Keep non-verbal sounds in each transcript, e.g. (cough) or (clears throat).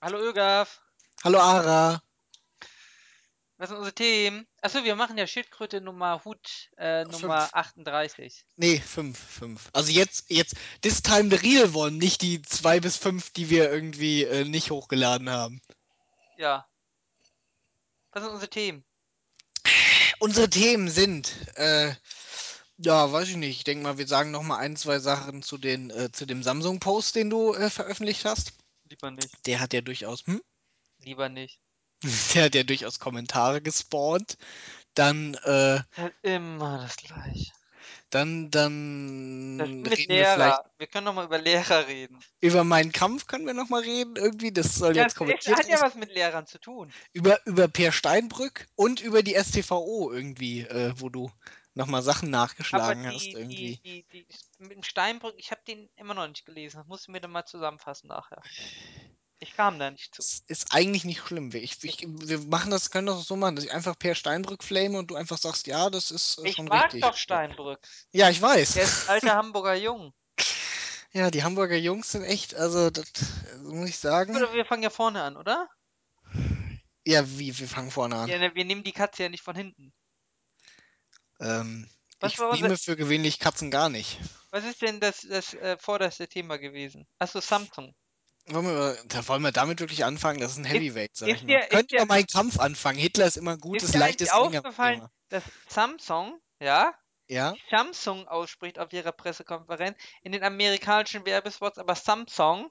Hallo Ögaf, Hallo Ara. was sind unsere Themen? Achso, wir machen ja Schildkröte Nummer Hut äh, Nummer Fünf. 38. Nee, fünf, fünf. Also jetzt, jetzt, this time the real one, nicht die zwei bis fünf, die wir irgendwie äh, nicht hochgeladen haben. Ja. Was sind unsere Themen? Unsere Themen sind, äh, ja, weiß ich nicht. Ich denke mal, wir sagen noch mal ein, zwei Sachen zu den, äh, zu dem Samsung-Post, den du äh, veröffentlicht hast. Lieber nicht. Der hat ja durchaus, hm? Lieber nicht. (laughs) Der hat ja durchaus Kommentare gespawnt. Dann, äh, Halt immer das gleiche. dann, Das dann mit reden wir vielleicht Lehrer. Wir können doch mal über Lehrer reden. über meinen Kampf können wir noch mal reden irgendwie. Das soll Ja, jetzt kommentiert hat ja was mit Lehrern zu tun. über, über Per Steinbrück und über die STVO irgendwie, äh, wo du nochmal Sachen nachgeschlagen hast die, die, irgendwie. die, die, mit dem Steinbrück, ich habe den immer noch nicht gelesen. Das musst du mir dann mal zusammenfassen nachher. Ich kam da nicht zu. Das ist eigentlich nicht schlimm. Ich, ich, wir machen das, können das so machen, dass ich einfach Per Steinbrück flame und du einfach sagst, ja, das ist äh, Ich schon mag richtig. doch Steinbrück. Ja, ich weiß. Der ist ein alter Hamburger Jung. (laughs) Ja, die Hamburger Jungs sind echt, also das äh, muss ich sagen. Oder wir fangen ja vorne an, oder? Ja, wie, wir fangen vorne an. Ja, ne, wir nehmen die Katze ja nicht von hinten. Ähm, Was ich streame für gewöhnlich Katzen gar nicht. was ist denn das, das äh, vorderste Thema gewesen? Achso, Samsung. Wollen wir, da wollen wir damit wirklich anfangen? Das ist ein Heavyweight, sag ist ich mal. dir- ist dir- über meinen Kampf anfangen. Hitler ist immer ein gutes, Ist leichtes Thema. aufgefallen, dass Samsung, ja, Ja, Samsung ausspricht auf ihrer Pressekonferenz, in den amerikanischen Werbespots aber Samsung,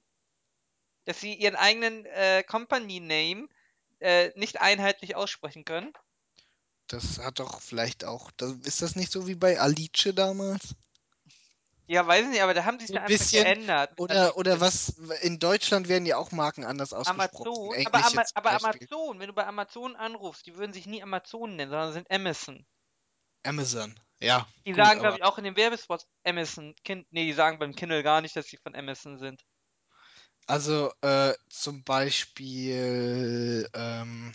dass sie ihren eigenen äh, Company Name äh, nicht einheitlich aussprechen können? Das hat doch vielleicht auch. Das, ist das nicht so wie bei Alice damals? Ja, weiß ich nicht, aber da haben sie es So ein bisschen. geändert. Oder, oder Alice. was? In Deutschland werden ja auch Marken anders ausgesprochen. Amazon, aber, Ama aber. Amazon, wenn du bei Amazon anrufst, die würden sich nie Amazon nennen, sondern sind Amazon. Amazon. Ja, Die gut, sagen, glaube ich, auch in den Werbespots Amazon. Kind, nee, die sagen beim Kindle gar nicht, dass sie von Amazon sind. also äh, zum Beispiel. Ähm,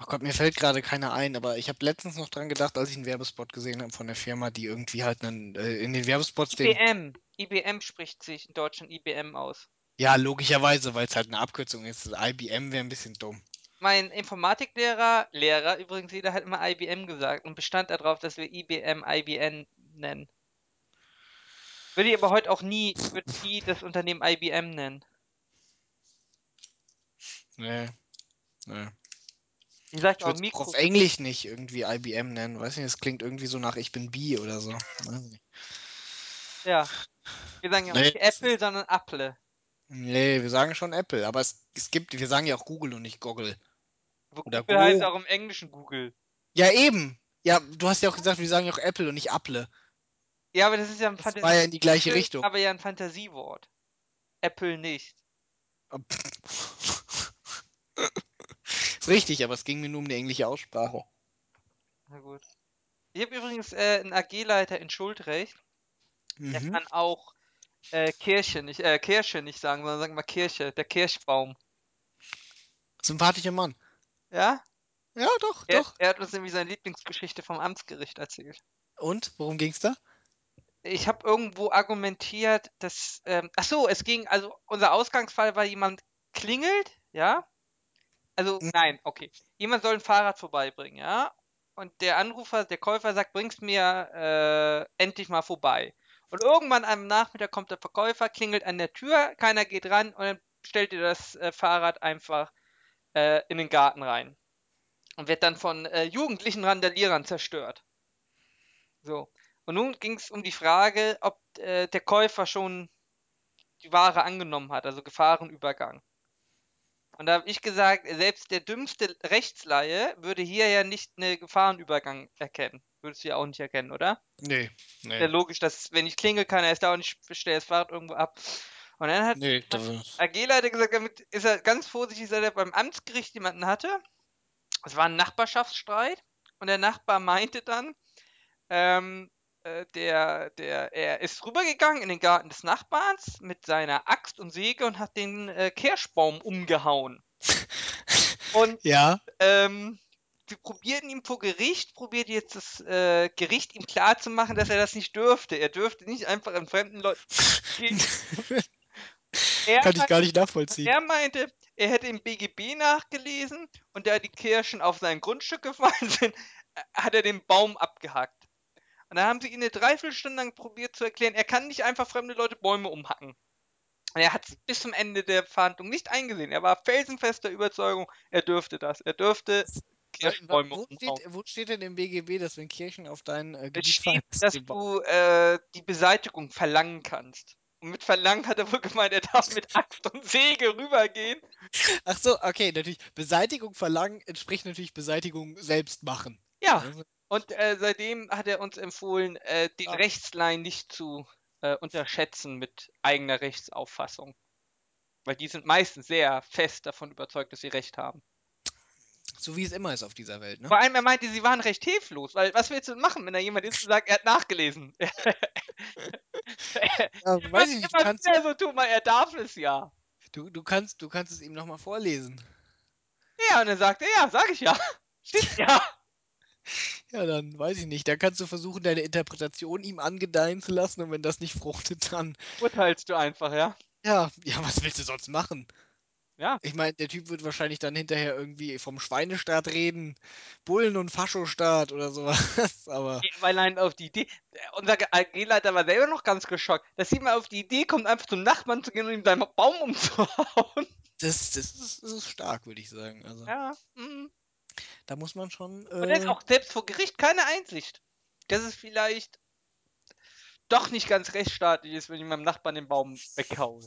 oh Gott, mir fällt gerade keiner ein, aber ich habe letztens noch dran gedacht, als ich einen Werbespot gesehen habe von der Firma, die irgendwie halt einen, äh, in den Werbespots den. IBM. IBM spricht sich in Deutschland IBM aus. Ja, logischerweise, weil es halt eine Abkürzung ist. IBM wäre ein bisschen dumm. Mein Informatiklehrer, Lehrer übrigens, jeder hat immer IBM gesagt und bestand darauf, dass wir IBM IBN nennen. Würde ich aber heute auch nie, würde nie das Unternehmen IBM nennen. Nee. Nee. Ich sag Ich auch würde es Mikro. auf Englisch nicht irgendwie IBM nennen. Weiß nicht, das klingt irgendwie so nach Ich bin B oder so. Ja. Wir sagen ja Nee, nicht Apple, sondern Apple. Nee, wir sagen schon Apple, aber es, es gibt, wir sagen ja auch Google und nicht Goggle. Aber Oder Google heißt auch im Englischen Google. Ja, eben. Ja, du hast ja auch gesagt, wir sagen ja auch Apple und nicht Apple. Ja, aber das ist ja ein Das Fantasie. war ja in die gleiche Apple, Richtung. aber ja ein Fantasiewort. Apple nicht. (laughs) Ist (laughs) richtig, aber es ging mir nur um die englische Aussprache. Na gut. Ich habe übrigens äh, einen AG-Leiter in Schuldrecht. Der Mhm. kann auch äh, Kirche nicht, äh, Kirche nicht sagen, sondern sagen mal Kirche, der Kirschbaum. Sympathischer Mann. Ja? Ja, doch, Er, doch. er hat uns nämlich seine Lieblingsgeschichte vom Amtsgericht erzählt. Und? Worum ging's da? Ich habe irgendwo argumentiert, dass. Ähm, ach so, es ging, also unser Ausgangsfall war, jemand klingelt, ja? Also, Mhm. nein, okay. Jemand soll ein Fahrrad vorbeibringen, ja? Und der Anrufer, der Käufer sagt, bring's mir äh, endlich mal vorbei. Und irgendwann am Nachmittag kommt der Verkäufer, klingelt an der Tür, keiner geht ran und dann stellt ihr das äh, Fahrrad einfach äh, in den Garten rein. Und wird dann von äh, jugendlichen Randalierern zerstört. So. Und nun ging es um die Frage, ob äh, der Käufer schon die Ware angenommen hat, also Gefahrenübergang. Und da habe ich gesagt, selbst der dümmste Rechtsleihe würde hier ja nicht einen Gefahrenübergang erkennen. Würdest du ja auch nicht erkennen, oder? Nee, Ja, nee. logisch, dass wenn ich klingel, kann er es da und ich stelle das Fahrrad irgendwo ab. Und dann hat Nee, AG-Leiter gesagt, damit ist er ganz vorsichtig, dass er beim Amtsgericht jemanden hatte. Es war ein Nachbarschaftsstreit und der Nachbar meinte dann, ähm, äh, der, der, er ist rübergegangen in den Garten des Nachbarns mit seiner Axt und Säge und hat den äh, Kirschbaum umgehauen. (laughs) Und ja. ähm, wir probierten ihm vor Gericht, probiert jetzt das äh, Gericht ihm klarzumachen, dass er das nicht dürfte. Er dürfte nicht einfach an fremden Leuten. (laughs) Er, Kann ich gar nicht nachvollziehen. er meinte, er hätte im BGB nachgelesen und da die Kirschen auf sein Grundstück gefallen (laughs) sind, äh, hat er den Baum abgehackt. Und dann haben sie ihn eine Dreiviertelstunde lang probiert zu erklären, er kann nicht einfach fremde Leute Bäume umhacken. Und er hat es bis zum Ende der Verhandlung nicht eingesehen. Er war felsenfester Überzeugung, er dürfte das. Er dürfte Kirschbäume Wo steht, wo steht denn im BGB, dass wenn Kirchen auf dein äh, Gebiet steht, dass du äh, die Beseitigung verlangen kannst. Und mit verlangen hat er wohl gemeint, er darf mit Axt und Säge rübergehen. Ach so, okay, natürlich. Beseitigung verlangen entspricht natürlich Beseitigung selbst machen. Ja, Also, und äh, seitdem hat er uns empfohlen, äh, den Ah. Rechtslein nicht zu äh, unterschätzen mit eigener Rechtsauffassung. Weil die sind meistens sehr fest davon überzeugt, dass sie Recht haben. so wie es immer ist auf dieser Welt, ne? Vor allem, er meinte, sie waren recht hilflos, weil was willst du denn machen, wenn da jemand ist und sagt, er hat nachgelesen? (laughs) Ja, Er weiß ich nicht, kannst, so tun, weil er darf es ja. du, du, kannst, du kannst es ihm nochmal vorlesen. Ja, und dann sagt er, ja, sag ich ja. (laughs) Stimmt ja. Ja, dann weiß ich nicht. Da kannst du versuchen, deine Interpretation ihm angedeihen zu lassen und wenn das nicht fruchtet, dann. Urteilst du einfach, ja. Ja, ja, was willst du sonst machen? Ja. Ich meine, der Typ wird wahrscheinlich dann hinterher irgendwie vom Schweinestaat reden, Bullen- und Faschostaat oder sowas. (laughs) Aber Weil er auf die Idee, unser AG-Leiter war selber noch ganz geschockt, dass jemand auf die Idee kommt, einfach zum Nachbarn zu gehen und ihm seinen Baum (laughs) umzuhauen. das, das, ist, das ist stark, würde ich sagen. Also Ja. mhm. Da muss man schon. Und er ist Äh, auch selbst vor Gericht keine Einsicht. Dass es vielleicht doch nicht ganz rechtsstaatlich ist, wenn ich meinem Nachbarn den Baum weghaue.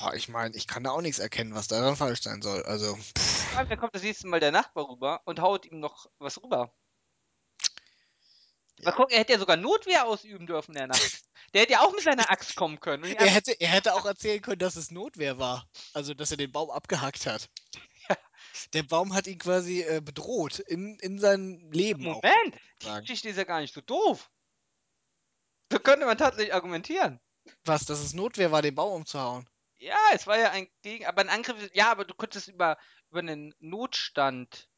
boah, ich meine, ich kann da auch nichts erkennen, was daran falsch sein soll. Also, allem, dann kommt das nächste Mal der Nachbar rüber und haut ihm noch was rüber. Ja. Mal gucken, er hätte ja sogar Notwehr ausüben dürfen, der Nachbar. Der hätte ja auch mit seiner Axt kommen können. Er hätte, er hätte auch erzählen können, dass es Notwehr war. Also, dass er den Baum abgehackt hat. Der Baum hat ihn quasi äh, bedroht in, in seinem Leben. auch, Moment, die sagen. Geschichte ist ja gar nicht so doof. So könnte man tatsächlich argumentieren. Was, dass es Notwehr war, den Baum umzuhauen? Ja, es war ja ein Gegen, aber ein Angriff, ja, aber du könntest über, über einen Notstand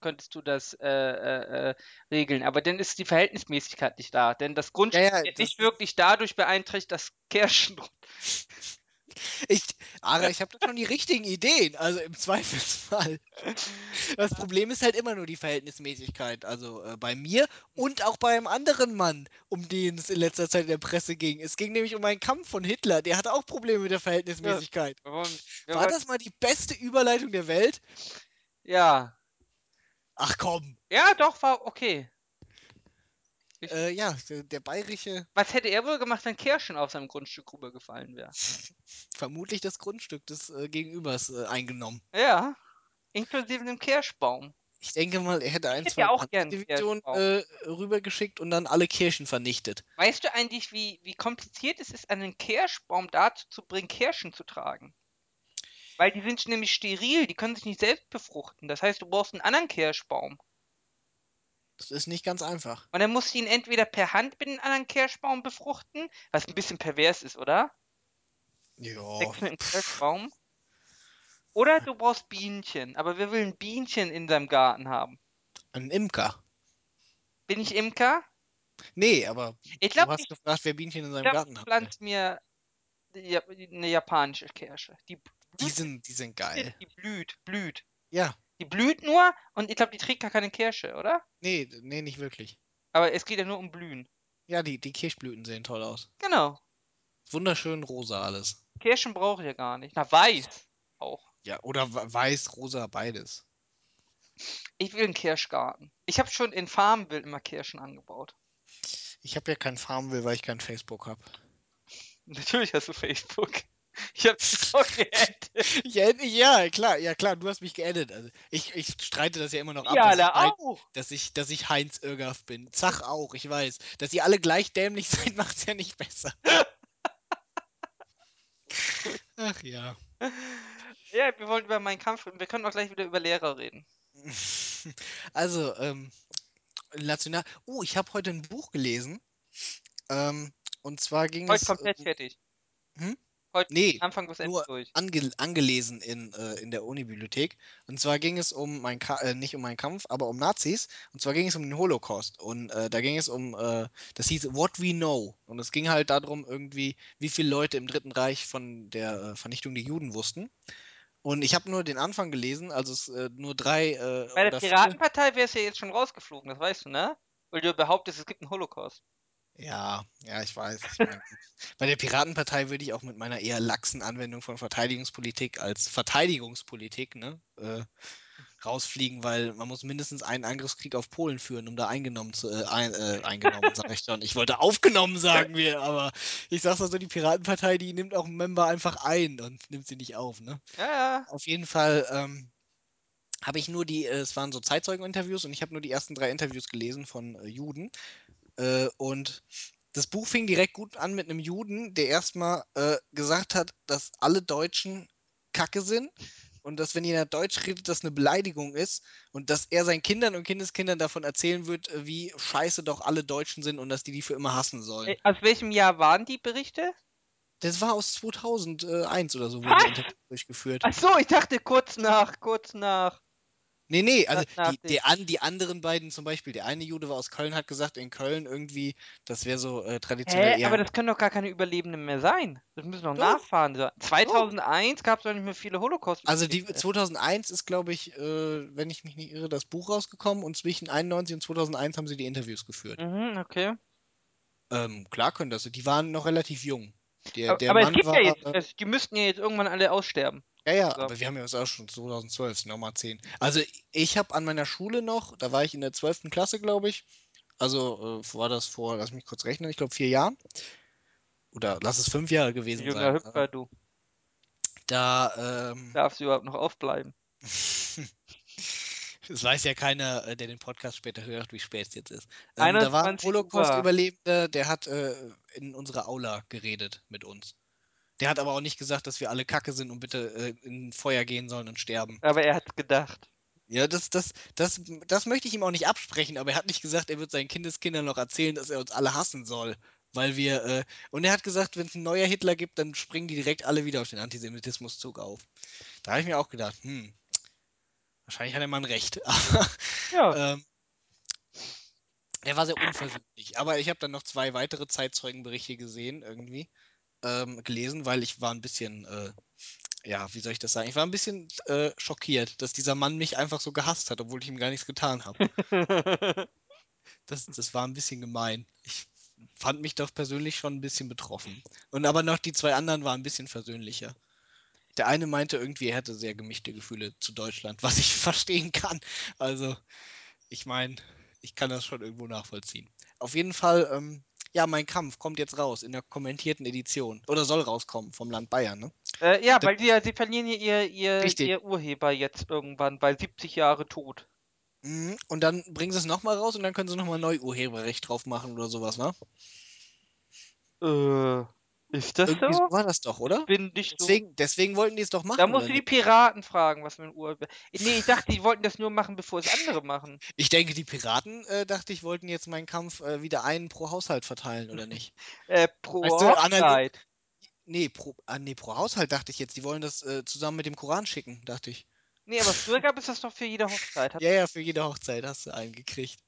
könntest du das äh, äh, äh, regeln, aber dann ist die Verhältnismäßigkeit nicht da, denn das Grundstück Ja, ja, wird das- nicht wirklich dadurch beeinträchtigt, dass Kirschen (laughs) (laughs) Ich, Ara, ich habe da schon die richtigen Ideen, also im Zweifelsfall. Das (laughs) Problem ist halt immer nur die Verhältnismäßigkeit. Also äh, bei mir und auch bei einem anderen Mann, um den es in letzter Zeit in der Presse ging. Es ging nämlich um einen Kampf von Hitler. Der hatte auch Probleme mit der Verhältnismäßigkeit. Wir wollen, wir War das mal die beste Überleitung der Welt? Ja. Ach komm. Ja, doch, war okay. Ich- Äh, ja, der, der bayerische, Was hätte er wohl gemacht, wenn Kirschen auf seinem Grundstück rübergefallen wäre? (laughs) vermutlich das Grundstück des äh, Gegenübers äh, eingenommen. Ja. Inklusive dem Kirschbaum. Ich denke mal, er hätte ein, hätte zwei ja Panzerdivisionen äh, rübergeschickt und dann alle Kirchen vernichtet. Weißt du eigentlich, wie, wie kompliziert es ist, einen Kirschbaum dazu zu bringen, Kirschen zu tragen? Weil die sind nämlich steril, die können sich nicht selbst befruchten. Das heißt, du brauchst einen anderen Kirschbaum. Das ist nicht ganz einfach. Und dann musst du ihn entweder per Hand mit einem anderen Kirschbaum befruchten, was ein bisschen pervers ist, oder? Ja. Sex mit einem Kirschbaum. Oder du brauchst Bienchen. Aber wer will ein Bienchen in seinem Garten haben? Ein Imker. Bin ich Imker? Nee, aber Ich du glaube, hast ich, gefragt, wer Bienchen in seinem glaub, Garten ich hat. pflanze mir eine japanische Kirsche. Die, Die sind, die sind geil. die blüht, blüht. Ja. Die blüht nur und ich glaube, die trägt gar keine Kirsche, oder? Nee, nee, nicht wirklich. Aber es geht ja nur um Blühen. Ja, die, die Kirschblüten sehen toll aus. Genau. Wunderschön rosa alles. Kirschen brauche ich ja gar nicht. Na, weiß auch. Ja, oder weiß, rosa, beides. Ich will einen Kirschgarten. Ich habe schon in Farmville immer Kirschen angebaut. Ich habe ja kein Farmville, weil ich kein Facebook habe. (laughs) Natürlich hast du Facebook. Ich habe dich doch geaddet. Ja, ja, klar, ja klar, du hast mich geaddet. Also ich, ich streite das ja immer noch ab, Ja, dass, ich da Heinz, auch. dass, ich, dass ich Heinz Irgaff bin. Zach auch, ich weiß. Dass ihr alle gleich dämlich (laughs) seid, macht's ja nicht besser. Ach ja. Ja, wir wollen über meinen Kampf reden. Wir können auch gleich wieder über Lehrer reden. (laughs) Also, ähm, national. Oh, ich habe heute ein Buch gelesen. Ähm, und zwar ging Heute es. komplett ähm, fertig. Hm? Heute Nee, Anfang bis Ende nur durch. ange angelesen in, äh, in der Unibibliothek. Und zwar ging es um mein Ka äh, nicht um meinen Kampf, aber um Nazis. Und zwar ging es um den Holocaust. Und äh, da ging es um, äh, das hieß What We Know. Und es ging halt darum, irgendwie, wie viele Leute im Dritten Reich von der äh, Vernichtung der Juden wussten. Und ich habe nur den Anfang gelesen, also es äh, nur drei Bei der. Piratenpartei wär's ja jetzt schon rausgeflogen, das weißt du, ne? Weil du behauptest, es gibt einen Holocaust. Ja, ja, ich weiß. Ich meine, (laughs) bei der Piratenpartei würde ich auch mit meiner eher laxen Anwendung von Verteidigungspolitik als Verteidigungspolitik ne, äh, rausfliegen, weil man muss mindestens einen Angriffskrieg auf Polen führen, um da eingenommen zu äh, ein, äh, eingenommen, sag ich schon. Ich wollte aufgenommen sagen wir, aber ich sag's mal so, die Piratenpartei, die nimmt auch einen Member einfach ein und nimmt sie nicht auf, ne? Ja, ja. Auf jeden Fall ähm, habe ich nur die, äh, es waren so Zeitzeugeninterviews und ich habe nur die ersten drei Interviews gelesen von äh, Juden. Äh, und das Buch fing direkt gut an mit einem Juden, der erstmal äh, gesagt hat, dass alle Deutschen Kacke sind und dass, wenn jeder Deutsch redet, das eine Beleidigung ist und dass er seinen Kindern und Kindeskindern davon erzählen wird, äh, wie scheiße doch alle Deutschen sind und dass die die für immer hassen sollen. Äh, Aus welchem Jahr waren die Berichte? Das war aus 2001 oder so, die Interviews durchgeführt. Ach so, ich dachte kurz nach, kurz nach. Nee, nee, also die, die, an, die anderen beiden zum Beispiel, der eine Jude war aus Köln, hat gesagt, in Köln irgendwie, das wäre so äh, traditionell Hä? eher. Aber das können doch gar keine Überlebenden mehr sein. Das müssen doch, Doch. Nachfahren sein. 2001 gab es doch nicht mehr viele holocaust Also die 2001 ist, glaube ich, äh, wenn ich mich nicht irre, das Buch rausgekommen und zwischen 91 und 2001 haben sie die Interviews geführt. Mhm, okay. Ähm, klar können das. Die waren noch relativ jung. Der, Aber, der aber es gibt war, ja jetzt, äh, es, die müssten ja jetzt irgendwann alle aussterben. Ja, ja, so. aber wir haben ja das auch schon 2012, sind nochmal 10. Also ich habe an meiner Schule noch, da war ich in der 12. Klasse, glaube ich. Also äh, war das vor, lass mich kurz rechnen, ich glaube vier Jahren. Oder lass es fünf Jahre gewesen Junger sein. Hüpfer, Äh, du. da, ähm, Darfst du überhaupt noch aufbleiben? (laughs) Es weiß ja keiner, äh, der den Podcast später hört, wie spät es jetzt ist. Ähm, da war ein 21 Uhr. Holocaust-Überlebender, der hat äh, in unserer Aula geredet mit uns. Der hat aber auch nicht gesagt, dass wir alle Kacke sind und bitte äh, in Feuer gehen sollen und sterben. Aber er hat's gedacht. Ja, das, das, das, das möchte ich ihm auch nicht absprechen, aber er hat nicht gesagt, er wird seinen Kindeskindern noch erzählen, dass er uns alle hassen soll. Weil wir, äh, und er hat gesagt, wenn es ein neuer Hitler gibt, dann springen die direkt alle wieder auf den Antisemitismuszug auf. Da habe ich mir auch gedacht, hm, wahrscheinlich hat der Mann recht. Aber (laughs) Ja. ähm, er war sehr unversöhnlich. Aber ich habe dann noch zwei weitere Zeitzeugenberichte gesehen, irgendwie, ähm, gelesen, weil ich war ein bisschen, äh, ja, wie soll ich das sagen? Ich war ein bisschen äh, schockiert, dass dieser Mann mich einfach so gehasst hat, obwohl ich ihm gar nichts getan habe. (laughs) Das, das war ein bisschen gemein. Ich fand mich doch persönlich schon ein bisschen betroffen. Und aber noch die zwei anderen waren ein bisschen versöhnlicher. Der eine meinte irgendwie, er hätte sehr gemischte Gefühle zu Deutschland, was ich (laughs) verstehen kann. Also, ich meine, ich kann das schon irgendwo nachvollziehen. Auf jeden Fall, ähm, ja, mein Kampf kommt jetzt raus in der kommentierten Edition. Oder soll rauskommen vom Land Bayern, ne? äh, ja, weil die, ja- sie verlieren ja ihr, ihr, ihr Urheber jetzt irgendwann bei 70 Jahre tot. Mhm, Und dann bringen sie es nochmal raus und dann können sie nochmal neu Urheberrecht drauf machen oder sowas, ne? Äh, ist das Irgendwie so? so war das doch, oder? Bin nicht so. Deswegen, deswegen wollten die es doch machen. Da musst du die? Piraten fragen, was für ein Urheber. Nee, ich dachte, die wollten das nur machen, bevor es andere machen. (laughs) Ich denke, die Piraten, äh, dachte ich, wollten jetzt meinen Kampf äh, wieder einen pro Haushalt verteilen, oder nicht? (laughs) Äh, pro Weißt du, Hochzeit. Nee, pro, ah, nee, pro Haushalt dachte ich jetzt. Die wollen das äh, zusammen mit dem Koran schicken, dachte ich. Nee, aber früher gab es das doch für jede Hochzeit. (laughs) Ja, ja, für jede Hochzeit hast du einen gekriegt.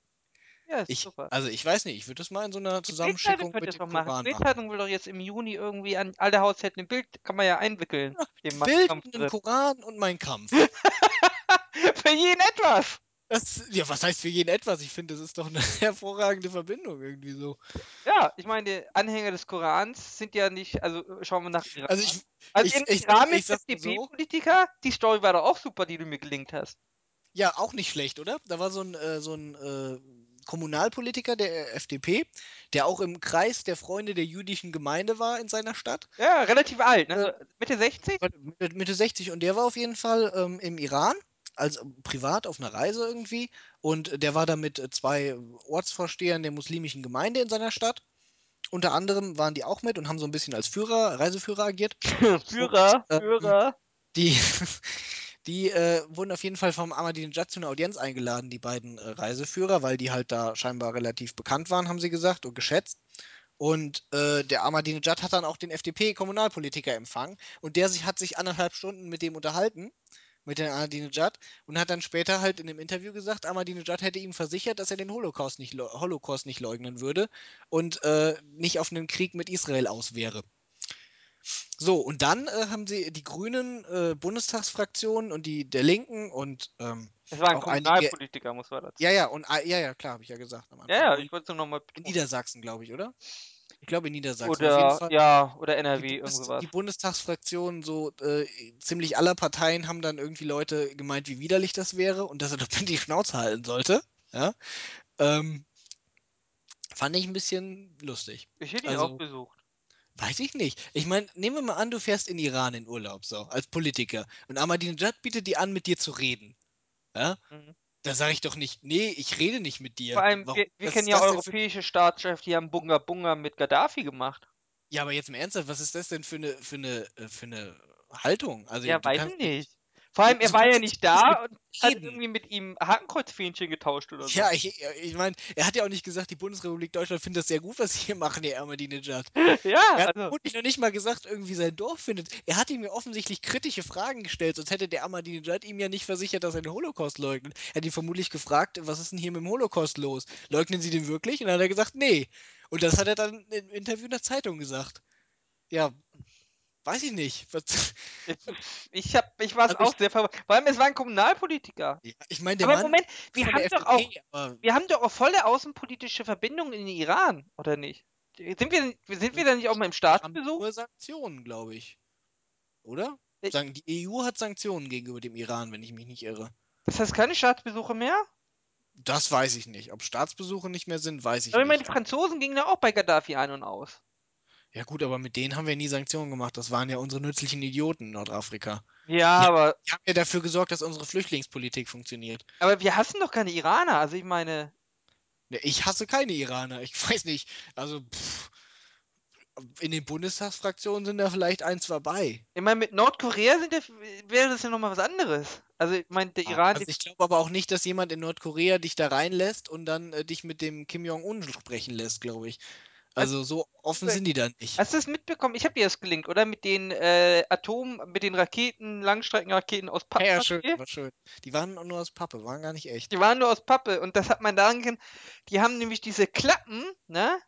Ja, ist Ich, super. also ich weiß nicht, ich würde das mal in so einer Die Zusammenschickung mit das dem doch machen. Koran Die machen. Bildzeitung will doch jetzt im Juni irgendwie an alle Haushalte ein Bild, kann man ja einwickeln. Im Ma- Bild, Kampf einen drin. Koran und mein Kampf. (laughs) Für jeden etwas. Das, ja, was heißt für jeden etwas? Ich finde, das ist doch eine (laughs) hervorragende Verbindung irgendwie so. Ja, ich meine, die Anhänger des Korans sind ja nicht, also äh, schauen wir nach Iran. Also ich, also ich- im ich- Iran ich mit sag's mal so. FDP-Politiker, die Story war doch auch super, die du mir gelinkt hast. Ja, auch nicht schlecht, oder? Da war so ein, äh, so ein äh, Kommunalpolitiker der FDP, der auch im Kreis der Freunde der jüdischen Gemeinde war in seiner Stadt. Ja, relativ alt, ne? So Mitte 60? War Mitte, Mitte 60 und der war auf jeden Fall ähm, im Iran, also privat auf einer Reise irgendwie. Und der war da mit äh, zwei Ortsvorstehern der muslimischen Gemeinde in seiner Stadt. Unter anderem waren die auch mit und haben so ein bisschen als Führer, Reiseführer agiert. (laughs) Führer, ähm, Führer. Die, die äh, wurden auf jeden Fall vom Ahmadinejad zu einer Audienz eingeladen, die beiden äh, Reiseführer, weil die halt da scheinbar relativ bekannt waren, haben sie gesagt und geschätzt. Und äh, der Ahmadinejad hat dann auch den FDP-Kommunalpolitiker empfangen und der sich, hat sich anderthalb Stunden mit dem unterhalten, mit dem Ahmadinejad, und hat dann später halt in dem Interview gesagt, Ahmadinejad hätte ihm versichert, dass er den Holocaust nicht, Holocaust nicht leugnen würde und äh, nicht auf einen Krieg mit Israel aus wäre. So, und dann äh, haben sie die Grünen äh, Bundestagsfraktion und die der Linken und ähm, Es war ein auch einige. Kommunalpolitiker, muss man dazu. Ja, ja, und ein- ja, ja, klar, habe ich ja gesagt am Anfang. Ja, ja, ich wollte es nur nochmal in. Niedersachsen, glaube ich, oder? Ich glaube in Niedersachsen. Auf jeden Oder, Fall. ja, oder Die, NRW, irgend Bundes sowas. die Bundestagsfraktionen, so äh, ziemlich aller Parteien haben dann irgendwie Leute gemeint, wie widerlich das wäre und dass er (laughs) doch die Schnauze halten sollte. Ja. Ähm, fand ich ein bisschen lustig. Ich hätte ihn Also, auch besucht. Weiß ich nicht. Ich meine, nehmen wir mal an, du fährst in Iran in Urlaub, so, als Politiker. Und Ahmadinejad bietet dir an, mit dir zu reden. Ja? Mhm. Da sage ich doch nicht, nee, ich rede nicht mit dir. Vor allem, Warum? wir, wir kennen ja denn für... europäische Staatschefs, die haben Bunga Bunga mit Gaddafi gemacht. Ja, aber jetzt im Ernsthaft, was ist das denn für eine, für eine, äh, für eine Haltung? Also, Ja, weiß kannst ich nicht. Vor allem, er war ja nicht da und hat irgendwie mit ihm Hakenkreuzfähnchen getauscht oder so. Ja, ich, ich meine, er hat ja auch nicht gesagt, die Bundesrepublik Deutschland findet das sehr gut, was sie hier machen, der Ahmadinejad. (laughs) ja, Er hat also, vermutlich noch nicht mal gesagt, irgendwie sein Dorf findet. Er hat ihm ja offensichtlich kritische Fragen gestellt, sonst hätte der Ahmadinejad ihm ja nicht versichert, dass er den Holocaust leugnet. Er hat ihn vermutlich gefragt, was ist denn hier mit dem Holocaust los? Leugnen Sie den wirklich? Und dann hat er gesagt, nee. Und das hat er dann im Interview in der Zeitung gesagt. Ja, weiß ich nicht. Ich, hab, ich war es Also ich- auch sehr verwundert. Vor allem, es war ein Kommunalpolitiker. ja, ich meine, der Aber Mann Moment, wir haben der doch FDP, auch, aber wir haben doch auch volle außenpolitische Verbindungen in den Iran, oder nicht? Sind wir, sind wir da nicht auch mal im haben Staatsbesuch? nur Sanktionen, glaube ich. Oder? Äh, Sagen, die EU hat Sanktionen gegenüber dem Iran, wenn ich mich nicht irre. Das heißt keine Staatsbesuche mehr? Das weiß ich nicht. Ob Staatsbesuche nicht mehr sind, weiß ich Aber ich meine, nicht. die Franzosen gingen da auch bei Gaddafi ein und aus. Ja gut, aber mit denen haben wir nie Sanktionen gemacht. Das waren ja unsere nützlichen Idioten in Nordafrika. Ja, Ja. aber, Die haben ja dafür gesorgt, dass unsere Flüchtlingspolitik funktioniert. aber wir hassen doch keine Iraner. Also ich meine, Ne, Ich hasse keine Iraner. Ich weiß nicht. Also pff, in den Bundestagsfraktionen sind da vielleicht ein, zwei bei. ich meine, mit Nordkorea sind der, wäre das ja nochmal was anderes. Also ich meine, der Iran, Also ich glaube aber auch nicht, dass jemand in Nordkorea dich da reinlässt und dann äh, dich mit dem Kim Jong-un sprechen lässt, glaube ich. Also so offen sind die dann nicht. hast du das mitbekommen? Ich habe dir das gelinkt, oder? Mit den äh, Atom, mit den Raketen, Langstreckenraketen aus Ja, ja, Pappe. schön, war schön. Die waren nur aus Pappe, waren gar nicht echt. Die waren nur aus Pappe und das hat man daran gesehen, die haben nämlich diese Klappen, ne?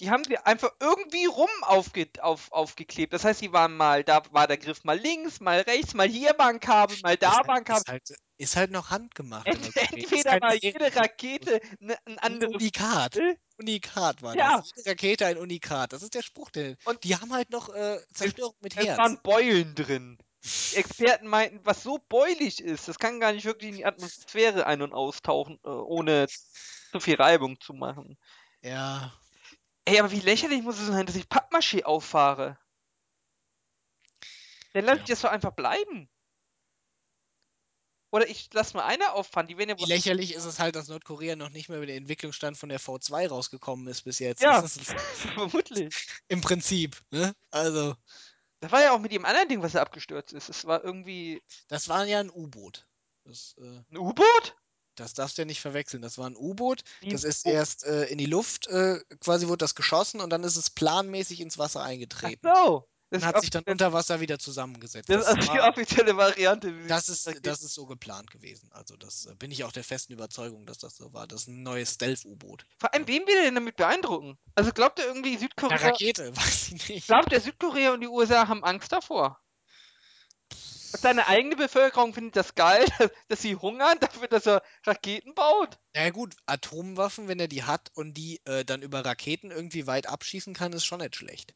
Die haben die einfach irgendwie rum aufge, auf, aufgeklebt. Das heißt, die waren mal, da war der Griff mal links, mal rechts, mal hier war ein Kabel, mal da war ein halt, Kabel. ist, halt, ist halt noch handgemacht. Ent. Ist entweder war jede Rakete ne, ein ein anderes Unikat. Unikat war Ja. das. Jede Rakete ein Unikat. Das ist der Spruch. Der, Und die haben halt noch äh, Zerstörung mit Es Herz. waren Beulen drin. Die Experten meinten, was so beulig ist, das kann gar nicht wirklich in die Atmosphäre ein- und austauchen, äh, ohne zu viel Reibung zu machen. Ja. Ey, aber wie lächerlich muss es sein, dass ich Pappmaché auffahre? Dann lass Ja. ich das doch einfach bleiben. Oder ich lass mal eine auffahren, die werden ja wohl. lächerlich ist es halt, dass Nordkorea noch nicht mehr über den Entwicklungsstand von der V2 rausgekommen ist bis jetzt. Ja, Das ist (laughs) vermutlich. im Prinzip, ne? Also, Das war ja auch mit dem anderen Ding, was da abgestürzt ist. Es war irgendwie das war ja ein U-Boot. Das, äh, ein U-Boot? das darfst du ja nicht verwechseln. Das war ein U-Boot. Das ist erst äh, in die Luft, äh, quasi wurde das geschossen und dann ist es planmäßig ins Wasser Ach eingetreten. so. Das Und ist, hat sich dann unter Wasser wieder zusammengesetzt. das ist Das, also die offizielle Variante. das, ist, das ist so geplant gewesen. Also das äh, bin ich auch der festen Überzeugung, dass das so war. Das ist ein neues Stealth-U-Boot. Vor allem, wen will er denn damit beeindrucken? Also glaubt er irgendwie Eine Südkorea. Rakete, (laughs) weiß ich nicht. Glaubt er, Südkorea und die USA haben Angst davor? Seine eigene Bevölkerung findet das geil, (laughs) dass sie hungern dafür, dass er Raketen baut? Na ja gut, Atomwaffen, wenn er die hat und die äh, dann über Raketen irgendwie weit abschießen kann, ist schon nicht schlecht.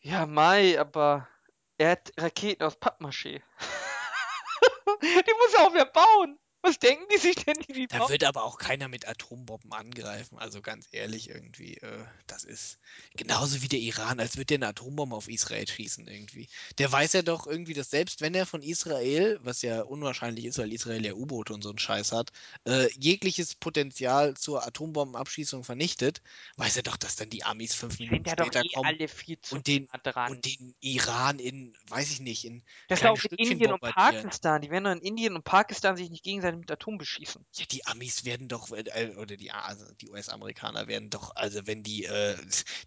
Ja, Mai, aber er hat Raketen aus Pappmaché. (laughs) die muss er auch wer bauen. Was denken die sich denn, die Da wird aber auch keiner mit Atombomben angreifen. Also ganz ehrlich, irgendwie, äh, das ist genauso wie der Iran, als würde der eine Atombombe auf Israel schießen irgendwie. Der weiß ja doch irgendwie, dass selbst wenn er von Israel, was ja unwahrscheinlich ist, weil Israel ja U-Boote und so einen Scheiß hat, äh, jegliches Potenzial zur Atombombenabschießung vernichtet, weiß er doch, dass dann die Amis fünf Minuten ja später eh kommen alle viel zu und den, nah und den Iran in, weiß ich nicht, in das ist kleine auch Stückchen Indien und. Pakistan. Die werden doch in Indien und Pakistan sich nicht gegenseitig mit Atom beschießen. Ja, die Amis werden doch, äh, oder die, also die US-Amerikaner werden doch, also wenn die, äh,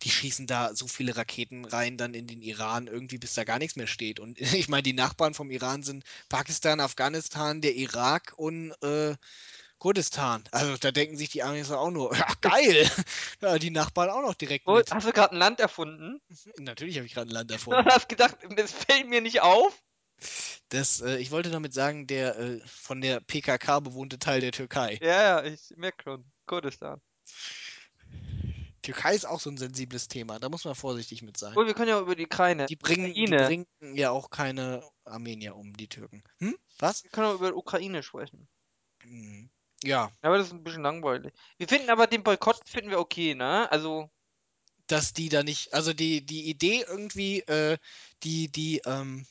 die schießen da so viele Raketen rein dann in den Iran irgendwie, bis da gar nichts mehr steht. Und (laughs) ich meine, die Nachbarn vom Iran sind Pakistan, Afghanistan, der Irak und, äh, Kurdistan. Also da denken sich die Amis auch nur, (laughs) ja geil, (laughs) ja, die Nachbarn auch noch direkt Wo, mit. hast du gerade ein Land erfunden? Natürlich habe ich gerade ein Land Du erfunden. hast gedacht, das fällt mir nicht auf? Das, äh, ich wollte damit sagen, der äh, von der PKK bewohnte Teil der Türkei. Ja, ja, ich merke schon. Kurdistan. Türkei ist auch so ein sensibles Thema, da muss man vorsichtig mit sein. Obwohl, wir können ja über die Ukraine. Die bringen, die bringen ja auch keine Armenier um, die Türken. Hm? Was? Wir können auch über Ukraine sprechen. Hm. Ja, Ja, aber das ist ein bisschen langweilig. Wir finden aber den Boykott finden wir okay, ne? Also, dass die da nicht, also die, die Idee irgendwie, äh, die, die, ähm,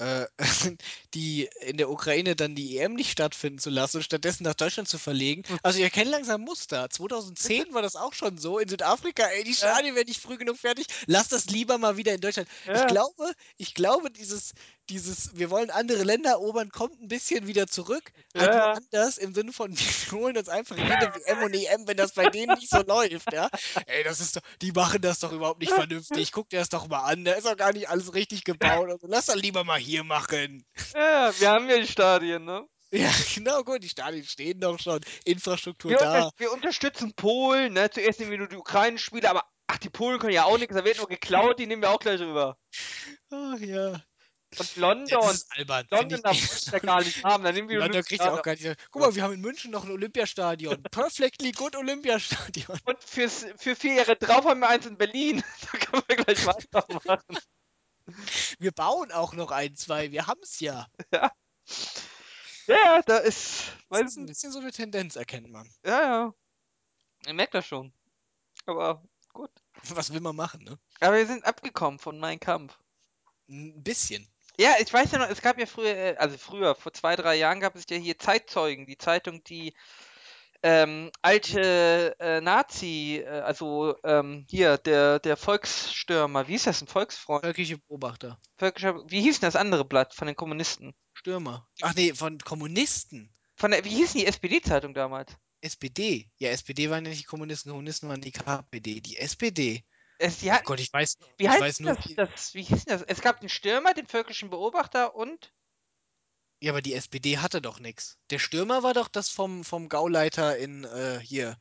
äh, (laughs) die in der Ukraine dann die EM nicht stattfinden zu lassen und stattdessen nach Deutschland zu verlegen. Hm. Also ich erkenne langsam Muster. 2010 (laughs) war das auch schon so. In Südafrika, ey, die. Stadien werden nicht früh genug fertig. Lass das lieber mal wieder in Deutschland. Ich Ja. glaube, ich glaube, dieses, dieses, wir wollen andere Länder erobern, kommt ein bisschen wieder zurück. Ja. anders im Sinne von, (laughs) wir holen uns einfach jede WM und EM, wenn das bei denen nicht so läuft, ja. Ey, das ist doch, die machen das doch überhaupt nicht vernünftig. Guck dir das doch mal an, da ist doch gar nicht alles richtig gebaut. Also lass das lieber mal hier machen. ja, wir haben ja die Stadien, ne? Ja, genau, gut, die Stadien stehen doch schon, Infrastruktur Wir, da. unter wir unterstützen Polen, ne? Zuerst nehmen wir nur die Ukraine-Spiele, aber ach, die Polen können ja auch nichts, da wird nur geklaut, die nehmen wir auch gleich rüber. Ach ja. Und London, das ist albern. London, ich da nicht. muss ja gar nicht haben, dann nehmen wir London kriegt ja auch gar nicht. Guck mal, wir haben in München noch ein Olympiastadion. (laughs) Perfectly good Olympiastadion. Und fürs, für vier Jahre drauf haben wir eins in Berlin. (laughs) Da können wir gleich weitermachen. (laughs) Wir bauen auch noch ein, zwei. Wir haben es (laughs) ja. Ja, da ist. Das ist ein bisschen so eine Tendenz, erkennt man. Ja, ja. Ich merke das schon. Aber gut. Was will man machen, ne? Aber wir sind abgekommen von Mein Kampf. Ein bisschen. Ja, ich weiß ja noch, es gab ja früher, äh, also früher, vor zwei, drei Jahren gab es ja hier Zeitzeugen, die Zeitung, die ähm, alte äh, Nazi, äh, also ähm, hier, der, der Volksstürmer, wie hieß das, ein Volksfreund? Völkische Beobachter. Völkischer, wie hieß denn das andere Blatt von den Kommunisten? Stürmer. Ach nee, von Kommunisten. Von der, wie hieß denn die SPD-Zeitung damals? SPD. Ja, SPD waren ja nicht die Kommunisten, Kommunisten waren die KPD. Die SPD. Es, die Oh hatten, Gott, ich weiß, wie ich heißt weiß nur, das? Wie hieß denn das? Es gab den Stürmer, den völkischen Beobachter und ja, aber die SPD hatte doch nichts. Der Stürmer war doch das vom, vom Gauleiter in äh, hier.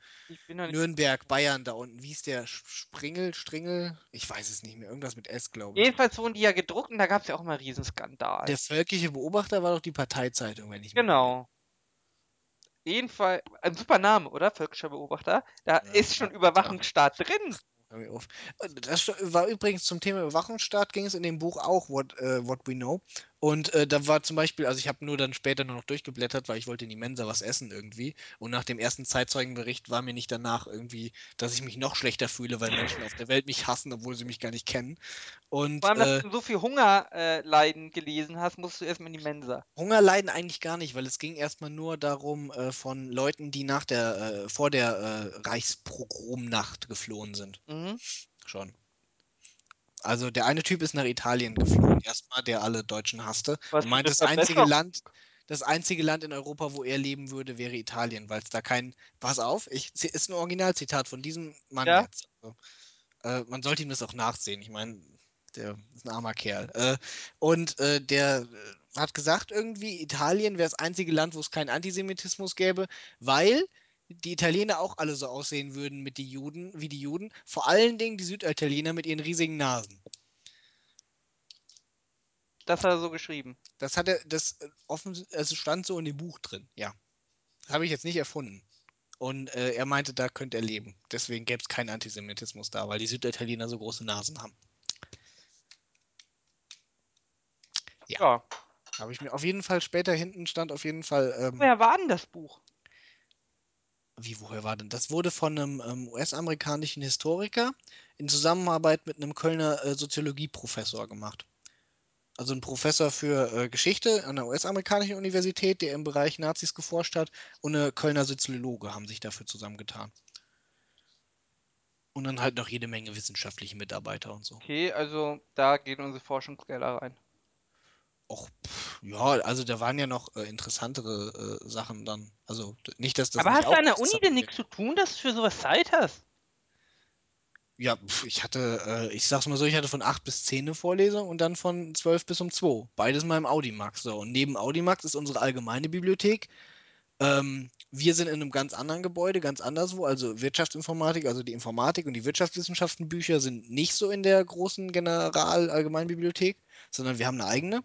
Nürnberg, Bayern da unten. Wie hieß der? Springel, Stringel? Ich weiß es nicht mehr. Irgendwas mit S, glaube ich. Jedenfalls wurden die ja gedruckt und da gab es ja auch mal einen Riesenskandal. Der völkische Beobachter war doch die Parteizeitung, wenn ich. Genau. Jedenfalls, ein super Name, oder? Völkischer Beobachter. Da Ja, ist schon Überwachungsstaat drin. Hör mir auf. Äh, Das war übrigens zum Thema Überwachungsstaat, ging es in dem Buch auch, What, äh, What We Know. Und äh, da war zum Beispiel, also ich habe nur dann später nur noch durchgeblättert, weil ich wollte in die Mensa was essen irgendwie. Und nach dem ersten Zeitzeugenbericht war mir nicht danach irgendwie, dass ich mich noch schlechter fühle, weil Menschen auf der Welt mich hassen, obwohl sie mich gar nicht kennen. Und Vor allem, dass äh, du so viel Hungerleiden äh, Leiden gelesen hast, musst du erstmal in die Mensa. Hunger leiden eigentlich gar nicht, weil es ging erstmal nur darum, äh, von Leuten, die nach der, äh, vor der Reichspogromnacht geflohen sind. Mhm. Schon. Also der eine Typ ist nach Italien geflohen, erstmal, der alle Deutschen hasste. Was und meint, das eine einzige. Land, das einzige Land in Europa, wo er leben würde, wäre Italien, weil es da kein. Pass auf, ich, ist ein Originalzitat von diesem Mann Ja. jetzt. Also, äh, man sollte ihm das auch nachsehen. Ich meine, der ist ein armer Kerl. Äh, und äh, der äh, hat gesagt, irgendwie, Italien wäre das einzige Land, wo es keinen Antisemitismus gäbe, weil die Italiener auch alle so aussehen würden mit die Juden, wie die Juden. Vor allen Dingen die Süditaliener mit ihren riesigen Nasen. Das hat er so geschrieben. Das hat er, das äh, offen, also stand so in dem Buch drin, ja. Das habe ich jetzt nicht erfunden. Und äh, er meinte, da könnte er leben. Deswegen gäbe es keinen Antisemitismus da, weil die Süditaliener so große Nasen haben. Ja. Ja. Habe ich mir auf jeden Fall später hinten stand auf jeden Fall. Ähm, Woher war denn das Buch? Wie, woher war denn? Das wurde von einem ähm, US-amerikanischen Historiker in Zusammenarbeit mit einem Kölner äh, Soziologieprofessor gemacht. Also ein Professor für äh, Geschichte an der US-amerikanischen Universität, der im Bereich Nazis geforscht hat, und eine Kölner Soziologe haben sich dafür zusammengetan. Und dann halt noch jede Menge wissenschaftliche Mitarbeiter und so. Okay, also da gehen unsere Forschungsgelder rein. Och, pff, ja, also da waren ja noch äh, interessantere äh, Sachen dann. Also nicht, dass das Aber hast du auch an der Uni denn nichts zu tun, dass du für sowas Zeit hast? Ja, ich hatte, äh, ich sag's mal so, ich hatte von 8 bis 10 eine Vorlesung und dann von 12 bis um 2. Beides mal im Audimax. So. Und neben Audimax ist unsere allgemeine Bibliothek Ähm, wir sind in einem ganz anderen Gebäude, ganz anderswo, also Wirtschaftsinformatik, also die Informatik und die Wirtschaftswissenschaften-Bücher sind nicht so in der großen General-Allgemeinbibliothek, sondern wir haben eine eigene.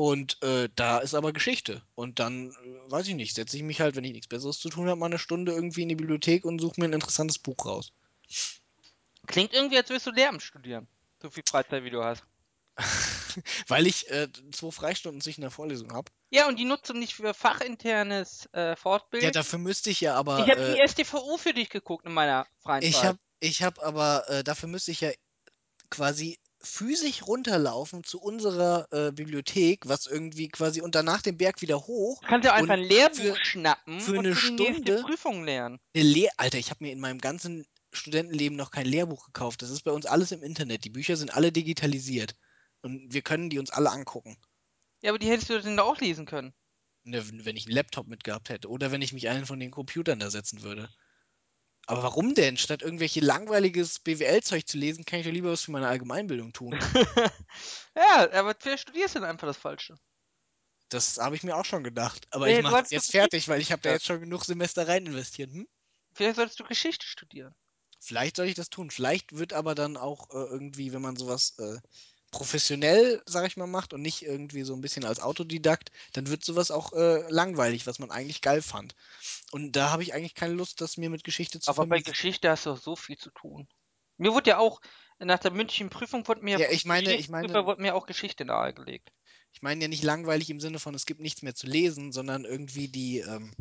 Und äh, da ist aber Geschichte. Und dann, äh, weiß ich nicht, setze ich mich halt, wenn ich nichts Besseres zu tun habe, mal eine Stunde irgendwie in die Bibliothek und suche mir ein interessantes Buch raus. Klingt irgendwie, als würdest du Lehramt studieren. So viel Freizeit, wie du hast. (laughs) Weil ich äh, zwei Freistunden zwischen der Vorlesung habe. Ja, und die nutzt du nicht für fachinternes äh, Fortbild. Ja, dafür müsste ich ja aber. ich habe äh, die StVU für dich geguckt in meiner freien ich Zeit. habe ich hab aber, äh, dafür müsste ich ja quasi physisch runterlaufen zu unserer äh, Bibliothek, was irgendwie quasi und danach den Berg wieder hoch. Du kannst ja auch einfach ein Lehrbuch für- schnappen für und eine für die Stunde- Prüfung lernen. Eine Lehr Alter, ich habe mir in meinem ganzen Studentenleben noch kein Lehrbuch gekauft. Das ist bei uns alles im Internet. Die Bücher sind alle digitalisiert. Und wir können die uns alle angucken. Ja, aber die hättest du dann da auch lesen können. Ne, wenn ich einen Laptop mitgehabt hätte. Oder wenn ich mich einen von den Computern da setzen würde. Aber warum denn? Statt irgendwelche langweiliges BWL-Zeug zu lesen, kann ich doch lieber was für meine Allgemeinbildung tun. (laughs) ja, aber vielleicht studierst du dann einfach das Falsche. Das habe ich mir auch schon gedacht. Aber Nee, ich mache hast jetzt fertig, weil ich habe da jetzt schon genug Semester rein investiert. Hm? Vielleicht solltest du Geschichte studieren. Vielleicht soll ich das tun. Vielleicht wird aber dann auch äh, irgendwie, wenn man sowas äh, professionell, sag ich mal, macht und nicht irgendwie so ein bisschen als Autodidakt, dann wird sowas auch äh, langweilig, was man eigentlich geil fand. Und da habe ich eigentlich keine Lust, das mir mit Geschichte zu Aber bei vermiesen. Geschichte hast du auch so viel zu tun. Mir wurde ja auch, nach der mündlichen Prüfung wurde mir, Ja, ich meine- ich meine- wurde mir auch Geschichte nahegelegt. Ich meine ja nicht langweilig im Sinne von, es gibt nichts mehr zu lesen, sondern irgendwie die, ähm,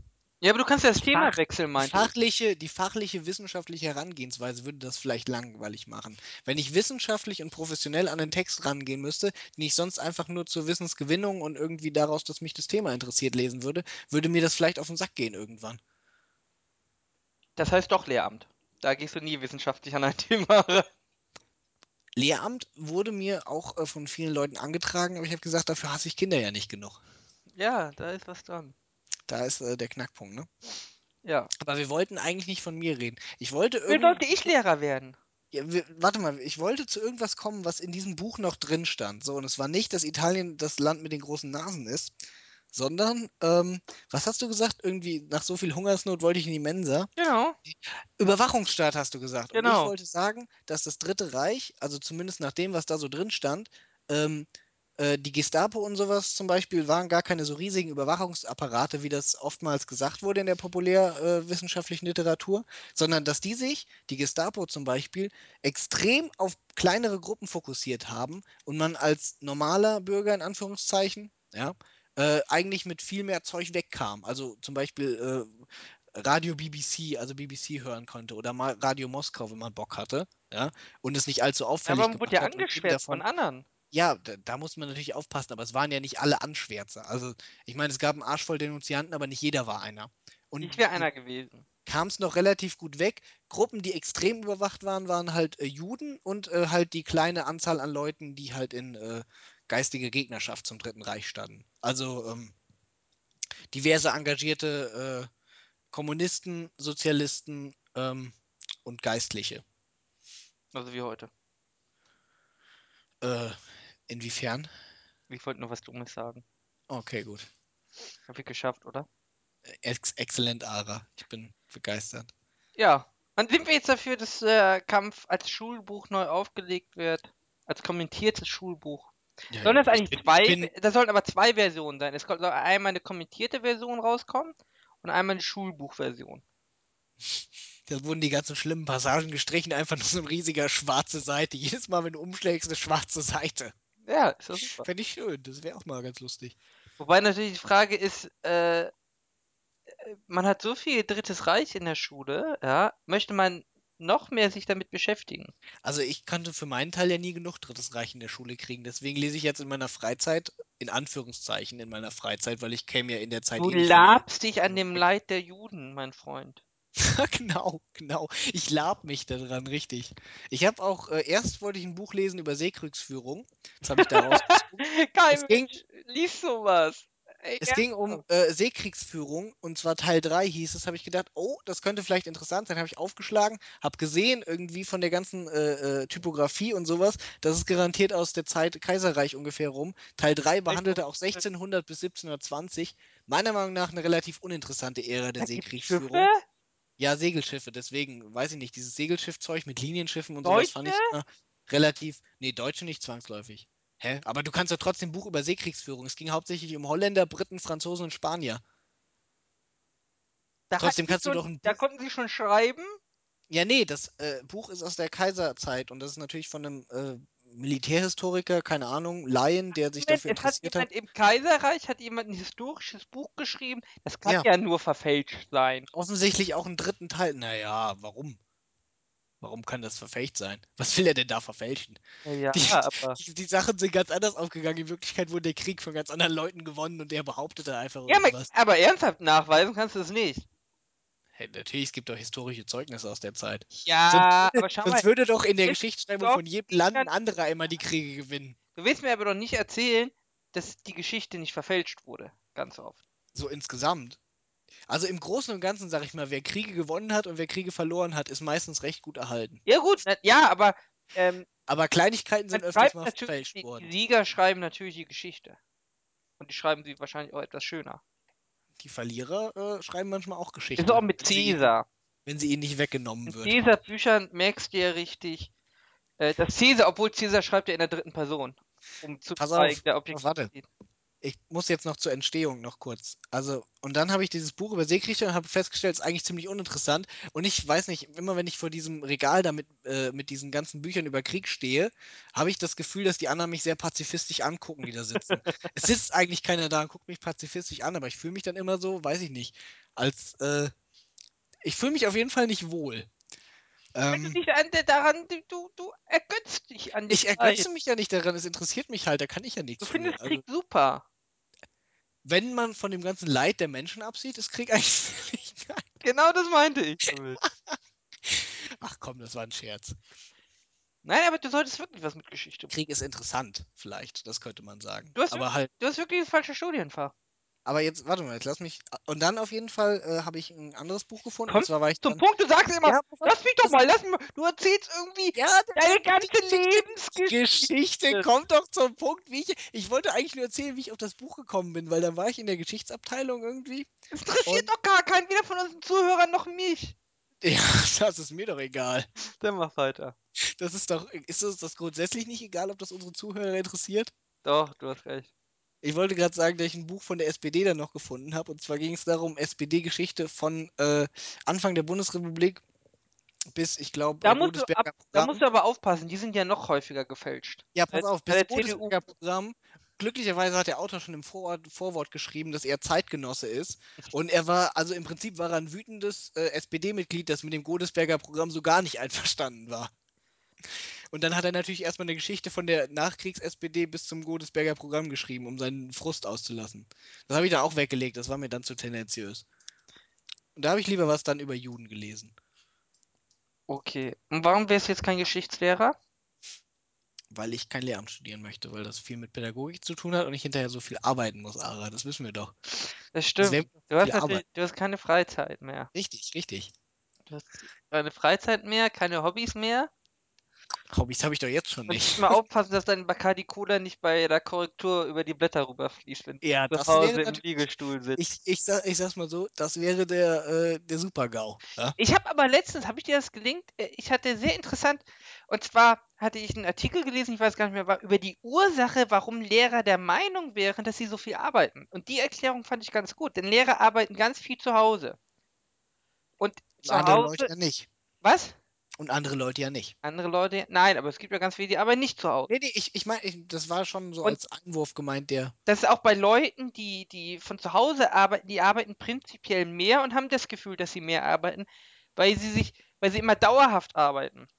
Ja, aber du kannst ja das Thema wechseln, meinte ich. fachliche, die fachliche, wissenschaftliche Herangehensweise würde das vielleicht langweilig machen. Wenn ich wissenschaftlich und professionell an den Text rangehen müsste, den ich sonst einfach nur zur Wissensgewinnung und irgendwie daraus, dass mich das Thema interessiert, lesen würde, würde mir das vielleicht auf den Sack gehen irgendwann. Das heißt doch Lehramt. Da gehst du nie wissenschaftlich an ein (laughs) Thema ran. Lehramt wurde mir auch äh, von vielen Leuten angetragen, aber ich habe gesagt, dafür hasse ich Kinder ja nicht genug. Ja, da ist was dran. Da ist äh, der Knackpunkt, ne? Ja. Aber wir wollten eigentlich nicht von mir reden. Ich wollte Wie irgendwie. sollte ich Lehrer werden? Ja, wir, warte mal, ich wollte zu irgendwas kommen, was in diesem Buch noch drin stand. So, und es war nicht, dass Italien das Land mit den großen Nasen ist, sondern, ähm, was hast du gesagt? Irgendwie nach so viel Hungersnot wollte ich in die Mensa. Genau. Überwachungsstaat hast du gesagt. Und ich Genau. wollte sagen, dass das Dritte Reich, also zumindest nach dem, was da so drin stand, ähm, äh, die Gestapo und sowas zum Beispiel waren gar keine so riesigen Überwachungsapparate, wie das oftmals gesagt wurde in der populärwissenschaftlichen Literatur, sondern dass die sich, die Gestapo zum Beispiel, extrem auf kleinere Gruppen fokussiert haben und man als normaler Bürger in Anführungszeichen, ja, äh, eigentlich mit viel mehr Zeug wegkam. Also zum Beispiel äh, Radio BBC, also BBC hören konnte oder mal Radio Moskau, wenn man Bock hatte, ja, und es nicht allzu auffällig Aber man wurde ja hat und eben angeschwärzt von anderen. Ja, da, da muss man natürlich aufpassen, aber es waren ja nicht alle Anschwärzer. Also, ich meine, es gab einen Arsch voll Denunzianten, aber nicht jeder war einer. Und Ich wäre einer gewesen. kam es noch relativ gut weg. Gruppen, die extrem überwacht waren, waren halt äh, Juden und äh, halt die kleine Anzahl an Leuten, die halt in äh, geistige Gegnerschaft zum Dritten Reich standen. Also ähm, diverse engagierte äh, Kommunisten, Sozialisten ähm, und Geistliche. Also wie heute. Äh, inwiefern? Ich wollte nur was Dummes sagen. Okay, gut. Hab ich geschafft, oder? Ex exzellent, Ara. Ich bin begeistert. Ja. Und sind wir jetzt dafür, dass der Kampf als Schulbuch neu aufgelegt wird? Als kommentiertes Schulbuch. Ja, Sollen das ich eigentlich bin- zwei, bin- da sollen aber zwei Versionen sein. Es soll einmal eine kommentierte Version rauskommen und einmal eine Schulbuchversion. Da wurden die ganzen schlimmen Passagen gestrichen, einfach nur so ein riesiger schwarze Seite. Jedes Mal, wenn du umschlägst, eine schwarze Seite. Ja, ist doch super. Fände ich schön, das wäre auch mal ganz lustig. Wobei natürlich die Frage ist, äh, man hat so viel Drittes Reich in der Schule, ja, möchte man noch mehr sich damit beschäftigen? Also ich konnte für meinen Teil ja nie genug Drittes Reich in der Schule kriegen. Deswegen lese ich jetzt in meiner Freizeit, in Anführungszeichen in meiner Freizeit, weil ich käme ja in der Zeit Du eh labst dich an dem Leid der Juden, mein Freund. (laughs) Genau, genau. Ich lab mich daran, richtig. Ich habe auch, äh, erst wollte ich ein Buch lesen über Seekriegsführung. Das habe ich da rausgezogen. (laughs) Kein Es ging- Mensch liest sowas. Ey, Es ging um äh, Seekriegsführung und zwar Teil 3 hieß es, habe ich gedacht, oh, das könnte vielleicht interessant sein, habe ich aufgeschlagen, habe gesehen irgendwie von der ganzen äh, äh, Typografie und sowas, das ist garantiert aus der Zeit Kaiserreich ungefähr rum. Teil 3 behandelte auch 1600 bis 1720, meiner Meinung nach eine relativ uninteressante Ära der Seekriegsführung. Ja, Segelschiffe, deswegen weiß ich nicht, dieses Segelschiffzeug mit Linienschiffen und Deutsche? sowas fand ich immer relativ, nee, Deutsche nicht zwangsläufig. Hä? Aber du kannst ja trotzdem ein Buch über Seekriegsführung. Es ging hauptsächlich um Holländer, Briten, Franzosen und Spanier. Da Trotzdem kannst du schon, doch ein Da konnten sie schon schreiben? Ja, nee, das äh, Buch ist aus der Kaiserzeit und das ist natürlich von einem äh, Militärhistoriker, keine Ahnung, Laien, der sich dafür interessiert hat. im Kaiserreich, hat jemand ein historisches Buch geschrieben? Das kann Ja. ja nur verfälscht sein. Offensichtlich auch einen dritten Teil. Naja, warum? Warum kann das verfälscht sein? Was will er denn da verfälschen? Ja, Die, aber. die, die Sachen sind ganz anders aufgegangen. In Wirklichkeit wurde der Krieg von ganz anderen Leuten gewonnen und der behauptete einfach Ja, irgendwas. aber ernsthaft nachweisen kannst du es nicht. Hey, natürlich, es gibt doch historische Zeugnisse aus der Zeit. Ja, sonst würde, aber schau mal, sonst würde doch in der Geschichtsschreibung von jedem Land ein anderer immer die Kriege gewinnen. du willst mir aber doch nicht erzählen, dass die Geschichte nicht verfälscht wurde. Ganz oft. So insgesamt. Also im Großen und Ganzen, sag ich mal, wer Kriege gewonnen hat und wer Kriege verloren hat, ist meistens recht gut erhalten. Ja, gut, ja, aber ähm, Aber Kleinigkeiten sind öfters mal verfälscht die, die worden. Sieger schreiben natürlich die Geschichte. Und die schreiben sie wahrscheinlich auch etwas schöner. Die Verlierer äh, schreiben manchmal auch Geschichte. Ist auch mit wenn Caesar. Wenn sie ihnen nicht weggenommen In wird. Caesar Büchern merkst du ja richtig, äh, dass Caesar, obwohl Caesar schreibt ja in der dritten Person. Um zu Pass zeigen, auf, der oh, warte. Ich muss jetzt noch zur Entstehung noch kurz. Also, und dann habe ich dieses Buch über Seekriege und habe festgestellt, es ist eigentlich ziemlich uninteressant. Und ich weiß nicht, immer wenn ich vor diesem Regal da mit, äh, mit diesen ganzen Büchern über Krieg stehe, habe ich das Gefühl, dass die anderen mich sehr pazifistisch angucken, die da sitzen. (laughs) es sitzt eigentlich keiner da und guckt mich pazifistisch an, aber ich fühle mich dann immer so, weiß ich nicht, als, äh, ich fühle mich auf jeden Fall nicht wohl. Wenn du Ähm, dich an daran, du, du, du ergötzt dich an der ich ergötze mich ja nicht daran, es interessiert mich halt, da kann ich ja Du nichts für. findest Also, Krieg super. wenn man von dem ganzen Leid der Menschen absieht, ist Krieg (laughs) eigentlich völlig geil. Genau das meinte ich damit. (laughs) Ach komm, das war ein Scherz. Nein, aber du solltest wirklich was mit Geschichte machen. Krieg ist interessant, vielleicht, das könnte man sagen. Du hast aber halt, Du hast wirklich das falsche Studienfach. Aber jetzt, warte mal, jetzt lass mich. Und dann auf jeden Fall äh, habe ich ein anderes Buch gefunden. Komm und zwar war ich Zum dann. Punkt, du sagst immer, Ja, lass mich doch mal, lass mich mal. Du erzählst irgendwie Ja, deine ganze Lebensgeschichte. Geschichte kommt doch zum Punkt, wie ich. Ich wollte eigentlich nur erzählen, wie ich auf das Buch gekommen bin, weil da war ich in der Geschichtsabteilung irgendwie. Es interessiert Und- doch gar keinen, weder von unseren Zuhörern noch mich. Ja, (laughs) das ist mir doch egal. Dann mach weiter. Das ist doch. Ist es das grundsätzlich nicht egal, ob das unsere Zuhörer interessiert? Doch, du hast recht. Ich wollte gerade sagen, dass ich ein Buch von der SPD dann noch gefunden habe. Und zwar ging es darum, SPD-Geschichte von äh, Anfang der Bundesrepublik bis, ich glaube, Da musst, du Godesberger ab, da musst du aber aufpassen, die sind ja noch häufiger gefälscht. ja, pass auf, bis der Godesberger Programm. Glücklicherweise hat der Autor schon im Vorwort, Vorwort geschrieben, dass er Zeitgenosse ist. Und er war, also im Prinzip war er ein wütendes äh, SPD-Mitglied, das mit dem Godesberger Programm so gar nicht (laughs) einverstanden war. Und dann hat er natürlich erstmal eine Geschichte von der Nachkriegs-SPD bis zum Godesberger Programm geschrieben, um seinen Frust auszulassen. Das habe ich dann auch weggelegt, das war mir dann zu tendenziös. Und da habe ich lieber was dann über Juden gelesen. Okay. Und warum wärst du jetzt kein Geschichtslehrer? Weil ich kein Lehramt studieren möchte, weil das viel mit Pädagogik zu tun hat und ich hinterher so viel arbeiten muss, Ara. Das wissen wir doch. Das stimmt. du, hast natürlich, du hast keine Freizeit mehr. Richtig, richtig. Du hast keine Freizeit mehr, keine Hobbys mehr. Hobbys habe ich doch jetzt schon Und nicht. immer (laughs) aufpassen, dass dein Bacardi Cola nicht bei der Korrektur über die Blätter rüberfließt, wenn Ja, du das zu Hause im. Liegestuhl sitzt. Ich, ich, sag, ich sag's mal so, das wäre der, äh, der Super-GAU. Ja? Ich habe aber letztens, habe ich dir das gelingt? Äh, Ich hatte sehr interessant, und zwar hatte ich einen Artikel gelesen, ich weiß gar nicht mehr, war über die Ursache, warum Lehrer der Meinung wären, dass sie so viel arbeiten. Und die Erklärung fand ich ganz gut, denn Lehrer arbeiten ganz viel zu Hause. Und Und zu Hause, Leute nicht. was? Und andere Leute ja nicht. Andere Leute? Nein, aber es gibt ja ganz viele, die arbeiten nicht zu Hause. Nee, nee, ich, ich meine, das war schon so Und- als Einwurf gemeint, der. Das ist auch bei Leuten, die, die von zu Hause arbeiten, die arbeiten prinzipiell mehr und haben das Gefühl, dass sie mehr arbeiten, weil sie sich, weil sie immer dauerhaft arbeiten.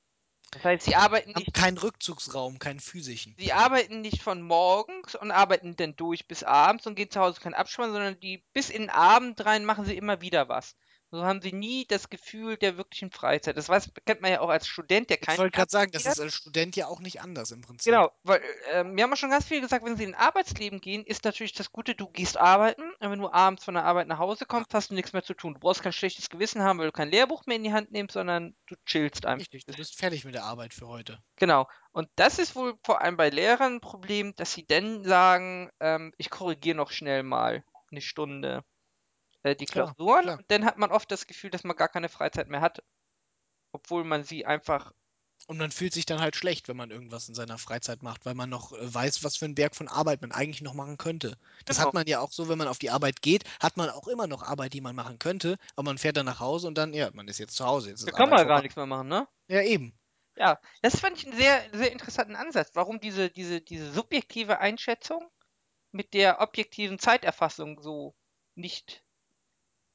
Das heißt, sie arbeiten Haben nicht keinen Rückzugsraum, keinen physischen. Sie arbeiten nicht von morgens und arbeiten dann durch bis abends und gehen zu Hause keinen Abspann, sondern die bis in den Abend rein machen sie immer wieder was. So haben sie nie das Gefühl der wirklichen Freizeit. Das weiß, kennt man ja auch als Student, der Ich kein wollte gerade sagen, das ist als Student ja auch nicht anders im Prinzip. Genau, weil äh, wir haben ja schon ganz viel gesagt, wenn sie in ein Arbeitsleben gehen, ist natürlich das Gute, du gehst arbeiten und wenn du abends von der Arbeit nach Hause kommst, hast du nichts mehr zu tun. Du brauchst kein schlechtes Gewissen haben, weil du kein Lehrbuch mehr in die Hand nimmst, sondern du chillst einfach. Richtig, du bist fertig mit der Arbeit für heute. Genau. Und das ist wohl vor allem bei Lehrern ein Problem, dass sie dann sagen, ähm, ich korrigiere noch schnell mal eine Stunde äh, die Klausuren klar. und dann hat man oft das Gefühl, dass man gar keine Freizeit mehr hat. Obwohl man sie einfach Und man fühlt sich dann halt schlecht, wenn man irgendwas in seiner Freizeit macht, weil man noch äh, weiß, was für ein Berg von Arbeit man eigentlich noch machen könnte. Das Genau. hat man ja auch so, wenn man auf die Arbeit geht, hat man auch immer noch Arbeit, die man machen könnte, aber man fährt dann nach Hause und dann, ja, man ist jetzt zu Hause. Jetzt da kann man Arbeit ja gar nichts mehr machen, ne? Ja, eben. Ja, das fand ich einen sehr, sehr interessanten Ansatz. Warum diese, diese, diese subjektive Einschätzung mit der objektiven Zeiterfassung so nicht,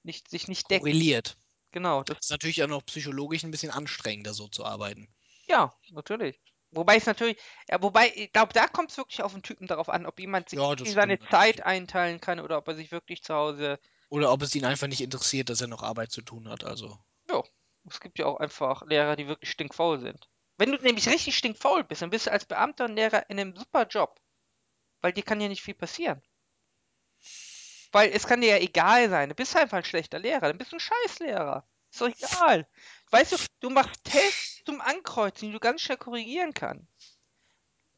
nicht, sich nicht deckt. Korreliert. Genau, das, Das ist natürlich auch noch psychologisch ein bisschen anstrengender, so zu arbeiten. ja, natürlich. Wobei es natürlich, ja, wobei, ich glaube, da kommt es wirklich auf den Typen darauf an, ob jemand sich Ja, seine Zeit einteilen kann oder ob er sich wirklich zu Hause, Oder ob es ihn einfach nicht interessiert, dass er noch Arbeit zu tun hat. Also, ja, es gibt ja auch einfach Lehrer, die wirklich stinkfaul sind. Wenn du nämlich richtig stinkfaul bist, dann bist du als Beamter und Lehrer in einem super Job. Weil dir kann ja nicht viel passieren. Weil es kann dir ja egal sein. Du bist einfach ein schlechter Lehrer. Dann bist du ein Scheißlehrer. Ist doch egal. Weißt du, du machst Tests zum Ankreuzen, die du ganz schnell korrigieren kannst.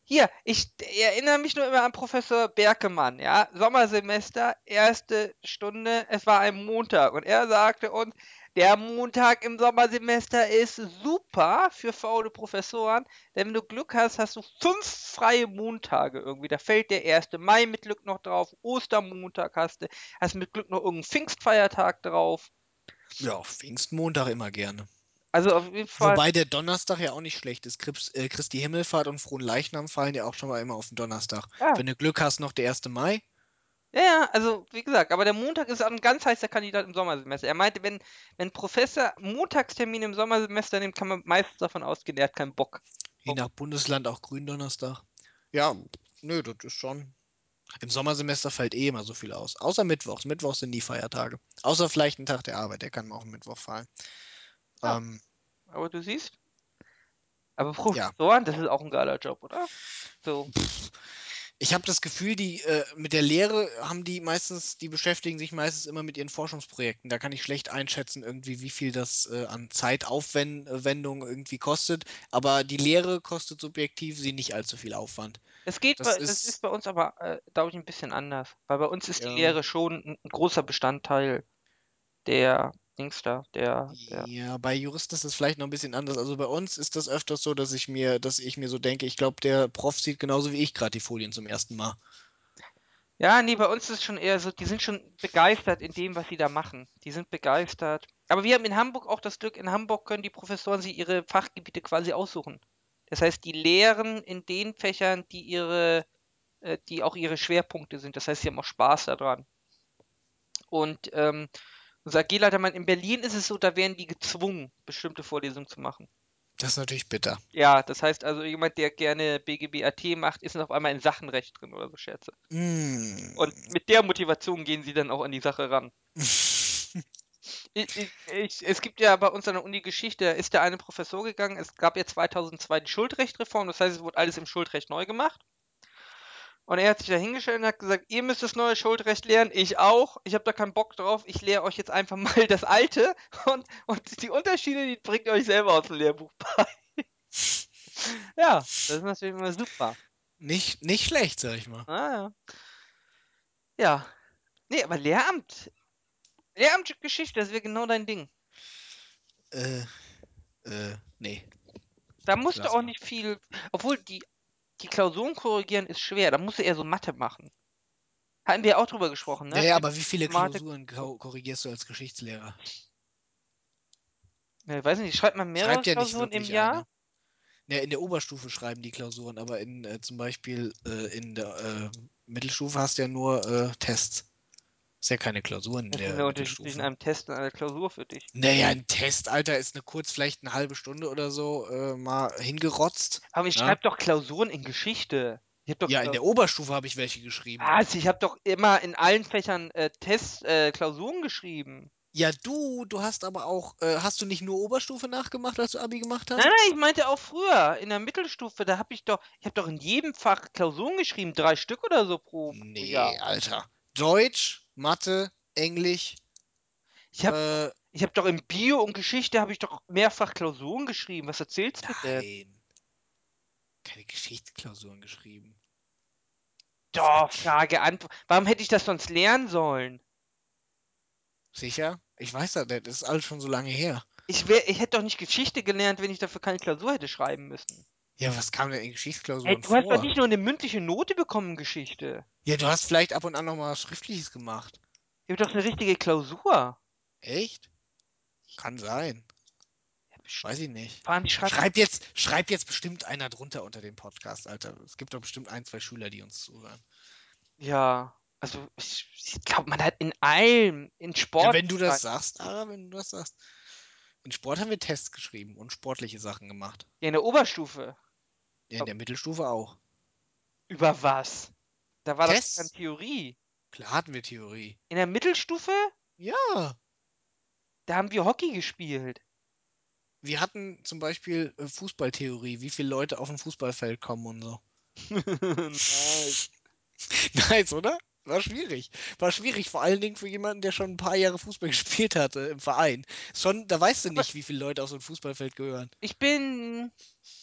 Hier, ich erinnere mich nur immer an Professor Berkemann, ja. Sommersemester, erste Stunde, es war ein Montag und er sagte uns, der Montag im Sommersemester ist super für faule Professoren, denn wenn du Glück hast, hast du fünf freie Montage irgendwie. Da fällt der 1. Mai mit Glück noch drauf, Ostermontag hast du, hast mit Glück noch irgendeinen Pfingstfeiertag drauf. ja, Pfingstmontag immer gerne. Also auf jeden Fall. Wobei der Donnerstag ja auch nicht schlecht ist. Christ, äh, Christi Himmelfahrt und Frohen Leichnam fallen ja auch schon mal immer auf den Donnerstag. Ja. Wenn du Glück hast, noch der 1. Mai. Ja, ja, also wie gesagt, aber der Montag ist ein ganz heißer Kandidat im Sommersemester. Er meinte, wenn, wenn Professor Montagstermine im Sommersemester nimmt, kann man meistens davon ausgehen, er hat keinen Bock. Je nach Bundesland auch Gründonnerstag. Ja, nö, das ist schon. Im Sommersemester fällt eh immer so viel aus. Außer Mittwochs. Mittwochs sind die Feiertage. Außer vielleicht ein Tag der Arbeit, der kann auch am Mittwoch fallen. Ja. Ähm, Aber du siehst. Aber Professoren, das ist auch ein geiler Job, oder? So. Ich habe das Gefühl, die äh, mit der Lehre haben die meistens, die beschäftigen sich meistens immer mit ihren Forschungsprojekten. Da kann ich schlecht einschätzen, irgendwie, wie viel das äh, an Zeitaufwendung irgendwie kostet. Aber die Lehre kostet subjektiv sie nicht allzu viel Aufwand. Das geht, Das bei, das ist- ist bei uns aber, äh, glaube ich, ein bisschen anders. Weil bei uns ist Ja. die Lehre schon ein, ein großer Bestandteil der Dings da, der, der. Ja, bei Juristen ist das vielleicht noch ein bisschen anders. Also bei uns ist das öfters so, dass ich mir, dass ich mir so denke, ich glaube, der Prof sieht genauso wie ich gerade die Folien zum ersten Mal. Ja, nee, bei uns ist es schon eher so, die sind schon begeistert in dem, was sie da machen. Die sind begeistert. Aber wir haben in Hamburg auch das Glück, in Hamburg können die Professoren sich ihre Fachgebiete quasi aussuchen. Das heißt, die lehren in den Fächern, die ihre, äh, die auch ihre Schwerpunkte sind. Das heißt, sie haben auch Spaß daran. Und ähm, unser AG-Leiter meint, in Berlin ist es so, da werden die gezwungen, bestimmte Vorlesungen zu machen. Das ist natürlich bitter. Ja, das heißt also, jemand, der gerne BGB-AT macht, ist auf einmal in Sachenrecht drin oder so Scherze. Mm. Und mit der Motivation gehen sie dann auch an die Sache ran. (laughs) Ich, ich, ich, es gibt ja bei uns an der Uni Geschichte, da ist der eine Professor gegangen, es gab ja 2002 die Schuldrechtreform, das heißt, es wurde alles im Schuldrecht neu gemacht. Und er hat sich da hingestellt und hat gesagt, ihr müsst das neue Schuldrecht lernen, ich auch. Ich habe da keinen Bock drauf, ich lehre euch jetzt einfach mal das alte und, und die Unterschiede, die bringt ihr euch selber aus dem Lehrbuch bei. (laughs) ja, das ist natürlich immer super. nicht, nicht schlecht, sag ich mal. Ah, ja. Ja. Nee, aber Lehramt. Lehramtsgeschichte, das wäre genau dein Ding. Äh, äh, nee. Da musst du Lass auch mal. nicht viel. Obwohl, die, die Klausuren korrigieren ist schwer. Da musst du eher so Mathe machen. Hatten wir auch drüber gesprochen, ne? Ja, ja, aber wie viele Klausuren ko- korrigierst du als Geschichtslehrer? Ja, ich weiß nicht, schreibt man mehrere Schreibt ja Klausuren im Jahr? einer. Ja, in der Oberstufe schreiben die Klausuren, aber in äh, zum Beispiel äh, in der äh, Mittelstufe hast du ja nur äh, Tests. Ist ja keine Klausuren in Was ist der denn der Unterschied zwischen Mittelstufe. einem Test und einer Klausur für dich? Naja, ein Test, Alter, ist eine kurz, vielleicht eine halbe Stunde oder so äh, mal hingerotzt. Aber ich Ja. schreibe doch Klausuren in Geschichte. Ja, in der Oberstufe habe ich welche geschrieben. Was? Ich habe doch immer in allen Fächern äh, Tests, äh, Klausuren geschrieben. Ja, du, du hast aber auch, äh, hast du nicht nur Oberstufe nachgemacht, als du Abi gemacht hast? Nein, nein, ich meinte auch früher, in der Mittelstufe, da habe ich doch, ich habe doch in jedem Fach Klausuren geschrieben, drei Stück oder so pro, pro Nee, Jahr. Alter. Deutsch, Mathe, Englisch, Ich habe äh, ich hab doch in Bio und Geschichte habe ich doch mehrfach Klausuren geschrieben. Was erzählst du denn? nein. Keine Geschichtsklausuren geschrieben. Doch. Frage, Antwort. Warum hätte ich das sonst lernen sollen? Sicher? Ich weiß das, das ist alles schon so lange her. Ich, wär, ich hätte doch nicht Geschichte gelernt, wenn ich dafür keine Klausur hätte schreiben müssen. Ja, was kam denn in Ey, Geschichtsklausuren du hast doch vor? nicht nur eine mündliche Note bekommen Geschichte. Ja, du hast vielleicht ab und an noch mal was Schriftliches gemacht. Ich habe doch eine richtige Klausur. Echt? Kann sein. Weiß ich nicht. Vor Schreibt jetzt, schreibt jetzt bestimmt einer drunter unter dem Podcast, Alter. Es gibt doch bestimmt ein, zwei Schüler, die uns zuhören. Ja, also ich, ich glaube, man hat in allem, in Sport. Ja, wenn du das sagst, Ara, wenn du das sagst. In Sport haben wir Tests geschrieben und sportliche Sachen gemacht. Ja, in der Oberstufe. Ja, in der Mittelstufe auch. Über was? Da war Tests? das dann Theorie. Klar hatten wir Theorie. In der Mittelstufe, Ja. da haben wir Hockey gespielt. Wir hatten zum Beispiel äh, Fußballtheorie, wie viele Leute auf ein Fußballfeld kommen und so. (laughs) (laughs) nice. Nice, oder? War schwierig. War schwierig, vor allen Dingen für jemanden, der schon ein paar Jahre Fußball (laughs) gespielt hatte im Verein. Schon, da weißt du nicht, wie viele Leute auf so ein Fußballfeld gehören. Ich bin,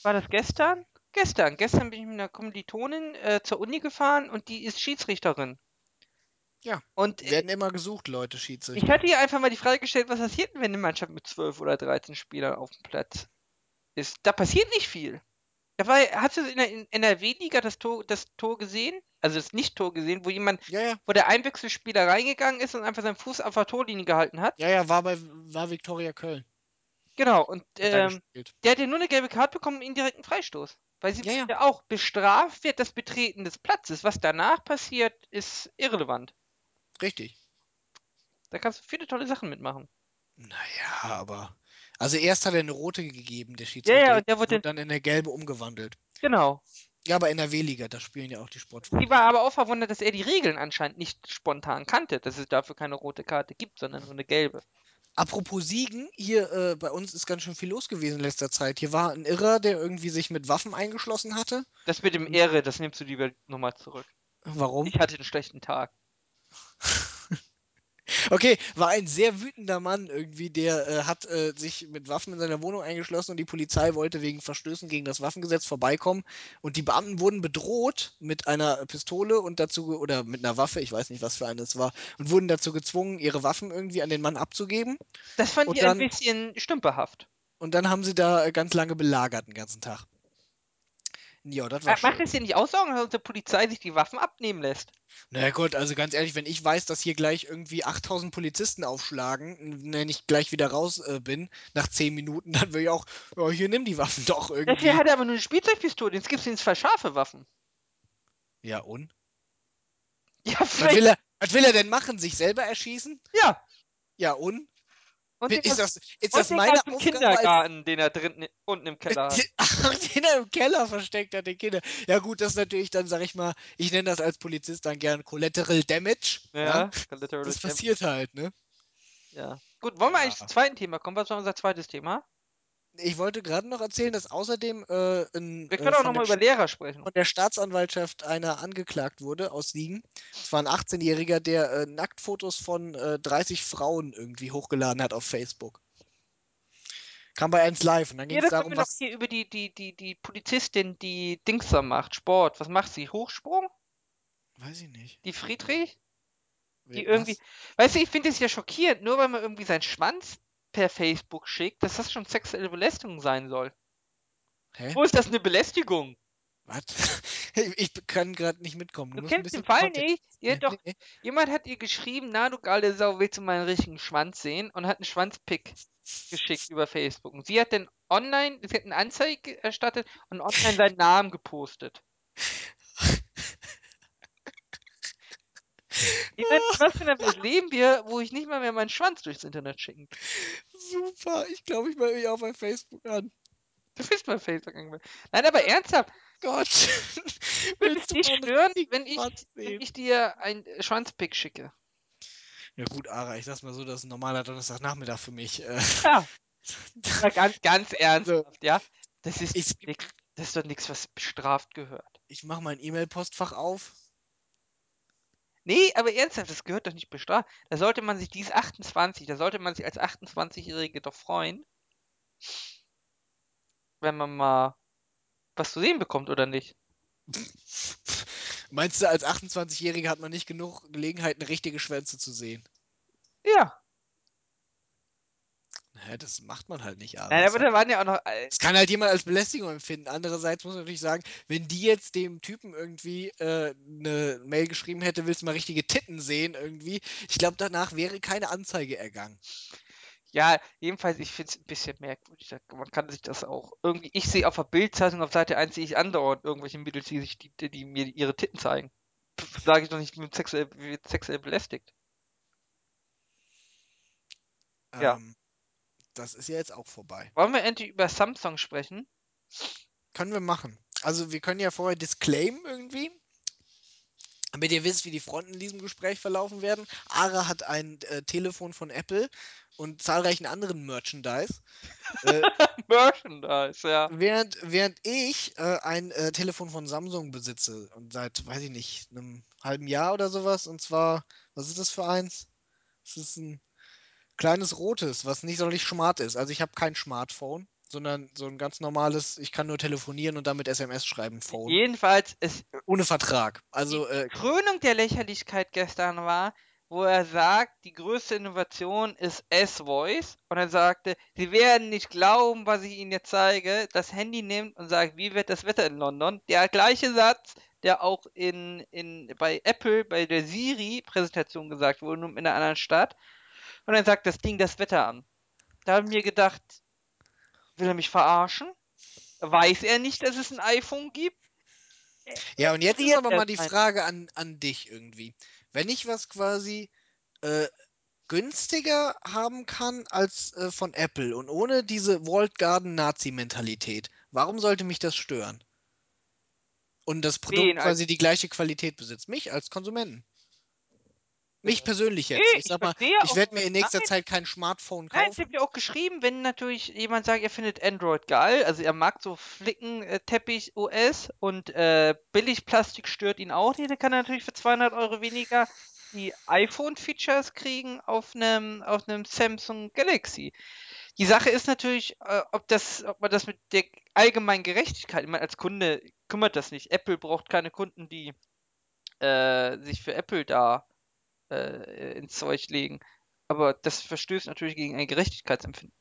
war das gestern? Gestern. Gestern bin ich mit einer Kommilitonin äh, zur Uni gefahren und die ist Schiedsrichterin. Ja, Und äh, Werden immer gesucht, Leute, ich Schiedsrichter. hatte ihr einfach mal die Frage gestellt, was passiert denn, wenn eine Mannschaft mit 12 oder 13 Spielern auf dem Platz ist? Da passiert nicht viel. Da war, hast du in der NRW-Liga das Tor, das Tor gesehen? Also das Nicht-Tor gesehen, wo jemand, Ja, ja. wo der Einwechselspieler reingegangen ist und einfach seinen Fuß auf der Torlinie gehalten hat? Ja, ja, war bei war Viktoria Köln. Genau, und ähm, der hat ja nur eine gelbe Karte bekommen und indirekten Freistoß. Weil sie Ja, ja. ja auch bestraft wird das Betreten des Platzes. Was danach passiert, ist irrelevant. Richtig. Da kannst du viele tolle Sachen mitmachen. Naja, aber. Also erst hat er eine rote gegeben, der Ja, Schiedsrichter. ja, und der wurde wurde dann in der gelbe umgewandelt. Genau. Ja, aber in der W-Liga, da spielen ja auch die Sportfreunde. Sie war aber auch verwundert, dass er die Regeln anscheinend nicht spontan kannte, dass es dafür keine rote Karte gibt, sondern nur eine gelbe. Apropos Siegen, hier äh, bei uns ist ganz schön viel los gewesen in letzter Zeit. Hier war ein Irrer, der irgendwie sich mit Waffen eingeschlossen hatte. Das mit dem Ehre, das nimmst du lieber nochmal zurück. Warum? Ich hatte einen schlechten Tag. (laughs) Okay, war ein sehr wütender Mann irgendwie, der äh, hat äh, sich mit Waffen in seiner Wohnung eingeschlossen und die Polizei wollte wegen Verstößen gegen das Waffengesetz vorbeikommen und die Beamten wurden bedroht mit einer Pistole und dazu oder mit einer Waffe, ich weiß nicht, was für eine es war, und wurden dazu gezwungen, ihre Waffen irgendwie an den Mann abzugeben Das fand Und ich ein bisschen stümperhaft. und dann haben sie da äh, ganz lange belagert den ganzen Tag. Ja, das war Macht schön. es dir nicht Aussagen, dass unsere Polizei sich die Waffen abnehmen lässt? Naja gut, also ganz ehrlich, wenn ich weiß, dass hier gleich irgendwie 8000 Polizisten aufschlagen, wenn ich gleich wieder raus äh, bin, nach 10 Minuten, (laughs) dann will ich auch, ja, hier nimm die Waffen (laughs) doch Das irgendwie. hier hat aber nur eine Spielzeugpistole, jetzt gibt es zwei scharfe Waffen. Ja, und? Ja, Was vielleicht. will, er, was will er denn machen? Sich selber erschießen? Ja. Ja, und? Und Ist den, das, ist das meine Aufgabe als... Kindergarten, den er drin, unten im Keller hat. (laughs) Ach, den er im Keller versteckt hat, den Kinder. Ja gut, das ist natürlich dann, sag ich mal, ich nenne das als Polizist dann gern Collateral Damage. Ja, Ja, Collateral das Damage. passiert halt, ne? Ja. Gut, wollen wir Ja. eigentlich zum zweiten Thema kommen? Was war unser zweites Thema? Ich wollte gerade noch erzählen, dass außerdem äh, ein, Wir äh, können auch von nochmal der über Lehrer sprechen. von der Staatsanwaltschaft einer angeklagt wurde aus Siegen. Es war ein 18-Jähriger, der äh, Nacktfotos von äh, 30 Frauen irgendwie hochgeladen hat auf Facebook. Kam bei 1 live und dann ging Ja, es dann darum, wir noch was. hier über die, die, die, die Polizistin, die Dings da macht, Sport. Was macht sie? Hochsprung? Weiß ich nicht. Die Friedrich? Die irgendwie. Weißt du, ich finde es ja schockierend, nur weil man irgendwie seinen Schwanz per Facebook schickt, dass das schon sexuelle Belästigung sein soll. Hä? Wo ist das eine Belästigung? Was? (laughs) ich kann gerade nicht mitkommen. Du ein kennst den Fall nicht? Nee, doch, nee. jemand hat ihr geschrieben, na du geile Sau, willst du meinen richtigen Schwanz sehen? Und hat einen Schwanzpick geschickt über Facebook. Und sie hat dann online, sie hat eine Anzeige erstattet und online seinen Namen gepostet. (laughs) Ich meine, was für eine Welt leben wir, wo ich nicht mal mehr meinen Schwanz durchs Internet schicken kann? Super. Ich glaube, ich melde mich auch bei Facebook an. Du bist bei Facebook angemeldet. Nein, aber ernsthaft, Gott. (laughs) Willst du dich stören, wenn ich, wenn ich dir ein Schwanzpick schicke? Ja gut, Ara, ich sag's mal so, das ist ein normaler Donnerstagnachmittag für mich. Äh, Ja. (laughs) Mal ganz, ganz ernsthaft, ja. Das ist, ich, nix, das ist doch nichts, was bestraft gehört. ich mache mein E-Mail-Postfach auf. Nee, aber ernsthaft, das gehört doch nicht bestraft. Da sollte man sich, die ist 28, da sollte man sich als 28-Jährige doch freuen, wenn man mal was zu sehen bekommt, oder nicht? Meinst du, als 28-Jähriger hat man nicht genug Gelegenheit, eine richtige Schwänze zu sehen? Ja. Hä, das macht man halt nicht, Ara. Nein, Das aber da waren ja auch noch. Das kann halt jemand als Belästigung empfinden. Andererseits muss man natürlich sagen, wenn die jetzt dem Typen irgendwie äh, eine Mail geschrieben hätte, willst du mal richtige Titten sehen irgendwie, ich glaube, danach wäre keine Anzeige ergangen. Ja, jedenfalls, ich finde es ein bisschen merkwürdig. Man kann sich das auch irgendwie. Ich sehe auf der Bildzeitung auf Seite 1 sehe ich andauernd irgendwelche Mädels, die, sich, die, die mir ihre Titten zeigen. Sage ich doch nicht, mit sexuell, sexuell belästigt. Ja. Das ist ja jetzt auch vorbei. Wollen wir endlich über Samsung sprechen? Können wir machen. Also wir können ja vorher disclaimen irgendwie. Damit ihr wisst, wie die Fronten in diesem Gespräch verlaufen werden. Ara hat ein äh, Telefon von Apple und zahlreichen anderen Merchandise. (laughs) Äh, Merchandise, ja. während, während ich äh, ein äh, Telefon von Samsung besitze und seit, weiß ich nicht, einem halben Jahr oder sowas. Und zwar, was ist das für eins? Es ist ein kleines rotes, was nicht sonderlich smart ist. Also ich habe kein Smartphone, sondern so ein ganz normales, ich kann nur telefonieren und damit SMS schreiben, Phone. Jedenfalls, es, Ohne Vertrag. Also, die äh, Krönung der Lächerlichkeit gestern war, wo er sagt, die größte Innovation ist S-Voice. Und er sagte, Sie werden nicht glauben, was ich Ihnen jetzt zeige. Das Handy nimmt und sagt, wie wird das Wetter in London? Der gleiche Satz, der auch in, in, bei Apple, bei der Siri-Präsentation gesagt wurde, nur in einer anderen Stadt. Und dann sagt das Ding das Wetter an. Da haben wir gedacht, will er mich verarschen? Weiß er nicht, dass es ein iPhone gibt? Ja, und jetzt ist aber er mal die Frage an, an dich irgendwie. Wenn ich was quasi äh, günstiger haben kann als äh, von Apple und ohne diese Walled Garden Nazi-Mentalität, warum sollte mich das stören? Und das Produkt Wen? Quasi die gleiche Qualität besitzt. Mich als Konsumenten. Mich persönlich Nee, jetzt. Ich ich sag mal, ich werde mir in nächster Nein. Zeit kein Smartphone Nein, ich kaufen. habe ja auch geschrieben, wenn natürlich jemand sagt, er findet Android geil, also er mag so Flickenteppich-OS und äh, Billigplastik stört ihn auch nicht, dann kann er natürlich für 200 Euro weniger die iPhone-Features kriegen auf einem auf einem Samsung Galaxy. Die Sache ist natürlich, äh, ob das, ob man das mit der allgemeinen Gerechtigkeit, ich meine, als Kunde kümmert das nicht. Apple braucht keine Kunden, die äh, sich für Apple da äh, ins Zeug legen. Aber das verstößt natürlich gegen ein Gerechtigkeitsempfinden.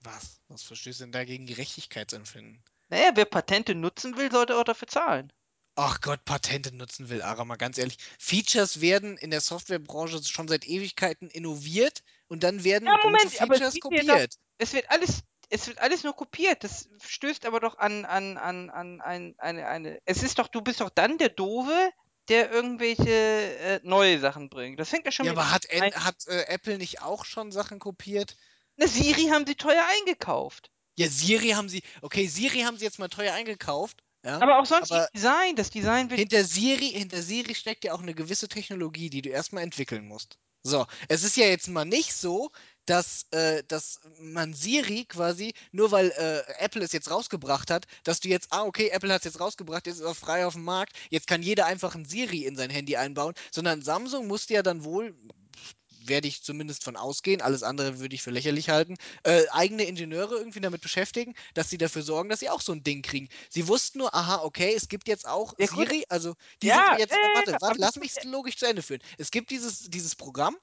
Was? Was verstehst du denn da gegen Gerechtigkeitsempfinden? Naja, wer Patente nutzen will, sollte auch dafür zahlen. Ach Gott, Patente nutzen will, Ara, mal ganz ehrlich. Features werden in der Softwarebranche schon seit Ewigkeiten innoviert und dann werden Ja, Moment, aber es Features geht mir doch- kopiert. Es wird alles, es wird alles nur kopiert. Das stößt aber doch an, an, an, an, an eine, eine. Es ist doch, du bist doch dann der Doofe, der irgendwelche äh, neue Sachen bringt. Das fängt ja schon Ja, mit. aber hat, ein- hat äh, Apple nicht auch schon Sachen kopiert? Eine Siri haben sie teuer eingekauft. Ja, Siri haben sie, okay, Siri haben sie jetzt mal teuer eingekauft, ja. Aber auch sonst Aber ihr Design, das Design wird. hinter Siri, hinter Siri steckt ja auch eine gewisse Technologie, die du erstmal entwickeln musst. So, es ist ja jetzt mal nicht so, dass, äh, dass man Siri quasi, nur weil äh, Apple es jetzt rausgebracht hat, dass du jetzt, ah, okay, Apple hat es jetzt rausgebracht, jetzt ist er frei auf dem Markt, jetzt kann jeder einfach ein Siri in sein Handy einbauen, sondern Samsung musste ja dann wohl, werde ich zumindest von ausgehen, alles andere würde ich für lächerlich halten, äh, eigene Ingenieure irgendwie damit beschäftigen, dass sie dafür sorgen, dass sie auch so ein Ding kriegen. Sie wussten nur, aha, okay, es gibt jetzt auch Ja. Siri, also dieses, Ja, jetzt, ja, warte, warte, lass mich ja- logisch zu Ende führen. Es gibt dieses, dieses Programm,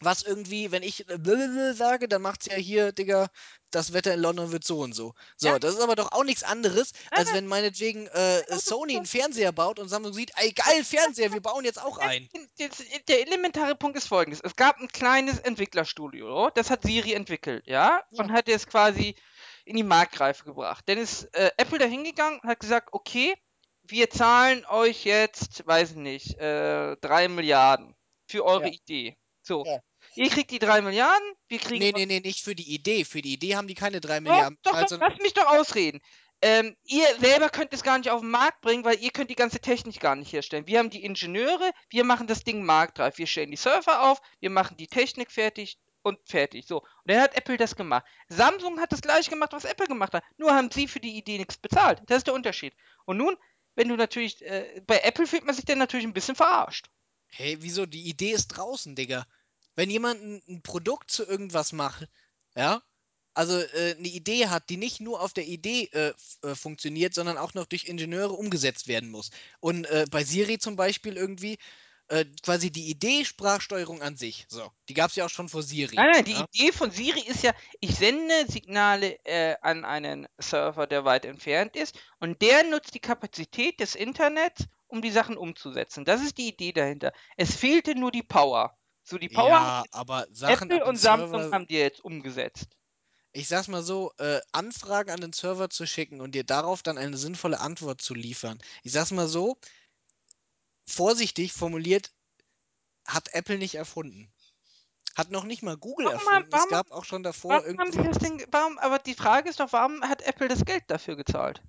was irgendwie, wenn ich äh, sage, dann macht's ja hier, Digga, das Wetter in London wird so und so. So, Ja. das ist aber doch auch nichts anderes, als wenn meinetwegen äh, Sony einen Fernseher baut und Samsung sieht, ey, geil, Fernseher, wir bauen jetzt auch (laughs) ein. Der elementare Punkt ist folgendes. Es gab ein kleines Entwicklerstudio, das hat Siri entwickelt, ja, Ja. und hat es quasi in die Marktreife gebracht. Dann ist äh, Apple da hingegangen und hat gesagt, okay, wir zahlen euch jetzt, weiß ich nicht, äh, 3 Milliarden für eure Ja. Idee. So, Ja. ihr kriegt die 3 Milliarden, wir kriegen... Nee, nee, nee, nicht für die Idee. Für die Idee haben die keine 3 Doch, Milliarden doch, sondern lass mich doch ausreden. ähm, ihr selber könnt es gar nicht auf den Markt bringen, weil ihr könnt die ganze Technik gar nicht herstellen. Wir haben die Ingenieure, wir machen das Ding marktreif. Wir stellen die Server auf, wir machen die Technik fertig und fertig. So. Und dann hat Apple das gemacht. Samsung hat das gleiche gemacht, was Apple gemacht hat. Nur haben sie für die Idee nichts bezahlt. Das ist der Unterschied. Und nun, wenn du natürlich, äh, bei Apple fühlt man sich dann natürlich ein bisschen verarscht. Hey, wieso? Die Idee ist draußen, Digga. Wenn jemand ein, ein Produkt zu irgendwas macht, ja, also äh, eine Idee hat, die nicht nur auf der Idee äh, äh, funktioniert, sondern auch noch durch Ingenieure umgesetzt werden muss. Und äh, bei Siri zum Beispiel irgendwie äh, quasi die Idee Sprachsteuerung an sich. So, die gab es ja auch schon vor Siri. Nein, nein, die ja? Idee von Siri ist ja, ich sende Signale äh, an einen Server, der weit entfernt ist, und der nutzt die Kapazität des Internets, um die Sachen umzusetzen. Das ist die Idee dahinter. Es fehlte nur die Power. So, die Power Ja, aber Sachen Apple und Samsung haben die jetzt umgesetzt. ich sag's mal so, äh, Anfragen an den Server zu schicken und dir darauf dann eine sinnvolle Antwort zu liefern. Ich sag's mal so, vorsichtig formuliert, hat Apple nicht erfunden. Hat noch nicht mal Google Warum erfunden. es warum- gab auch schon davor Warum haben sie irgendwie. das Ding, warum, aber die Frage ist doch, warum hat Apple das Geld dafür gezahlt?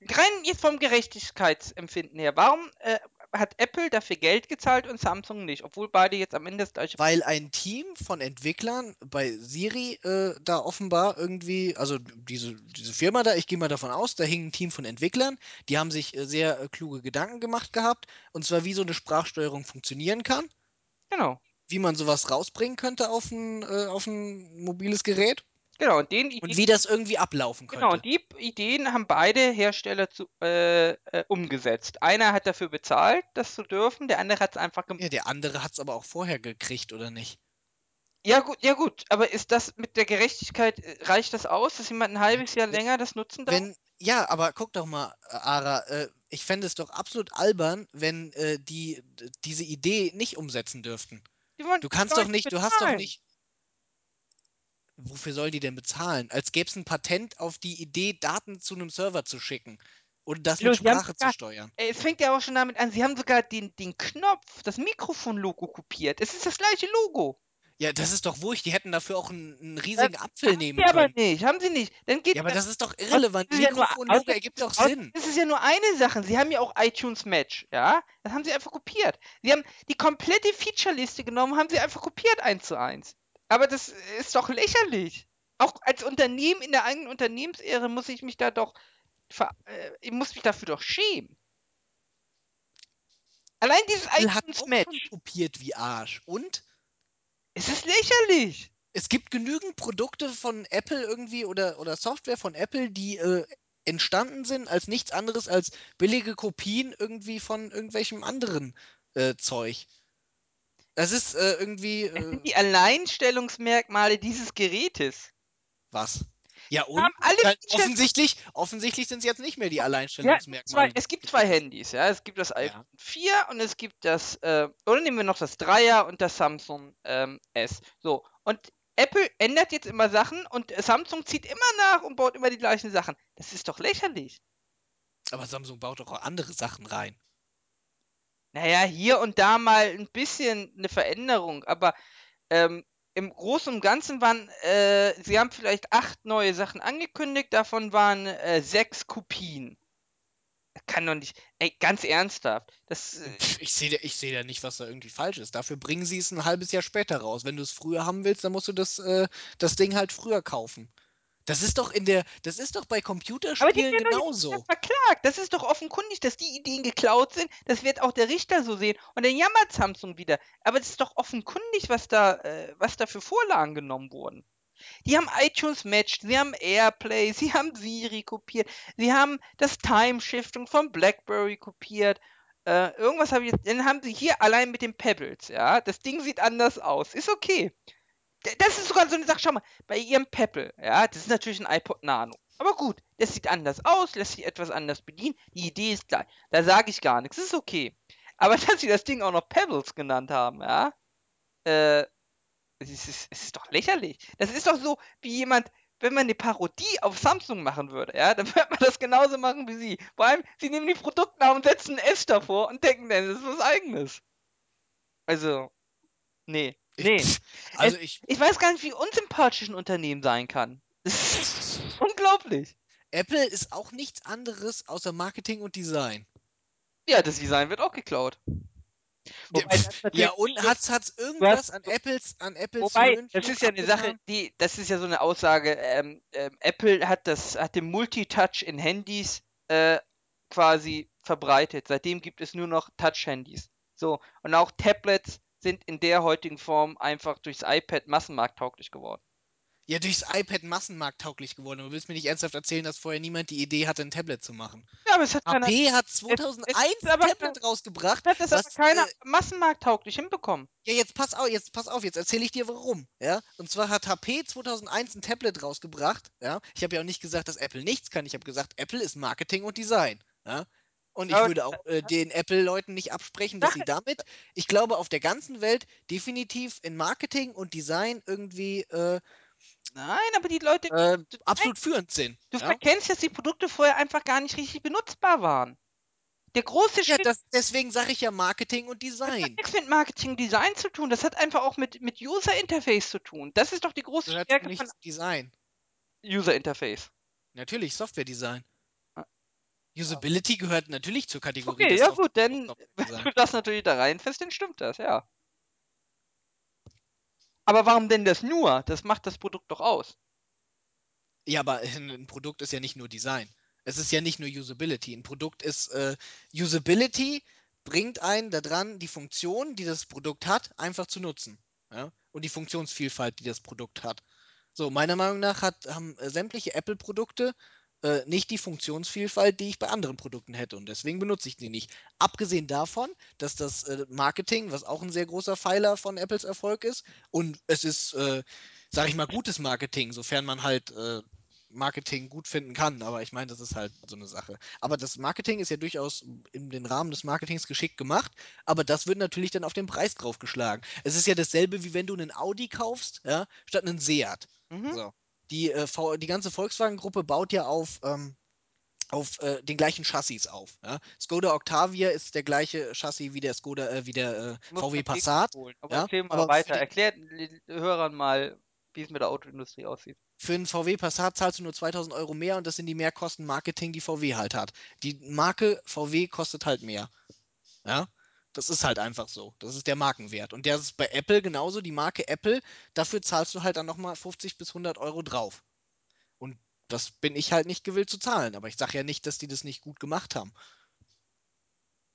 Rein jetzt vom Gerechtigkeitsempfinden her, warum äh, hat Apple dafür Geld gezahlt und Samsung nicht, obwohl beide jetzt am Ende das gleiche Weil ein Team von Entwicklern bei Siri äh, da offenbar irgendwie, also diese, diese Firma da, ich gehe mal davon aus, da hing ein Team von Entwicklern, die haben sich äh, sehr äh, kluge Gedanken gemacht gehabt, und zwar wie so eine Sprachsteuerung funktionieren kann, Genau, wie man sowas rausbringen könnte auf ein, äh, auf ein mobiles Gerät genau. Und den und wie das irgendwie ablaufen genau, könnte. und die Ideen haben beide Hersteller zu, äh, äh, umgesetzt. Einer hat dafür bezahlt, das zu dürfen, der andere hat es einfach gemacht. Ja, der andere hat es aber auch vorher gekriegt, oder nicht? Ja gut, ja gut, aber ist das mit der Gerechtigkeit, äh, reicht das aus, dass jemand ein halbes Jahr länger das nutzen darf? Wenn, ja, aber guck doch mal, äh, Ara, äh, ich fände es doch absolut albern, wenn die diese Idee nicht umsetzen dürften. Wollen Du kannst doch nicht, du hast doch bezahlen. nicht. Wofür soll die denn bezahlen? Als gäbe es ein Patent auf die Idee, Daten zu einem Server zu schicken und das mit haben Sprache zu sogar- steuern. Ey, Es fängt ja auch schon damit an, sie haben sogar den, den Knopf, das Mikrofon-Logo kopiert. Es ist das gleiche Logo. Ja, das ist doch wurscht, die hätten dafür auch einen, einen riesigen Apfel Haben nehmen sie aber können. nicht, haben sie nicht. Dann geht Ja, aber das ist doch das irrelevant. ja nur- Mikrofon-Logo außer- ergibt doch Sinn. Das ist ja nur eine Sache. Sie haben ja auch iTunes Match, ja? Das haben sie einfach kopiert. Sie haben die komplette Feature-Liste genommen, haben sie einfach kopiert eins zu eins. Aber das ist doch lächerlich. Auch als Unternehmen in der eigenen Unternehmensehre muss ich mich da doch, ver äh, ich muss mich dafür doch schämen. Allein dieses Apple hat iTunes auch schon Match, kopiert wie Arsch. Und? es ist lächerlich. es gibt genügend Produkte von Apple irgendwie oder, oder Software von Apple, die äh, entstanden sind als nichts anderes als billige Kopien irgendwie von irgendwelchem anderen äh, Zeug. Das ist äh, irgendwie äh, sind (laughs) die Alleinstellungsmerkmale dieses Gerätes. was. Ja und? offensichtlich offensichtlich sind es jetzt nicht mehr die Ja, Alleinstellungsmerkmale. zwei, es gibt zwei Handys, ja. Es gibt das Ja. iPhone 4 und es gibt das, äh, oder nehmen wir noch das 3er und das Samsung ähm, S. So, und Apple ändert jetzt immer Sachen und Samsung zieht immer nach und baut immer die gleichen Sachen. Das ist doch lächerlich. Aber Samsung baut doch auch andere Sachen rein. Naja, hier und da mal ein bisschen eine Veränderung, aber ähm, im Großen und Ganzen waren, äh, sie haben vielleicht acht neue Sachen angekündigt, davon waren äh, sechs Kopien. Kann doch nicht, ey, ganz ernsthaft. Das, äh, Ich sehe ich seh da nicht, was da irgendwie falsch ist. Dafür bringen sie es ein halbes Jahr später raus. Wenn du es früher haben willst, dann musst du das, äh, das Ding halt früher kaufen. Das ist doch in der, das ist doch bei Aber die Computerspielen werden doch jetzt genauso. wieder verklagt. Das ist doch offenkundig, dass die Ideen geklaut sind. Das wird auch der Richter so sehen. Und dann jammert Samsung wieder. Aber das ist doch offenkundig, was da, äh, was da für Vorlagen genommen wurden. Die haben iTunes Matched, sie haben Airplay, (laughs) sie haben Siri kopiert, sie haben das Time Shifting von BlackBerry kopiert. Äh, irgendwas habe ich jetzt. Dann haben sie hier allein mit den Pebbles, ja. Das Ding sieht anders aus. Ist okay. Das ist sogar so eine Sache, schau mal, bei ihrem Pebble, ja, das ist natürlich ein iPod Nano. Aber gut, das sieht anders aus, lässt sich etwas anders bedienen. Die Idee ist gleich. Da sage ich gar nichts, ist okay. Aber (laughs) dass sie das Ding auch noch Pebbles genannt haben, ja, äh, es ist, es ist doch lächerlich. Das ist doch so, wie jemand, wenn man eine Parodie auf Samsung machen würde, ja, dann (laughs) würde man das genauso machen wie sie. Vor allem, sie nehmen die Produktnamen und setzen ein S davor und denken das ist was eigenes. Also, nee, nee. Ich, also ich, Ich weiß gar nicht, wie unsympathisch ein Unternehmen sein kann. (laughs) (laughs) Unglaublich. Apple ist auch nichts anderes außer Marketing und Design. Ja, das Design wird auch geklaut. Wobei Ja, und hat's, hat's irgendwas an Apples, an Apples Wobei, Höhen das ist ja eine? Sache, die, das ist ja so eine Aussage, ähm, ähm, Apple hat das, hat den Multitouch in Handys äh, quasi verbreitet. Seitdem gibt es nur noch Touch-Handys. So, und auch Tablets sind in der heutigen Form einfach durchs iPad massenmarkttauglich geworden. Ja, durchs iPad massenmarkttauglich geworden. Du willst mir nicht ernsthaft erzählen, dass vorher niemand die Idee hatte, ein Tablet zu machen. Ja, aber es hat keiner, HP hat es 2001 ist aber ein Tablet rausgebracht, hat das was, aber keiner äh, massenmarkttauglich hinbekommen. Ja, jetzt pass auf, jetzt pass auf, jetzt erzähle ich dir warum, ja? Und zwar hat HP 2001 ein Tablet rausgebracht, ja? Ich habe ja auch nicht gesagt, dass Apple nichts kann. Ich habe gesagt, Apple ist Marketing und Design, ja? Und ich würde auch äh, den Apple-Leuten nicht absprechen, dass sie damit, ich glaube, auf der ganzen Welt definitiv in Marketing und Design irgendwie äh, Nein, aber die Leute, äh, du, absolut führend sind. du ja? verkennst, dass die Produkte vorher einfach gar nicht richtig benutzbar waren. Der große Ja, das, deswegen sage ich ja Marketing und Das hat Design. nichts mit Marketing Design zu tun. Das hat einfach auch mit, mit User Interface zu tun. Das ist doch die große Gehört Stärke nicht von zum Design. User Interface. Natürlich, Software-Design. Ah. Usability gehört natürlich zur Kategorie Okay, ja gut, dann, (laughs) wenn du das natürlich da reinfährst, dann stimmt das, ja. Aber warum denn das nur? Das macht das Produkt doch aus. Ja, aber ein Produkt ist ja nicht nur Design. Es ist ja nicht nur Usability. Ein Produkt ist äh, Usability bringt einen daran, die Funktion, die das Produkt hat, einfach zu nutzen. Ja? Und die Funktionsvielfalt, die das Produkt hat. So, meiner Meinung nach hat, haben äh, sämtliche Apple-Produkte äh, nicht die Funktionsvielfalt, die ich bei anderen Produkten hätte. Und deswegen benutze ich die nicht. Abgesehen davon, dass das äh, Marketing, was auch ein sehr großer Pfeiler von Apples Erfolg ist, und es ist, äh, sag ich mal, gutes Marketing, sofern man halt äh, Marketing gut finden kann, aber ich meine, das ist halt so eine Sache. Aber das Marketing ist ja durchaus in den Rahmen des Marketings geschickt gemacht, aber das wird natürlich dann auf den Preis draufgeschlagen. Es ist ja dasselbe, wie wenn du einen Audi kaufst, ja, statt einen Seat. Mhm. So. Die, äh, die ganze Volkswagen-Gruppe baut ja auf, ähm, auf äh, den gleichen Chassis auf. Ja? Skoda Octavia ist der gleiche Chassis wie der Skoda, äh, wie der äh, VW Passat. Aber ja, erzähl mal aber weiter. Erklärt den Hörern mal, wie es mit der Autoindustrie aussieht. Für einen VW Passat zahlst du nur 2000 Euro mehr und das sind die Mehrkosten Marketing, die VW halt hat. Die Marke VW kostet halt mehr. Ja, das ist halt einfach so. Das ist der Markenwert. Und der ist bei Apple genauso. Die Marke Apple, dafür zahlst du halt dann nochmal 50 bis 100 Euro drauf. Und das bin ich halt nicht gewillt zu zahlen. Aber ich sage ja nicht, dass die das nicht gut gemacht haben.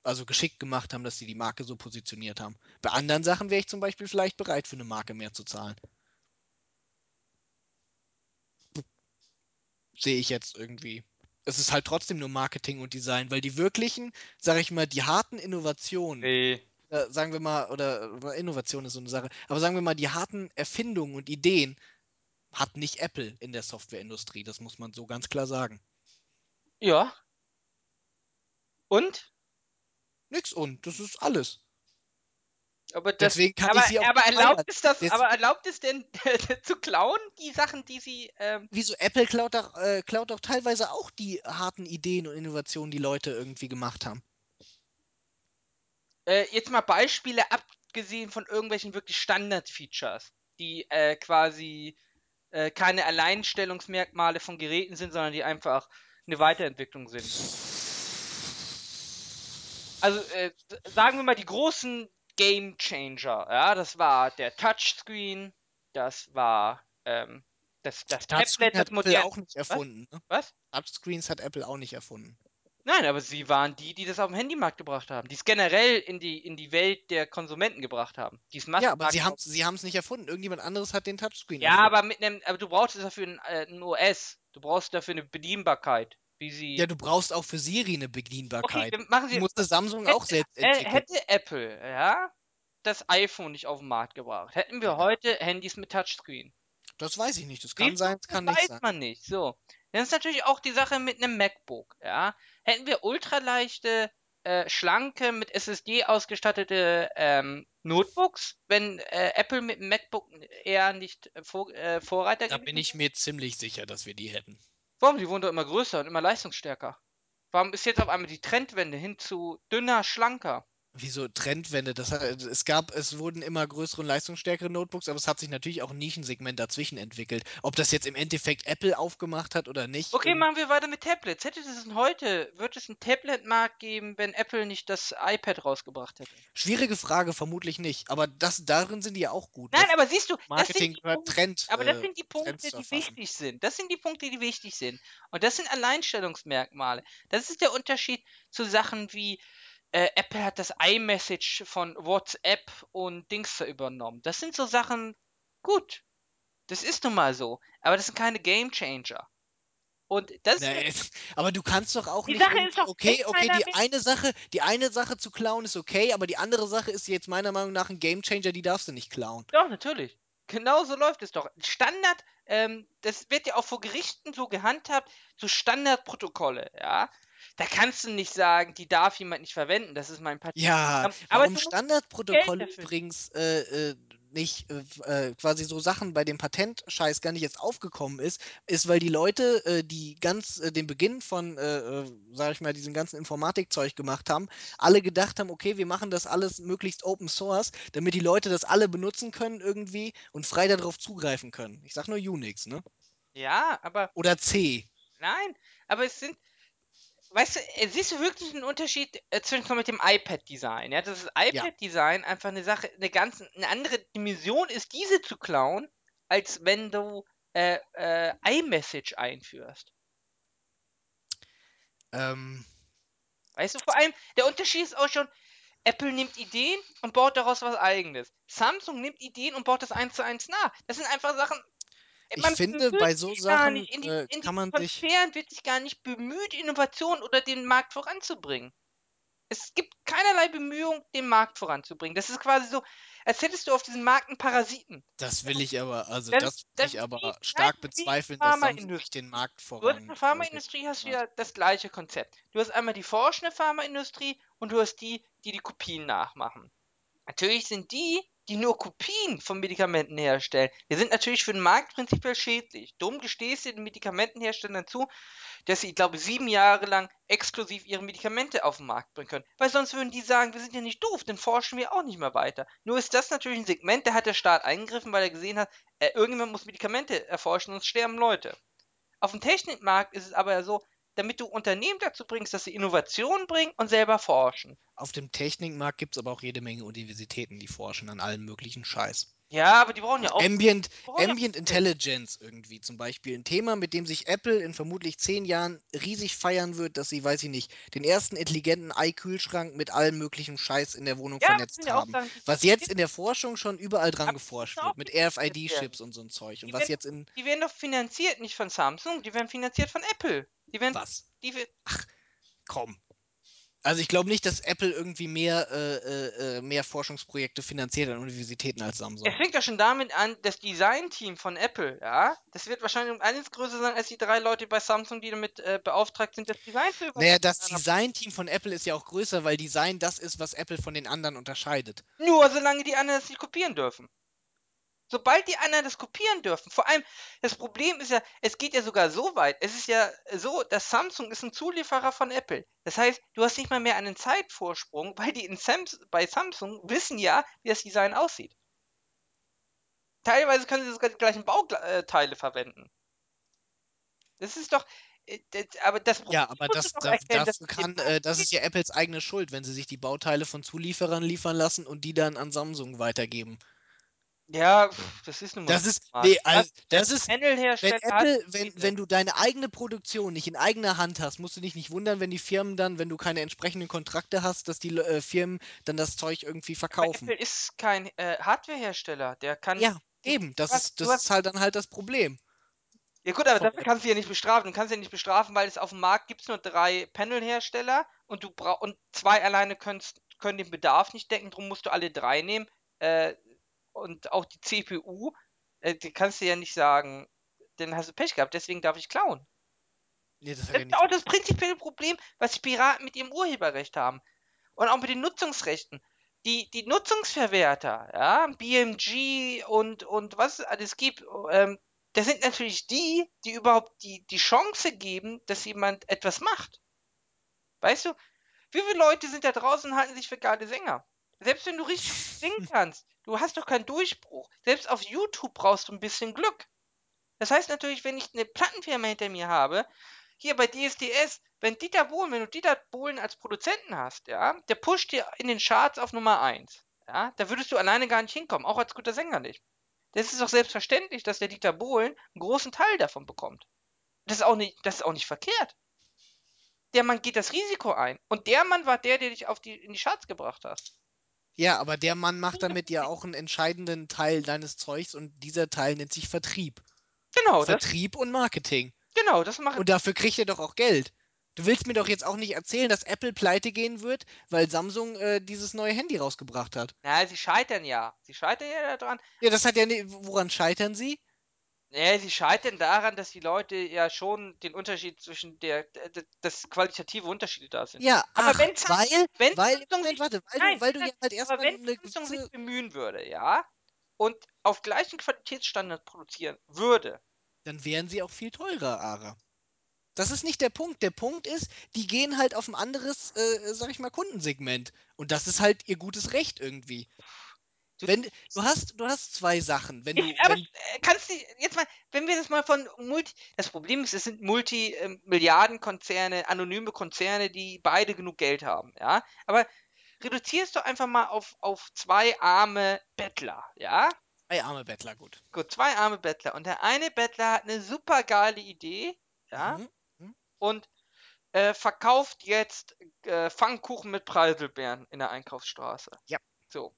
Also geschickt gemacht haben, dass sie die Marke so positioniert haben. Bei anderen Sachen wäre ich zum Beispiel vielleicht bereit, für eine Marke mehr zu zahlen. Sehe ich jetzt irgendwie. Es ist halt trotzdem nur Marketing und Design, weil die wirklichen, sage ich mal, die harten Innovationen, Nee. äh, sagen wir mal, oder, oder Innovation ist so eine Sache, aber sagen wir mal, die harten Erfindungen und Ideen hat nicht Apple in der Softwareindustrie. Das muss man so ganz klar sagen. Ja. Und? Nix und, das ist alles. Aber das, Deswegen kann aber, ich sie auch aber erlaubt es das, aber erlaubt es denn (laughs) zu klauen, die Sachen, die sie, ähm, Wieso Apple klaut doch, äh, klaut doch teilweise auch die harten Ideen und Innovationen, die Leute irgendwie gemacht haben. äh, jetzt mal Beispiele abgesehen von irgendwelchen wirklich Standard-Features, die äh, quasi äh, keine Alleinstellungsmerkmale von Geräten sind, sondern die einfach eine Weiterentwicklung sind. Also äh, sagen wir mal die großen Game Changer, ja, das war der Touchscreen, das war ähm, das, das Touchscreen Tablet, hat das Apple moderne. auch nicht erfunden. Ne? Was? Touchscreens hat Apple auch nicht erfunden. Nein, aber sie waren die, die das auf den Handymarkt gebracht haben, die es generell in die, in die Welt der Konsumenten gebracht haben. Die es Ja, aber sie haben es nicht erfunden. Irgendjemand anderes hat den Touchscreen Ja, erfunden. aber mit einem, aber du brauchst dafür ein, äh, ein OS. Du brauchst dafür eine Bedienbarkeit, wie sie. Ja, du brauchst auch für Siri eine okay, Bedienbarkeit. wir machen sie. musste Samsung hätte, auch selbst äh, entwickeln. hätte Apple, ja, das iPhone nicht auf den Markt gebracht, hätten wir heute Handys mit Touchscreen. Das weiß ich nicht. Das kann du, sein, das das kann nicht weiß sein. man nicht. So. Dann ist natürlich auch die Sache mit einem MacBook, ja. Hätten wir ultraleichte, äh, schlanke, mit SSD ausgestattete ähm, Notebooks, wenn äh, Apple mit dem MacBook eher nicht äh, vor, äh, Vorreiter Da bin ich mir ziemlich sicher, dass wir die hätten. Warum? Die wurden doch immer größer und immer leistungsstärker. Warum ist jetzt auf einmal die Trendwende hin zu dünner, schlanker? Wieso Trendwende? Das es gab, es wurden immer größere und leistungsstärkere Notebooks, aber es hat sich natürlich auch ein Nischensegment dazwischen entwickelt. Ob das jetzt im Endeffekt Apple aufgemacht hat oder nicht. Okay, ähm, machen wir weiter mit Tablets. Hätte es denn heute, wird es einen Tablet-Markt geben, wenn Apple nicht das iPad rausgebracht hätte? schwierige Frage, vermutlich nicht. Aber das, darin sind die ja auch gut. Nein, aber siehst du, das Marketing gehört, Punkte, Trend, aber das äh, sind die Punkte, die wichtig sind. Das sind die Punkte, die wichtig sind. Und das sind Alleinstellungsmerkmale. Das ist der Unterschied zu Sachen wie äh, Apple hat das iMessage von WhatsApp und Dings da übernommen. Das sind so Sachen, gut, das ist nun mal so. Aber das sind keine Game Changer. Und das ist Nee, (laughs) aber du kannst doch auch die nicht Sache ist doch, okay, okay, die eine Sache, die eine Sache zu klauen ist okay, aber die andere Sache ist jetzt meiner Meinung nach ein Gamechanger, die darfst du nicht klauen. Doch, natürlich. Genau so läuft es doch. Standard, ähm, das wird ja auch vor Gerichten so gehandhabt, so Standardprotokolle, ja. Da kannst du nicht sagen, die darf jemand nicht verwenden, das ist mein Ja, Patentprogramm. Aber warum dafür übrigens äh, äh, nicht äh, äh, quasi so Sachen bei dem Patentscheiß gar nicht jetzt aufgekommen ist, ist, weil die Leute, äh, die ganz äh, den Beginn von, äh, äh, sag ich mal, diesem ganzen Informatikzeug gemacht haben, alle gedacht haben, okay, wir machen das alles möglichst Open Source, damit die Leute das alle benutzen können irgendwie und frei darauf zugreifen können. Ich sag nur Unix, ne? Ja, aber Oder C. nein, aber es sind, weißt du, äh, siehst du wirklich einen Unterschied äh, zwischen mit dem iPad-Design? Ja, dass das Ja. iPad-Design einfach eine Sache, eine ganz, eine andere Dimension ist, diese zu klauen, als wenn du äh, äh, iMessage einführst. Ähm, Weißt du, vor allem, der Unterschied ist auch schon, Apple nimmt Ideen und baut daraus was eigenes. Samsung nimmt Ideen und baut das eins zu eins nach. Das sind einfach Sachen, man finde, bei so Sachen nicht, in, die, äh, in kann man sich Konzern wird sich gar nicht bemüht, Innovation oder den Markt voranzubringen. Es gibt keinerlei Bemühung, den Markt voranzubringen. Das ist quasi so, als hättest du auf diesem Markt einen Parasiten. Das will ich aber, also Das, das will das ich aber stark bezweifeln, dass Samsung den. Markt Du hast in der Pharmaindustrie hast du ja das gleiche Konzept. Du hast einmal die forschende Pharmaindustrie und du hast die, die die Kopien nachmachen. Natürlich sind die, die nur Kopien von Medikamenten herstellen, die sind natürlich für den Markt prinzipiell schädlich. Dumm gestehst du den Medikamentenherstellern zu, dass sie, ich glaube, sieben Jahre lang exklusiv ihre Medikamente auf den Markt bringen können. Weil sonst würden die sagen, wir sind ja nicht doof, dann forschen wir auch nicht mehr weiter. Nur ist das natürlich ein Segment, da hat der Staat eingegriffen, weil er gesehen hat, äh, irgendjemand muss Medikamente erforschen, sonst sterben Leute. Auf dem Technikmarkt ist es aber so, damit du Unternehmen dazu bringst, dass sie Innovationen bringen und selber forschen. Auf dem Technikmarkt gibt es aber auch jede Menge Universitäten, die forschen an allem möglichen Scheiß. Ja, aber die brauchen ja auch. Ambient, ja Ambient auch Intelligence irgendwie zum Beispiel. Ein Thema, mit dem sich Apple in vermutlich zehn Jahren riesig feiern wird, dass sie, weiß ich nicht, den ersten intelligenten i-Kühlschrank mit allem möglichen Scheiß in der Wohnung Ja, vernetzt ja haben. Was jetzt in der Forschung schon überall dran Aber geforscht wird, mit. RFID-Chips und so ein Zeug. Und Die was werden, jetzt in. die werden doch finanziert nicht von Samsung, die werden finanziert von Apple. Die werden, Was? die, we- Komm. Also ich glaube nicht, dass Apple irgendwie mehr, äh, äh, äh, mehr Forschungsprojekte finanziert an Universitäten als Samsung. es fängt ja schon damit an, das Design-Team von Apple, ja, das wird wahrscheinlich um eines größer sein als die drei Leute bei Samsung, die damit äh, beauftragt sind, das Design zu übernehmen. Naja, das Design-Team von Apple ist ja auch größer, weil Design das ist, was Apple von den anderen unterscheidet. Nur solange die anderen das nicht kopieren dürfen. Sobald die anderen das kopieren dürfen, vor allem das Problem ist ja, es geht ja sogar so weit. Es ist ja so, dass Samsung ist ein Zulieferer von Apple. Das heißt, du hast nicht mal mehr einen Zeitvorsprung, weil die in Sams bei Samsung wissen ja, wie das Design aussieht. Teilweise können sie sogar die gleichen Bauteile verwenden. Das ist doch, äh, das, aber das Problem Ja, aber das, doch das, erkennen, dem kann, äh, das ist ja Apples eigene Schuld, wenn sie sich die Bauteile von Zulieferern liefern lassen und die dann an Samsung weitergeben. Ja, pff, das ist nun mal Das ist, nee, also, das ist, wenn Apple, wenn, wenn du deine eigene Produktion nicht in eigener Hand hast, musst du dich nicht wundern, wenn die Firmen dann, wenn du keine entsprechenden Kontrakte hast, dass die äh, Firmen dann das Zeug irgendwie Aber verkaufen. Apple ist kein äh, Hardwarehersteller. Der kann. Ja, eben, das hast, ist, das hast ist halt dann halt das Problem. Ja gut, aber dafür kannst du ja nicht bestrafen. Du kannst ja nicht bestrafen, weil es auf dem Markt gibt nur drei Panelhersteller und du brauch und zwei alleine können den Bedarf nicht decken, darum musst du alle drei nehmen. Äh, und auch die CPU, äh, die kannst du ja nicht sagen, dann hast du Pech gehabt, deswegen darf ich klauen. Nee, das Das ist auch das prinzipielle Problem, was die Piraten mit ihrem Urheberrecht haben. Und auch mit den Nutzungsrechten. Die, die Nutzungsverwerter, ja, BMG und, und was es alles gibt, ähm, das sind natürlich die, die überhaupt die, die Chance geben, dass jemand etwas macht. Weißt du, Wie viele Leute sind da draußen und halten sich für geile Sänger? Selbst wenn du richtig singen kannst, du hast doch keinen Durchbruch. Selbst auf YouTube brauchst du ein bisschen Glück. Das heißt natürlich, wenn ich eine Plattenfirma hinter mir habe, hier bei DSDS, wenn Dieter Bohlen, wenn du Dieter Bohlen als Produzenten hast, ja, der pusht dir in den Charts auf Nummer 1. Ja, da würdest du alleine gar nicht hinkommen, auch als guter Sänger nicht. Das ist doch selbstverständlich, dass der Dieter Bohlen einen großen Teil davon bekommt. Das ist auch nicht, das ist auch nicht verkehrt. Der Mann geht das Risiko ein. Und der Mann war der, der dich auf die, in die Charts gebracht hat. Ja, aber der Mann macht damit ja auch einen entscheidenden Teil deines Zeugs und dieser Teil nennt sich Vertrieb. Genau, das, Vertrieb und Marketing. genau, das macht. Und dafür kriegt er doch auch Geld. Du willst mir doch jetzt auch nicht erzählen, dass Apple pleite gehen wird, weil Samsung äh, dieses neue Handy rausgebracht hat. Na, sie scheitern ja. Sie scheitern ja daran. Ja, das hat ja ne, woran scheitern sie? Ja, sie scheitern daran, dass die Leute ja schon den Unterschied zwischen der, der dass qualitative Unterschiede da sind. Ja, Aber ach, wenn weil, wenn weil, Samsung Moment, warte, weil Nein, du, weil du ja halt erstmal wenn eine Samsung sich bemühen würde, ja, und auf gleichen Qualitätsstandard produzieren würde, dann wären sie auch viel teurer, Ara. Das ist nicht der Punkt. Der Punkt ist, die gehen halt auf ein anderes, äh, sag ich mal, Kundensegment. Und das ist halt ihr gutes Recht irgendwie. Du- Wenn, du hast, du hast zwei Sachen. Wenn du, aber wenn, äh, kannst du jetzt mal, wenn wir das mal von Multi, das Problem ist, es sind Multi-Milliarden-Konzerne, anonyme Konzerne, die beide genug Geld haben, ja. Aber reduzierst du einfach mal auf, auf zwei arme Bettler, ja. Zwei arme Bettler, gut. Gut, zwei arme Bettler. Und der eine Bettler hat eine super geile Idee, ja, Mhm. und äh, verkauft jetzt äh, Pfannkuchen mit Preiselbeeren in der Einkaufsstraße. Ja. So.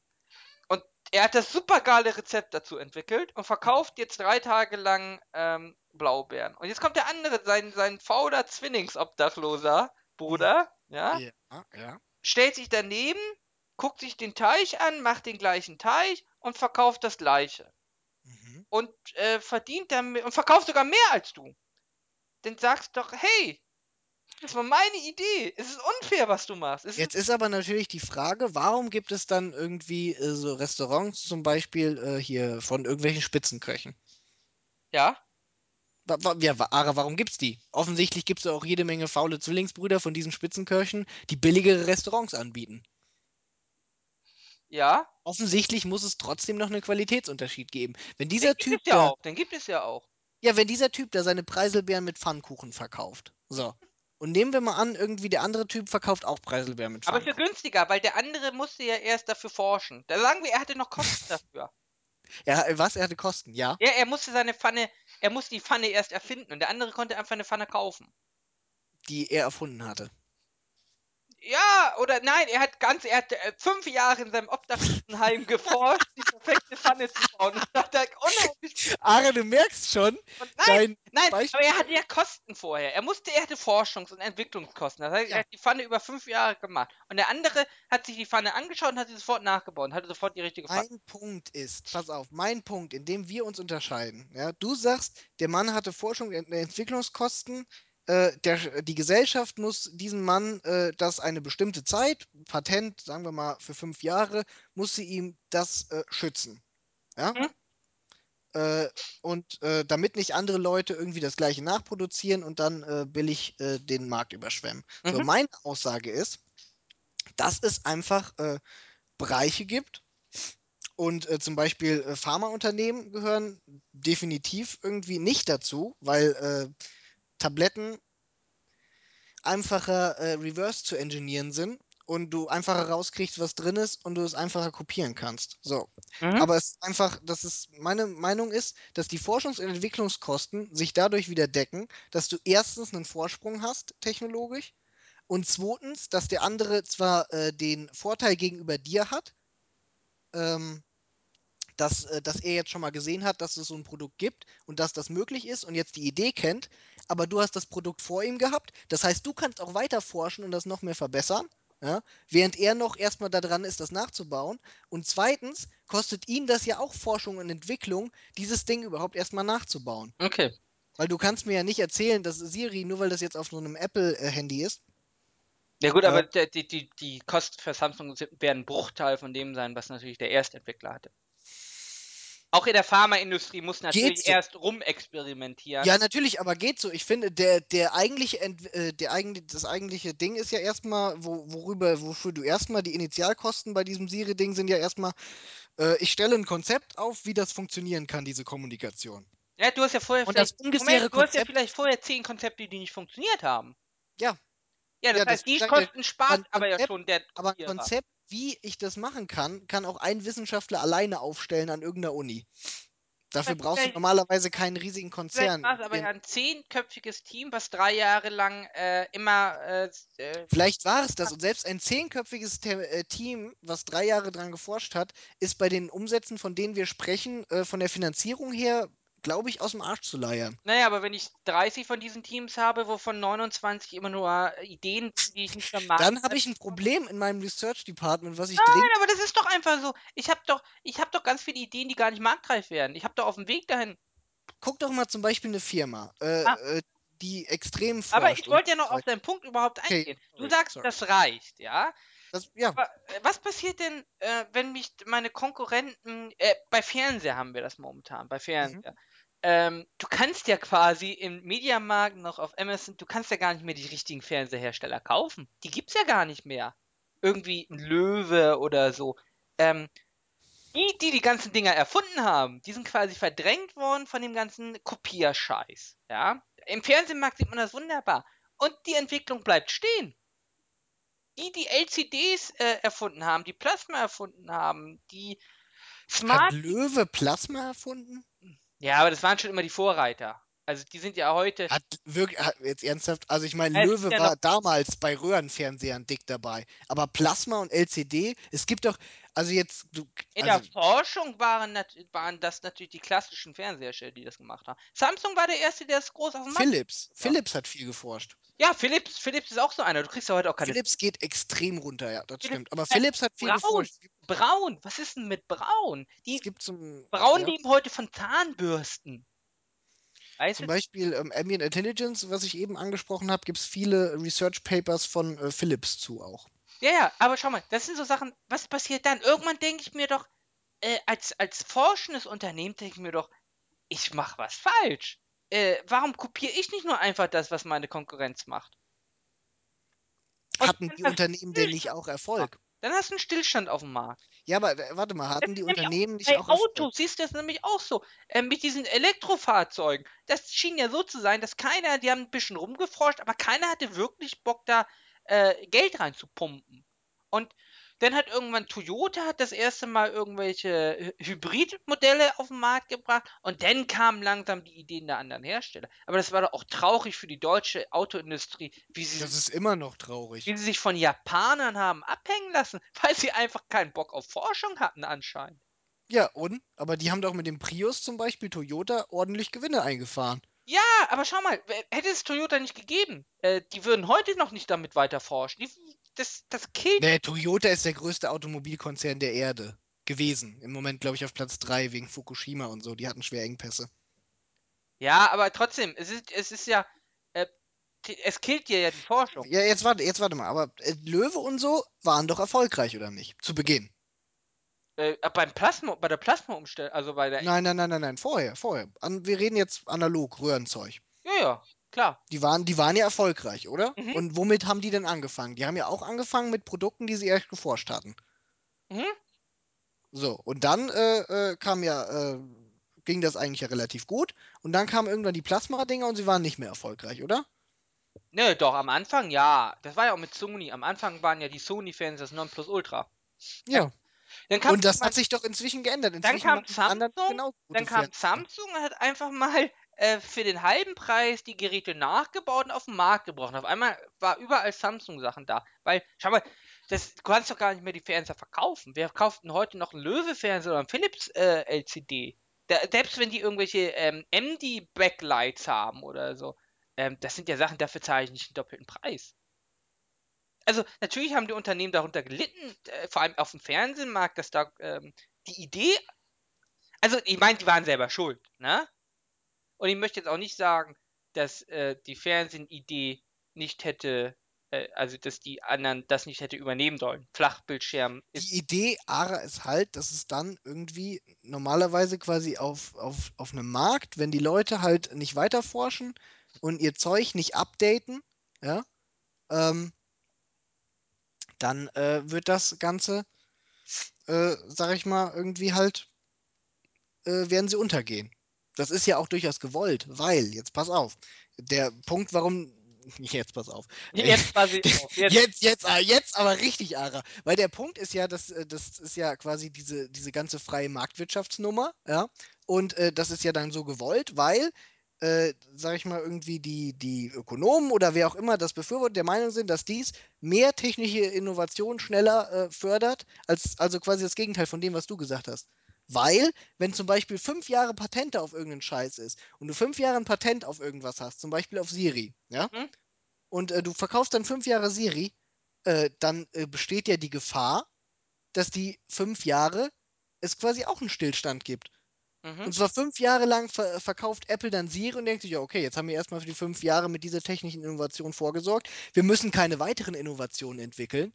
Er hat das super geile Rezept dazu entwickelt und verkauft jetzt drei Tage lang ähm, Blaubeeren. Und jetzt kommt der andere, sein, sein fauler Zwillingsobdachloser Bruder, ja, Ja, ja. stellt sich daneben, guckt sich den Teich an, macht den gleichen Teich und verkauft das gleiche Mhm. und äh, verdient damit und verkauft sogar mehr als du. Dann sagst doch, hey, das war meine Idee. Es ist unfair, was du machst. Es Jetzt ist, aber natürlich die Frage, warum gibt es dann irgendwie äh, so Restaurants zum Beispiel äh, hier von irgendwelchen Spitzenköchen? ja, Wa wa ja, wa- Ara, warum gibt's die? Offensichtlich gibt es auch jede Menge faule Zwillingsbrüder von diesen Spitzenköchen, die billigere Restaurants anbieten. ja. Offensichtlich muss es trotzdem noch einen Qualitätsunterschied geben. Wenn Den dieser gibt Typ es ja da, auch. Den gibt es ja auch. ja, wenn dieser Typ da seine Preiselbeeren mit Pfannkuchen verkauft, so. Und nehmen wir mal an, irgendwie der andere Typ verkauft auch Preiselbeeren mit Aber für Pfannkuchen. günstiger, weil der andere musste ja erst dafür forschen. Da sagen wir, er hatte noch Kosten (laughs) dafür. Ja, äh, was? Er hatte Kosten, ja. Ja, er musste seine Pfanne, er musste die Pfanne erst erfinden und der andere konnte einfach eine Pfanne kaufen. Die er erfunden hatte. Ja, oder nein, er hat ganz, er hat äh, fünf Jahre in seinem Obdachlosenheim geforscht, die perfekte Pfanne zu bauen. Und hat da unheimlich. Ara, du merkst schon, Und nein, nein, Beispiel. aber er hatte ja Kosten vorher. Er musste, er hatte Forschungs- und Entwicklungskosten. Das heißt, Ja. er hat die Pfanne über fünf Jahre gemacht. Und der andere hat sich die Pfanne angeschaut und hat sie sofort nachgebaut und hatte sofort die richtige Pfanne. Mein Punkt ist, pass auf, mein Punkt, in dem wir uns unterscheiden. Ja, du sagst, der Mann hatte Forschung und Entwicklungskosten. Äh, der, die Gesellschaft muss diesem Mann äh, das eine bestimmte Zeit, Patent, sagen wir mal für fünf Jahre, muss sie ihm das äh, schützen. Ja? Mhm. Äh, und äh, damit nicht andere Leute irgendwie das gleiche nachproduzieren und dann äh, billig den Markt überschwemmen. So, Mhm. meine Aussage ist, dass es einfach Bereiche gibt, und äh, zum Beispiel äh, Pharmaunternehmen gehören definitiv irgendwie nicht dazu, weil äh, Tabletten einfacher äh, reverse zu engineeren sind und du einfacher rauskriegst, was drin ist und du es einfacher kopieren kannst. So. Mhm. Aber es ist einfach, dass es meine Meinung ist, dass die Forschungs- und Entwicklungskosten sich dadurch wieder decken, dass du erstens einen Vorsprung hast, technologisch, und zweitens, dass der andere zwar äh, den Vorteil gegenüber dir hat, ähm, dass, äh, dass er jetzt schon mal gesehen hat, dass es so ein Produkt gibt und dass das möglich ist und jetzt die Idee kennt, aber du hast das Produkt vor ihm gehabt. Das heißt, du kannst auch weiter forschen und das noch mehr verbessern, ja, während er noch erstmal daran ist, das nachzubauen. Und zweitens kostet ihn das ja auch Forschung und Entwicklung, dieses Ding überhaupt erstmal nachzubauen. Okay. Weil du kannst mir ja nicht erzählen, dass Siri, nur weil das jetzt auf so einem Apple-Handy ist, Ja gut, Äh, aber die, die, die Kosten für Samsung werden ein Bruchteil von dem sein, was natürlich der Erstentwickler hatte. Auch in der Pharmaindustrie muss natürlich so. erst rumexperimentieren. Ja, natürlich, aber geht so. Ich finde, der, der eigentliche, Ent, äh, der eigentlich, das eigentliche Ding ist ja erstmal, wo, worüber, wofür du erstmal die Initialkosten bei diesem Siri-Ding sind ja erstmal, äh, ich stelle ein Konzept auf, wie das funktionieren kann, diese Kommunikation. Ja, du hast ja vorher Und vielleicht, Moment, du hast ja vielleicht vorher zehn Konzepte, die nicht funktioniert haben. ja, Ja, das Ja, heißt, das die. Kosten spart aber ja schon der aber ein. Konzept, wie ich das machen kann, kann auch ein Wissenschaftler alleine aufstellen an irgendeiner Uni. Dafür Vielleicht- brauchst du vielleicht- normalerweise keinen riesigen Vielleicht Konzern. war es aber ja ein zehnköpfiges Team, was drei Jahre lang äh, immer äh, äh, Vielleicht war es das. Und selbst ein zehnköpfiges Te äh, Team, was drei Jahre dran geforscht hat, ist bei den Umsätzen, von denen wir sprechen, äh, von der Finanzierung her, glaube ich, aus dem Arsch zu leiern. Naja, aber wenn ich 30 von diesen Teams habe, wovon 29 immer nur äh, Ideen, die ich nicht vermarkten Dann habe ich ein Problem in meinem Research Department, was ich Nein, dringend. aber das ist doch einfach so. Ich habe doch, ich habe doch ganz viele Ideen, die gar nicht marktreif werden. Ich habe doch auf dem Weg dahin. Guck doch mal zum Beispiel eine Firma, äh, Ah. äh, die extrem. Aber ich wollte ja noch auf deinen Punkt überhaupt Okay, eingehen. Du sorry, sagst, sorry. das reicht, ja? Das, ja, äh, was passiert denn, äh, wenn mich meine Konkurrenten, äh, bei Fernseher haben wir das momentan, bei Fernseher. Ähm, du kannst ja quasi im Mediamarkt noch auf Amazon, du kannst ja gar nicht mehr die richtigen Fernsehersteller kaufen. Die gibt's ja gar nicht mehr. Irgendwie ein Löwe oder so. Ähm, die, die die ganzen Dinger erfunden haben, die sind quasi verdrängt worden von dem ganzen Kopierscheiß. Ja? Im Fernsehmarkt sieht man das wunderbar. Und die Entwicklung bleibt stehen. Die, die LCDs äh, erfunden haben, die Plasma erfunden haben, die Smart. hat Löwe Plasma erfunden? Ja, aber das waren schon immer die Vorreiter. Also die sind ja heute. Hat wirklich, hat, jetzt ernsthaft, also ich meine, Ja, Löwe ja war damals bei Röhrenfernsehern dick dabei. Aber Plasma und LCD, es gibt doch, also jetzt, du, In also, der Forschung waren, waren das natürlich die klassischen Fernsehersteller, die das gemacht haben. Samsung war der erste, der es groß auf dem Markt. Philips, Philips hat viel geforscht. Ja, Philips, Philips ist auch so einer. Du kriegst ja heute auch keine. Philips geht extrem runter, ja, das Philips- stimmt. Aber äh, Philips hat viel geforscht. Es gibt, Braun. Was ist denn mit Braun? Die es gibt zum, Braun ja, leben heute von Zahnbürsten. Weißt zum du? Beispiel ähm, Ambient Intelligence, was ich eben angesprochen habe, gibt es viele Research Papers von äh, Philips zu auch. Ja, ja, aber schau mal, das sind so Sachen, was passiert dann? Irgendwann denke ich mir doch, äh, als, als forschendes Unternehmen denke ich mir doch, ich mache was falsch. Äh, warum kopiere ich nicht nur einfach das, was meine Konkurrenz macht? Hatten die Unternehmen denn nicht auch Erfolg? Dann hast du einen Stillstand auf dem Markt. Ja, aber äh, warte mal, hatten die Unternehmen nicht Bei auch Erfolg? Autos siehst du das nämlich auch so. Äh, mit diesen Elektrofahrzeugen. Das schien ja so zu sein, dass keiner, die haben ein bisschen rumgeforscht, aber keiner hatte wirklich Bock, da äh, Geld reinzupumpen. Und dann hat irgendwann Toyota hat das erste Mal irgendwelche Hy- Hybridmodelle auf den Markt gebracht und dann kamen langsam die Ideen der anderen Hersteller. Aber das war doch auch traurig für die deutsche Autoindustrie, wie sie, Das ist immer noch traurig. wie sie sich von Japanern haben abhängen lassen, (laughs) weil sie einfach keinen Bock auf Forschung hatten anscheinend. Ja, und? Aber die haben doch mit dem Prius zum Beispiel Toyota ordentlich Gewinne eingefahren. Ja, aber schau mal, hätte es Toyota nicht gegeben, äh, die würden heute noch nicht damit weiter forschen. Die, das, das killt. Nee, Toyota ist der größte Automobilkonzern der Erde gewesen. Im Moment, glaube ich, auf Platz 3 wegen Fukushima und so. Die hatten schwer Engpässe. Ja, aber trotzdem, es ist, es ist ja, äh, es killt dir ja die Forschung. Ja, jetzt warte, jetzt warte mal. Aber äh, Löwe und so waren doch erfolgreich, oder nicht? Zu Beginn. Äh, beim Plasma, bei der Plasma-Umstellung, also bei der. Nein, nein, nein, nein, nein. Vorher, vorher. An, wir reden jetzt analog, Röhrenzeug. Ja, ja, klar. Die waren, die waren ja erfolgreich, oder? Mhm. Und womit haben die denn angefangen? Die haben ja auch angefangen mit Produkten, die sie erst geforscht hatten. Mhm. So, und dann äh, äh, kam ja, äh, ging das eigentlich ja relativ gut. Und dann kamen irgendwann die Plasma-Dinger und sie waren nicht mehr erfolgreich, oder? Ne, doch, am Anfang ja. Das war ja auch mit Sony. Am Anfang waren ja die Sony-Fans das Nonplusultra. Ja. Dann kam Und das hat sich doch inzwischen geändert. Dann Inzwischen kam die anderen Samsung, gute Dann kam. Samsung und hat einfach mal äh, für den halben Preis die Geräte nachgebaut und auf den Markt gebracht. Auf einmal war überall Samsung-Sachen da. Weil, schau mal, das, du kannst doch gar nicht mehr die Fernseher verkaufen. Wer kauft denn heute noch einen Löwe-Fernseher oder einen Philips äh, selbst wenn die irgendwelche ähm, MD-Backlights haben oder so. Ähm, das sind ja Sachen, dafür zahle ich nicht den doppelten Preis. Also natürlich haben die Unternehmen darunter gelitten, äh, vor allem auf dem Fernsehmarkt, dass da ähm, die Idee also ich meine, die waren selber schuld, ne? Und ich möchte jetzt auch nicht sagen, dass äh, die Fernsehen-Idee nicht hätte, äh, also dass die anderen das nicht hätte übernehmen sollen. Flachbildschirm ist. Die Idee ARA ist halt, dass es dann irgendwie normalerweise quasi auf, auf, auf einem Markt, wenn die Leute halt nicht weiter forschen und ihr Zeug nicht updaten, ja, ähm, dann äh, wird das Ganze, äh, sag ich mal, irgendwie halt, äh, werden sie untergehen. Das ist ja auch durchaus gewollt, weil, jetzt pass auf, der Punkt, warum. Jetzt pass auf. (laughs) Jetzt quasi (laughs) auf. Jetzt. Jetzt, jetzt, ah, jetzt aber richtig, Ara. Weil der Punkt ist ja, dass, äh, das ist ja quasi diese, diese ganze freie Marktwirtschaftsnummer, ja. Und äh, das ist ja dann so gewollt, weil, äh, sag ich mal, irgendwie die, die Ökonomen oder wer auch immer das befürwortet, der Meinung sind, dass dies mehr technische Innovation schneller äh, fördert, als also quasi das Gegenteil von dem, was du gesagt hast. Weil, wenn zum Beispiel fünf Jahre Patente auf irgendeinen Scheiß ist und du fünf Jahre ein Patent auf irgendwas hast, zum Beispiel auf Siri, ja, Mhm. und äh, du verkaufst dann fünf Jahre Siri, äh, dann äh, besteht ja die Gefahr, dass die fünf Jahre es quasi auch einen Stillstand gibt. Mhm. Und zwar fünf Jahre lang ver verkauft Apple dann Siri und denkt sich, ja, okay, jetzt haben wir erstmal für die fünf Jahre mit dieser technischen Innovation vorgesorgt. Wir müssen keine weiteren Innovationen entwickeln.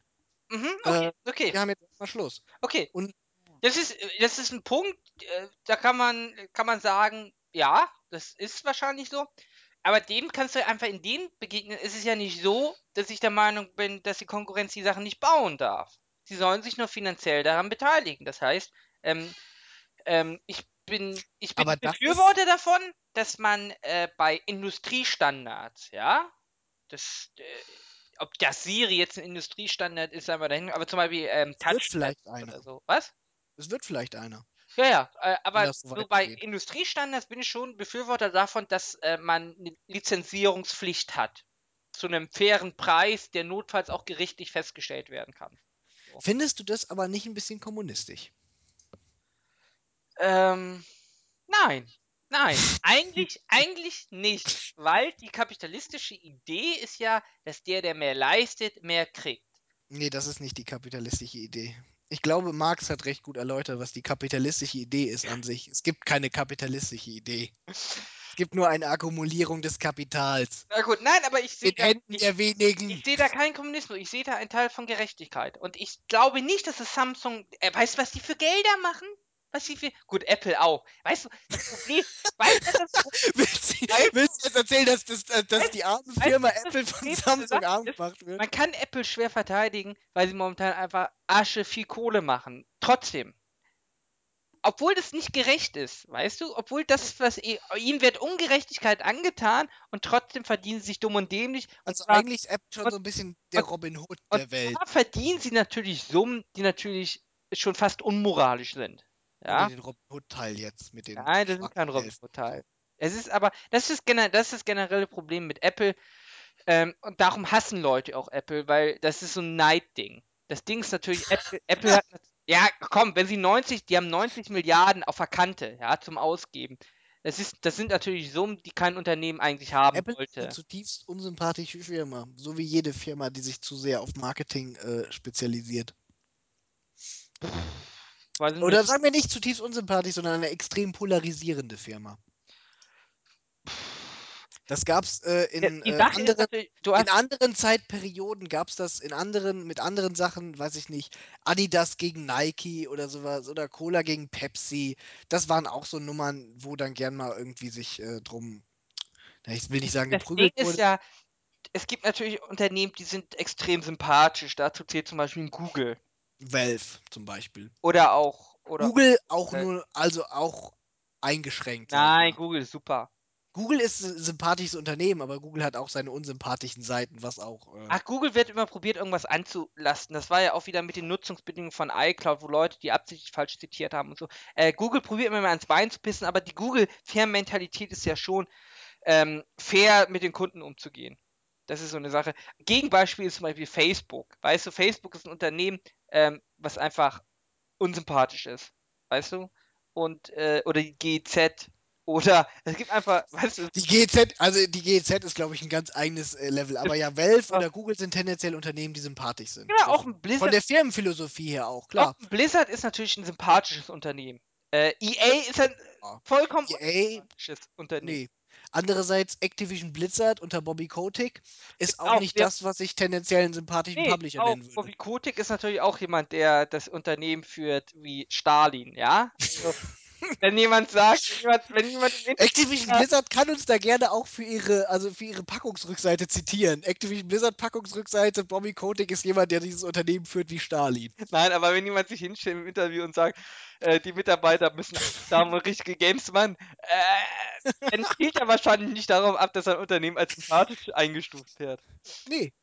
Mhm. Okay. Äh, okay. wir haben jetzt erstmal Schluss. Okay. Und Das ist, das ist ein Punkt, äh, da kann man, kann man sagen, ja, das ist wahrscheinlich so. Aber dem kannst du einfach in dem begegnen. Es ist ja nicht so, dass ich der Meinung bin, dass die Konkurrenz die Sachen nicht bauen darf. Sie sollen sich nur finanziell daran beteiligen. Das heißt, ähm, ähm, ich bin, ich bin Befürworter davon, dass man äh, bei Industriestandards, ja, das, äh, ob das Siri jetzt ein Industriestandard ist, sagen wir dahin, aber zum Beispiel ähm, Touchpad vielleicht einer. oder so. Was? Es wird vielleicht einer. Ja, ja, äh, aber so so bei geht. Industriestandards bin ich schon Befürworter davon, dass äh, man eine Lizenzierungspflicht hat. Zu einem fairen Preis, der notfalls auch gerichtlich festgestellt werden kann. Findest du das aber nicht ein bisschen kommunistisch? Ähm, nein, nein, (laughs) eigentlich, eigentlich nicht, weil die kapitalistische Idee ist ja, dass der, der mehr leistet, mehr kriegt. Nee, das ist nicht die kapitalistische Idee. Ich glaube, Marx hat recht gut erläutert, was die kapitalistische Idee ist an sich. Es gibt keine kapitalistische Idee. Es gibt nur eine Akkumulierung des Kapitals. Na gut, nein, aber ich sehe da, ich, sehe da keinen Kommunismus, ich sehe da einen Teil von Gerechtigkeit. Und ich glaube nicht, dass es Samsung, äh, weißt du, was die für Gelder machen? Was die für, gut, Apple auch. Weißt du, das Problem, (laughs) weißt du, das Problem, (laughs) willst, du, Weißt du- willst du jetzt erzählen, dass, das, äh, dass Weißt- die arme weißt Firma das Apple von? Samsung arm gemacht wird? man kann Apple schwer verteidigen, weil sie momentan einfach Asche viel Kohle machen. Trotzdem. Obwohl das nicht gerecht ist, weißt du? Obwohl das, was ihnen wird Ungerechtigkeit angetan und trotzdem verdienen sie sich dumm und dämlich. Und Also zwar- eigentlich ist Apple schon und- so ein bisschen der und- Robin Hood und der Welt. zwar verdienen sie natürlich Summen, die natürlich schon fast unmoralisch sind. Ja? Oder den Robin Hood-Teil jetzt mit den Nein, das ist kein Robin. Hood-Teil. Es ist aber, das ist, das ist das generelle Problem mit Apple. Ähm, und darum hassen Leute auch Apple, weil das ist so ein Neidding. Das Ding ist natürlich, Apple, (laughs) Apple hat, ja, komm, wenn sie 90, die haben 90 Milliarden auf der Kante, ja, zum Ausgeben. Das, ist, das sind natürlich Summen, die kein Unternehmen eigentlich haben Apple ist eine wollte. zutiefst unsympathische Firma. So wie jede Firma, die sich zu sehr auf Marketing äh, spezialisiert. Oder nicht. sagen wir nicht zutiefst unsympathisch, sondern eine extrem polarisierende Firma. Das gab es äh, in, äh, ist anderen, in anderen Zeitperioden gab es das in anderen, mit anderen Sachen, weiß ich nicht, Adidas gegen Nike oder sowas oder Cola gegen Pepsi. Das waren auch so Nummern, wo dann gern mal irgendwie sich äh, drum, na, ich will nicht sagen das geprügelt Ding ist wurde. ja, es gibt natürlich Unternehmen, die sind extrem sympathisch. Dazu zählt zum Beispiel ein Google. Valve zum Beispiel. Oder auch, oder, Google auch nur, also auch eingeschränkt. nein. Google ist super. Google ist ein sympathisches Unternehmen, aber Google hat auch seine unsympathischen Seiten, was auch. Äh, Ach, Google wird immer probiert, irgendwas anzulasten. Das war ja auch wieder mit den Nutzungsbedingungen von iCloud, wo Leute die absichtlich falsch zitiert haben und so. Äh, Google probiert immer mal ans Bein zu pissen, aber die Google-Firmenmentalität ist ja schon, ähm, fair mit den Kunden umzugehen. Das ist so eine Sache. Gegenbeispiel ist zum Beispiel Facebook. Weißt du, Facebook ist ein Unternehmen, ähm, was einfach unsympathisch ist. Weißt du? Und, äh, oder die GZ. Oder (laughs) es gibt einfach, weißt du, die GZ, also die GZ ist, glaube ich, ein ganz eigenes äh, Level. Aber ja, Valve oder Google sind tendenziell Unternehmen, die sympathisch sind. ja, So auch ein Blizzard Von der Firmenphilosophie her auch, klar. Auch Blizzard ist natürlich ein sympathisches Unternehmen. Äh, EA ist ein Ja. vollkommen EA, unsympathisches Unternehmen. nee. Andererseits Activision Blizzard unter Bobby Kotick ist Ist auch auch nicht das, was ich tendenziell einen sympathischen Ne, Publisher nennen würde. Bobby Kotick ist natürlich auch jemand, der das Unternehmen führt wie Stalin, ja? Also, (laughs) wenn jemand sagt wenn jemand Activision Blizzard kann uns da gerne auch für ihre, also für ihre Packungsrückseite zitieren. Activision Blizzard Packungsrückseite, Bobby Kotick ist jemand, der dieses Unternehmen führt wie Stalin. Nein, aber wenn jemand sich hinstellt im Interview und sagt, äh, die Mitarbeiter müssen da haben richtige Games machen, äh, dann zielt er wahrscheinlich nicht darauf ab, dass sein Unternehmen als sympathisch eingestuft wird. Nee,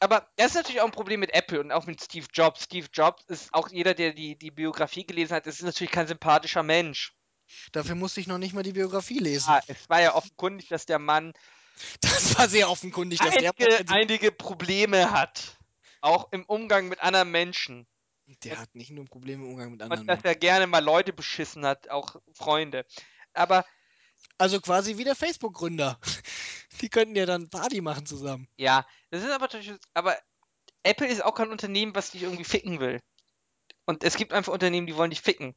Aber das ist natürlich auch ein Problem mit Apple und auch mit Steve Jobs. Steve Jobs ist auch jeder, der die, die Biografie gelesen hat, ist natürlich kein sympathischer Mensch. dafür musste ich noch nicht mal die Biografie lesen. Ja, es war ja offenkundig, dass der Mann Das war sehr offenkundig, dass der einige, einige Probleme hat. Auch im Umgang mit anderen Menschen. Der hat nicht nur Probleme im Umgang mit anderen Und dass Menschen. er gerne mal Leute beschissen hat, auch Freunde. Aber Also quasi wie der Facebook-Gründer. Die könnten ja dann Party machen zusammen. ja, das ist aber natürlich. Aber Apple ist auch kein Unternehmen, was dich irgendwie ficken will. Und es gibt einfach Unternehmen, die wollen dich ficken.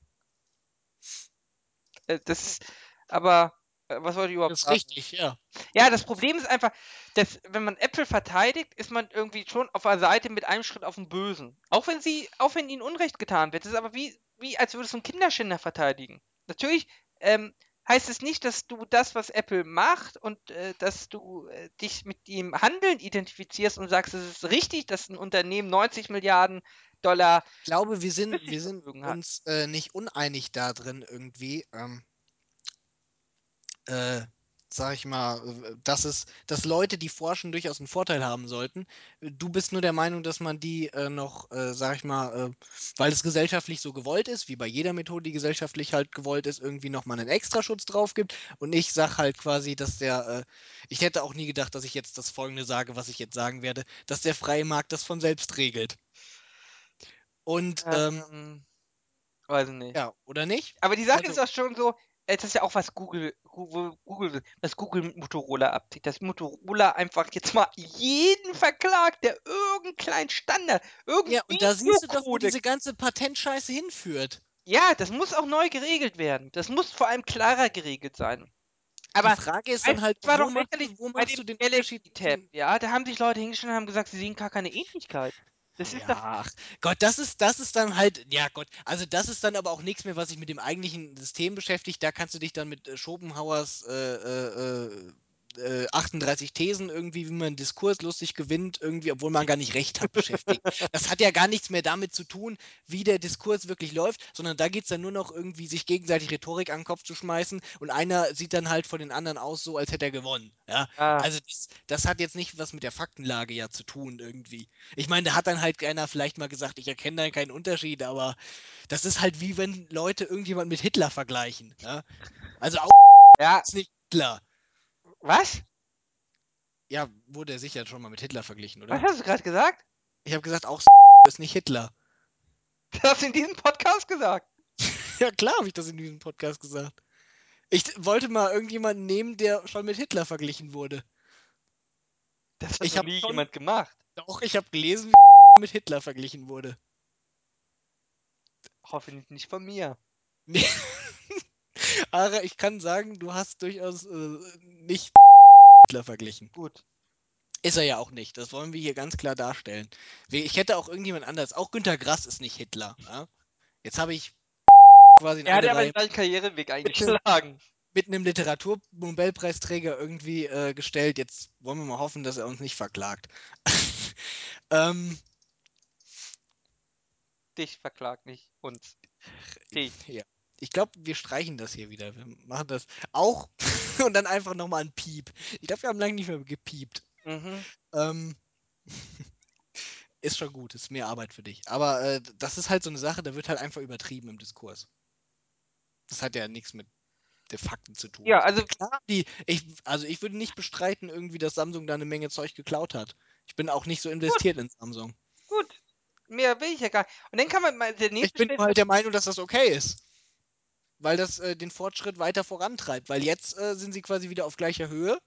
Äh, Das ist. Aber. äh, Was wollte ich überhaupt Das ist sagen? richtig, ja. Ja, das Problem ist einfach, dass wenn man Äpfel verteidigt, ist man irgendwie schon auf der Seite mit einem Schritt auf den Bösen. Auch wenn sie, auch wenn ihnen Unrecht getan wird. Das ist aber wie, wie als würdest du einen Kinderschänder verteidigen. Natürlich ähm, heißt es nicht, dass du das, was Apple macht und äh, dass du äh, dich mit dem Handeln identifizierst und sagst, es ist richtig, dass ein Unternehmen 90 Milliarden Dollar. Ich glaube, wir sind, wir sind uns äh, nicht uneinig da drin irgendwie. Ähm, äh, sag ich mal, äh, dass es, dass Leute, die forschen, durchaus einen Vorteil haben sollten. Du bist nur der Meinung, dass man die äh, noch, äh, sag ich mal, äh, weil es gesellschaftlich so gewollt ist, wie bei jeder Methode, die gesellschaftlich halt gewollt ist, irgendwie nochmal einen Extraschutz drauf gibt. Und ich sag halt quasi, dass der, äh, ich hätte auch nie gedacht, dass ich jetzt das folgende sage, was ich jetzt sagen werde, dass der freie Markt das von selbst regelt. Und, ähm, Ähm, weiß ich nicht. ja, oder nicht? Aber die Sache Also- ist auch schon so, das ist ja auch was Google, Google, Google, was Google mit Motorola abzieht. Dass Motorola einfach jetzt mal jeden verklagt, der irgendeinen kleinen Standard, irgendeinen Ja, und da siehst du doch, wo diese ganze Patentscheiße hinführt. Ja, das muss auch neu geregelt werden. Das muss vor allem klarer geregelt sein. Aber die Frage ist dann halt, war wo doch machst, wo machst du den Galaxy Tab, ja, da haben sich Leute hingestellt und haben gesagt, sie sehen gar keine Ähnlichkeit. Das ist Ja, ach Gott, das ist, das ist dann halt, ja Gott, also das ist dann aber auch nichts mehr, was sich mit dem eigentlichen System beschäftigt. Da kannst du dich dann mit äh, Schopenhauers äh, äh, äh, äh, 38 Thesen irgendwie, wie man einen Diskurs lustig gewinnt, irgendwie, obwohl man gar nicht recht hat, beschäftigt. (laughs) Das hat ja gar nichts mehr damit zu tun, wie der Diskurs wirklich läuft, sondern da geht es dann nur noch irgendwie, sich gegenseitig Rhetorik an den Kopf zu schmeißen und einer sieht dann halt von den anderen aus, so als hätte er gewonnen. Ja, ah, also das, das hat jetzt nicht was mit der Faktenlage ja zu tun irgendwie. Ich meine, da hat dann halt einer vielleicht mal gesagt, ich erkenne da keinen Unterschied, aber das ist halt wie wenn Leute irgendjemand mit Hitler vergleichen. Ja? Also auch ja, ist nicht Hitler. Was? Ja, wurde er sicher schon mal mit Hitler verglichen, Was oder? hast du gerade gesagt? Ich habe gesagt, auch (laughs) ist nicht Hitler. Du hast in diesem Podcast gesagt. (laughs) Ja, klar habe ich das in diesem Podcast gesagt. Ich wollte mal irgendjemanden nehmen, der schon mit Hitler verglichen wurde. Das hat Ich noch nie schon- jemand gemacht. Doch, ich habe gelesen, wie (laughs) mit Hitler verglichen wurde. Hoffentlich nicht von mir. Nee. Ara, ich kann sagen, du hast durchaus äh, nicht Hitler verglichen. Gut. Ist er ja auch nicht. Das wollen wir hier ganz klar darstellen. Ich hätte auch irgendjemand anders. Auch Günter Grass ist nicht Hitler. Ja? Jetzt habe ich quasi in Er hat aber seinen Karriereweg eingeschlagen. mit einem Literaturnobelpreisträger irgendwie äh, gestellt. Jetzt wollen wir mal hoffen, dass er uns nicht verklagt. (laughs) ähm, Dich verklagt nicht uns. Dich. ja. Ich glaube, wir streichen das hier wieder. Wir machen das auch (laughs) und dann einfach nochmal ein Piep. Ich glaube, wir haben lange nicht mehr gepiept. Mhm. Ähm, (laughs) ist schon gut, ist mehr Arbeit für dich. Aber äh, das ist halt so eine Sache, da wird halt einfach übertrieben im Diskurs. Das hat ja nichts mit den Fakten zu tun. Ja, also Klar, die, ich, also ich würde nicht bestreiten, irgendwie, dass Samsung da eine Menge Zeug geklaut hat. Ich bin auch nicht so investiert in Samsung. gut. Mehr will ich ja gar nicht. Und dann kann man mal der Ich nächste bin Schritt- nur halt der Meinung, dass das okay ist. Weil das äh, den Fortschritt weiter vorantreibt. Weil jetzt äh, sind sie quasi wieder auf gleicher Höhe.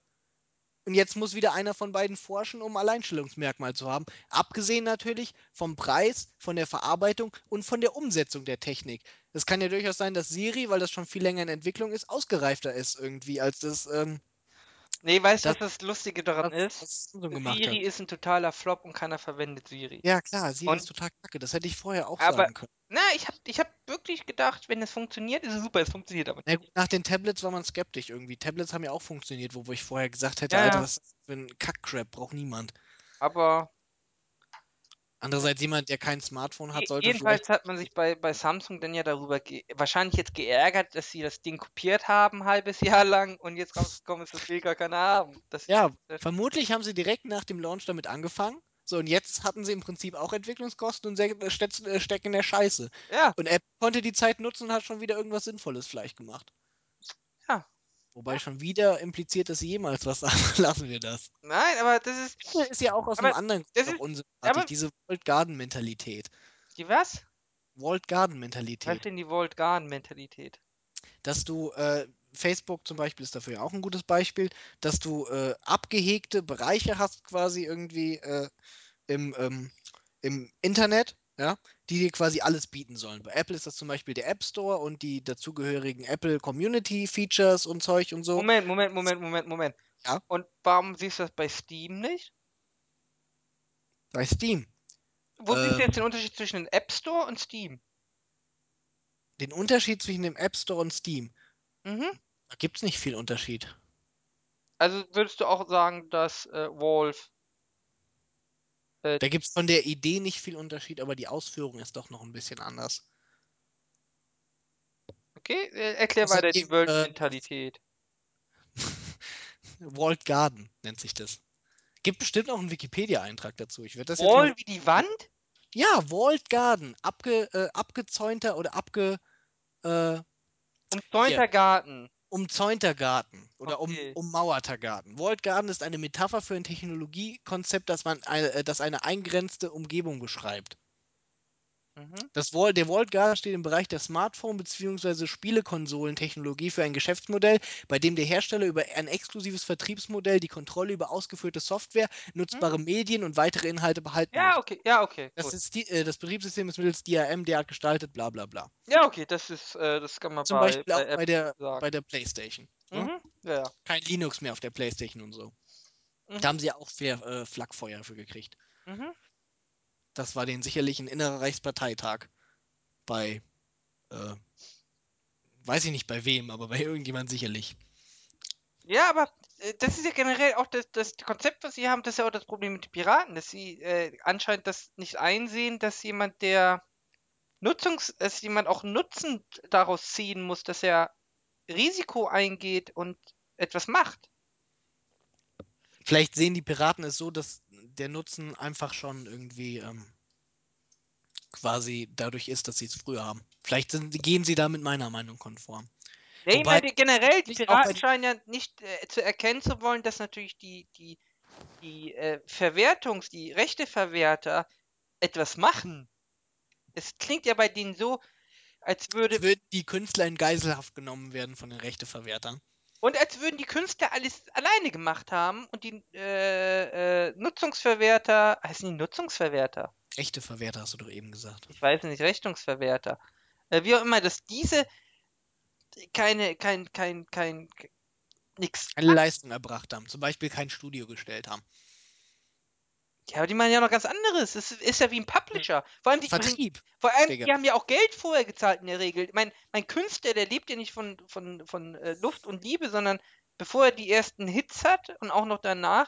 Und jetzt muss wieder einer von beiden forschen, um Alleinstellungsmerkmal zu haben. Abgesehen natürlich vom Preis, von der Verarbeitung und von der Umsetzung der Technik. Es kann ja durchaus sein, dass Siri, weil das schon viel länger in Entwicklung ist, ausgereifter ist irgendwie als das, ähm, Nee, weißt du, Das was das Lustige daran was ist? Siri hat. ist 'n totaler Flop und keiner verwendet Siri. Ja klar, Siri ist Und total kacke. Das hätte ich vorher auch aber sagen können. na, ich habe ich habe wirklich gedacht, wenn es funktioniert, ist es super. Es funktioniert aber Na nicht. gut, nach den Tablets war man skeptisch irgendwie. Tablets haben ja auch funktioniert, wo wo ich vorher gesagt hätte: Ja, „Alter, was ist das für 'n Kack-Crap, braucht niemand.“ Aber Andererseits jemand, der kein Smartphone hat, sollte vielleicht jedenfalls hat man sich bei bei Samsung dann ja darüber wahrscheinlich jetzt geärgert, dass sie das Ding kopiert haben, 'n halbes Jahr lang und jetzt rausgekommen (laughs) ist, das will gar keiner haben. Das Ja, das vermutlich haben sie direkt nach dem Launch damit angefangen. So, und jetzt hatten sie im Prinzip auch Entwicklungskosten und stetz äh, stecken in der Scheiße. Ja, Und Apple konnte die Zeit nutzen und hat schon wieder irgendwas Sinnvolles vielleicht gemacht. Wobei schon wieder impliziert, dass sie jemals was (laughs) sagen. Lassen wir das. Nein, aber das ist Apple (laughs) ist ja auch aus 'nem aber anderen das Grund auch ist unsympathisch, diese Walled Garden Mentalität. Die was? Walled Garden Was Mentalität. denn die Walled Garden Mentalität? Dass du, äh Facebook zum Beispiel ist dafür ja auch 'n gutes Beispiel, dass du, äh, abgehegte Bereiche hast quasi irgendwie, äh, im, ähm im Internet, ja, die dir quasi alles bieten sollen. Bei Apple ist das zum Beispiel der App Store und die dazugehörigen Apple Community Features und Zeug und so. Moment, Moment, Moment, Moment, Moment. Ja. Und warum siehst du das bei Steam nicht? Bei Steam. Wo siehst du jetzt den Ähm Unterschied zwischen dem App Store und Steam? Den Unterschied zwischen dem App Store und Steam? Mhm. Da gibt's nicht viel Unterschied. Also, würdest du auch sagen, dass, äh, Valve äh Da gibt's von der Idee nicht viel Unterschied, aber die Ausführung ist doch noch 'n bisschen anders. Okay, äh, erklär weiter die Außerdem, äh World-Mentalität. (laughs) Walled Garden nennt sich das. Gibt bestimmt auch 'n Wikipedia-Eintrag dazu. Ich werde das jetzt mal Wall wie die Wand? Ja, Walled Garden, abge äh, abgezäunter oder abge äh Umzäunter Garten. Umzäunter Garten oder um Okay. ummauerter Garten. Walled Garden ist eine Metapher für ein Technologiekonzept, das man äh, das eine eingrenzte Umgebung beschreibt. Mhm. Das Wall der Walled Garden steht im Bereich der Smartphone beziehungsweise Spielekonsolentechnologie für ein Geschäftsmodell, bei dem der Hersteller über ein exklusives Vertriebsmodell die Kontrolle über ausgeführte Software, Mhm. nutzbare Medien und weitere Inhalte behalten Ja, okay, ja, okay, Das gut. ist die äh, das Betriebssystem ist mittels DRM derart gestaltet, bla bla bla. Ja, okay, das ist äh, das kann man Zum bei Beispiel bei auch bei der sagen. bei der PlayStation, ne? Mhm, ja, ja. Kein Linux mehr auf der PlayStation und so. Mhm. Da haben sie ja auch fair äh, Flakfeuer für gekriegt. Mhm. Das war denen sicherlich 'n innerer Reichsparteitag bei, äh weiß ich nicht bei wem, aber bei irgendjemand sicherlich. Ja, aber, äh, das ist ja generell auch das das Konzept, was sie haben, das ist ja auch das Problem mit den Piraten, dass sie, äh, anscheinend das nicht einsehen, dass jemand, der Nutzungs dass jemand auch Nutzen daraus ziehen muss, dass er Risiko eingeht und etwas macht. Vielleicht sehen die Piraten es so, dass der Nutzen einfach schon irgendwie, ähm quasi dadurch ist, dass sie's früher haben. Vielleicht sind gehen sie da mit meiner Meinung konform. Ne, ich Wobei meine generell, die Piraten scheinen ja nicht, äh, zu erkennen zu wollen, dass natürlich die die die, äh, Verwertungs die Rechteverwerter etwas machen. Es klingt ja bei denen so, als würde Als würden die Künstler in Geiselhaft genommen werden von den Rechteverwertern. Und als würden die Künstler alles alleine gemacht haben und die, äh, äh, Nutzungsverwerter heißen die Nutzungsverwerter? Rechteverwerter hast du doch eben gesagt. Ich weiß nicht, Rechnungsverwerter. Äh, wie auch immer, dass diese keine kein kein kein nix Eine Leistung erbracht haben, zum Beispiel kein Studio gestellt haben. Ja, aber die machen ja noch ganz anderes. Das ist ja wie 'n Hm. Publisher. Vor allem die Vertrieb, vor allem, Digga. die haben ja auch Geld vorher gezahlt in der Regel. Mein mein Künstler, der lebt ja nicht von von von, äh, Luft und Liebe, sondern bevor er die ersten Hits hat und auch noch danach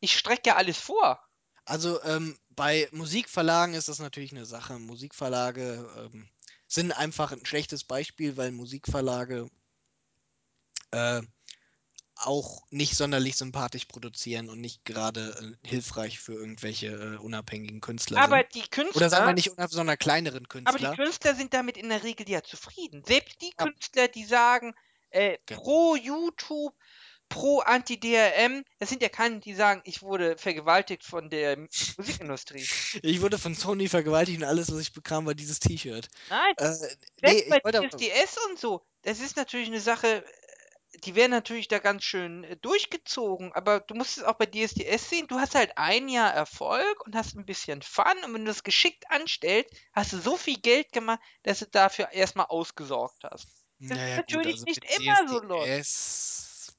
ich strecke ja alles vor. Also, ähm, bei Musikverlagen ist das natürlich 'ne Sache. Musikverlage, ähm, sind einfach 'n schlechtes Beispiel, weil Musikverlage äh, auch nicht sonderlich sympathisch produzieren und nicht gerade, äh, hilfreich für irgendwelche, äh, unabhängigen Künstler Aber sind. die Oder sagen wir Künstler nicht unab sondern kleineren aber die Künstler. Künstler sind damit in der Regel ja zufrieden. Selbst die Ja. Künstler, die sagen, äh, Genau. pro YouTube, pro Anti-DRM, das sind ja keine, die sagen: „Ich wurde vergewaltigt von der Musikindustrie.“ (laughs) Ich wurde von Sony vergewaltigt und alles, was ich bekam, war dieses T-Shirt. Nein, Äh, ne, ich bei DSDS und so, das ist natürlich 'ne Sache, die werden natürlich da ganz schön, äh, durchgezogen, aber du musst es auch bei DSDS sehen, du hast halt 1 Jahr Erfolg und hast 'n bisschen Fun und wenn du das geschickt anstellst, hast du so viel Geld gemacht, dass du dafür erst mal ausgesorgt hast. Das Na ist ja, gut, natürlich also nicht immer so läuft. DSDS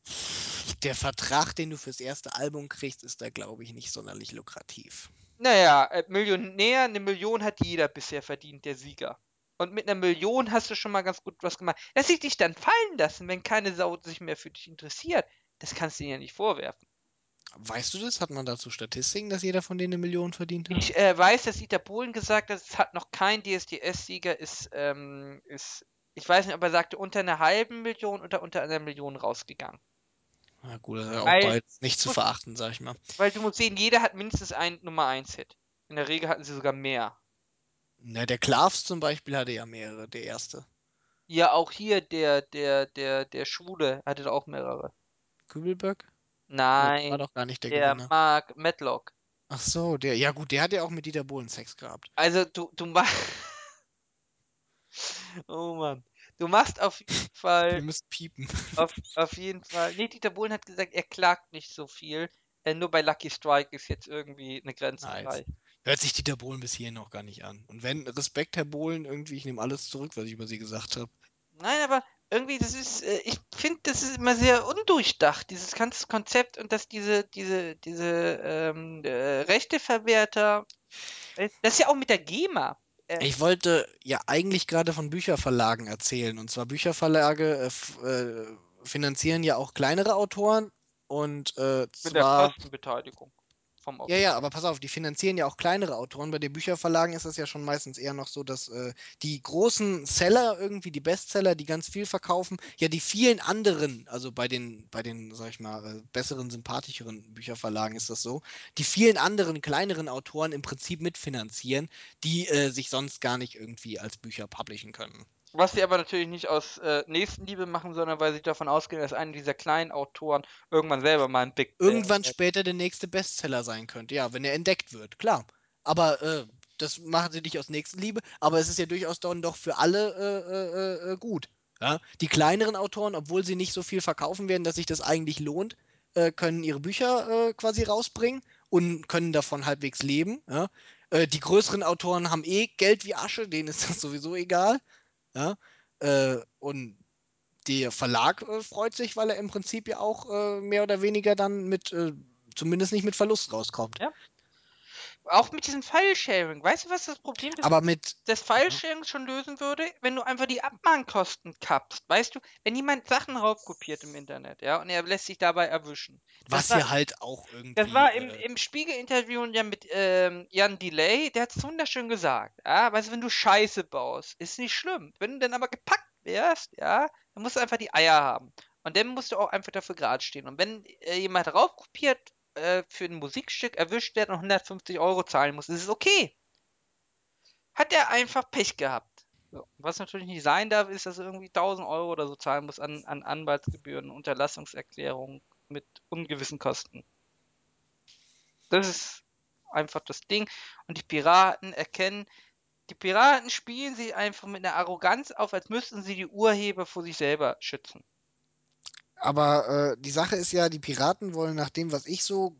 der Vertrag, den du fürs erste Album kriegst, ist da, glaube ich, nicht sonderlich lukrativ. Naja, äh, Millionär, eine Million hat jeder bisher verdient, der Sieger. Und mit einer Million hast du schon mal ganz gut was gemacht. Dass sie dich dann fallen lassen, wenn keine Sau sich mehr für dich interessiert, das kannst du ihnen ja nicht vorwerfen. Weißt du das? Hat man dazu Statistiken, dass jeder von denen eine Million verdient hat? Ich äh, weiß, dass Dieter Bohlen gesagt hat, es hat noch kein DSDS-Sieger, ist, ähm, ist, ich weiß nicht, ob er sagte, unter einer halben Million oder unter einer Million rausgegangen. Na gut, das ist ja auch Weil- beides nicht zu verachten, sag ich mal. Weil du musst sehen, jeder hat mindestens einen Nummer 1-Hit. In der Regel hatten sie sogar mehr. Na, der Klavs zum Beispiel hatte ja mehrere, der erste. Ja, auch hier der, der, der, der Schwule hatte da auch mehrere. Kübelböck? Nee, Nein, war doch gar nicht der, der Gewinner. Mark Matlock. Ach so, der, ja gut, der hat ja auch mit Dieter Bohlen Sex gehabt. Also du, du machst. (laughs) oh Mann. Du machst auf jeden Wir Fall, müssen piepen. auf, auf jeden Fall. Nee, Dieter Bohlen hat gesagt, er klagt nicht so viel. Äh, nur bei Lucky Strike ist jetzt irgendwie eine Grenze Nice. frei. Hört sich Dieter Bohlen bis hierhin noch gar nicht an. Und wenn, Respekt, Herr Bohlen, irgendwie, ich nehme alles zurück, was ich über Sie gesagt habe. Nein, aber irgendwie, das ist, äh, ich finde, das ist immer sehr undurchdacht, dieses ganze Konzept und dass diese, diese, diese ähm, äh, Rechteverwerter, äh, das ist ja auch mit der GEMA. Äh, Ich wollte ja eigentlich gerade von Bücherverlagen erzählen. Und zwar Bücherverlage äh, finanzieren ja auch kleinere Autoren. Und äh, mit der. Kostenbeteiligung vom Ja, ja, aber pass auf, die finanzieren ja auch kleinere Autoren. Bei den Bücherverlagen ist es ja schon meistens eher noch so, dass äh, die großen Seller irgendwie, die Bestseller, die ganz viel verkaufen, ja die vielen anderen, also bei den, bei den, sag ich mal, äh, besseren, sympathischeren Bücherverlagen ist das so, die vielen anderen kleineren Autoren im Prinzip mitfinanzieren, die äh, sich sonst gar nicht irgendwie als Bücher publishen können. Was sie aber natürlich nicht aus äh, Nächstenliebe machen, sondern weil sie davon ausgehen, dass einer dieser kleinen Autoren irgendwann selber mal ein Big Irgendwann wird. später der nächste Bestseller sein könnte, ja, wenn er entdeckt wird, klar. Aber äh, das machen sie nicht aus Nächstenliebe, aber es ist ja durchaus dann doch für alle äh, äh, äh, gut. Ja? Die kleineren Autoren, obwohl sie nicht so viel verkaufen werden, dass sich das eigentlich lohnt, äh, können ihre Bücher äh, quasi rausbringen und können davon halbwegs leben. Ja? Äh, die größeren Autoren haben eh Geld wie Asche, denen ist das sowieso egal. Ja? Äh, und der Verlag äh, freut sich, weil er im Prinzip ja auch äh, mehr oder weniger dann mit, äh, zumindest nicht mit Verlust rauskommt. Ja. Auch mit diesem File-Sharing. Weißt du, was das Problem des, Aber mit, des File-Sharing schon lösen würde? Wenn du einfach die Abmahnkosten kappst. Weißt du, wenn jemand Sachen raubkopiert im Internet, ja, und er lässt sich dabei erwischen. was war- ja halt auch irgendwie. Das war im, äh, im Spiegel-Interview ja mit ähm, Jan Delay, der hat es wunderschön gesagt. Ja, weißt du, wenn du Scheiße baust, ist nicht schlimm. Wenn du dann aber gepackt wirst, ja, dann musst du einfach die Eier haben. Und dann musst du auch einfach dafür gerade stehen. Und wenn äh, jemand raufkopiert äh, für ein Musikstück erwischt wird und 150 Euro zahlen muss, ist es okay. Hat er einfach Pech gehabt. So. Was natürlich nicht sein darf, ist, dass er irgendwie 1000 Euro oder so zahlen muss an, an Anwaltsgebühren, Unterlassungserklärungen mit ungewissen Kosten. Das ist einfach das Ding. Und die Piraten erkennen, die Piraten spielen sie einfach mit einer Arroganz auf, als müssten sie die Urheber vor sich selber schützen. Aber äh, die Sache ist ja, die Piraten wollen nach dem, was ich so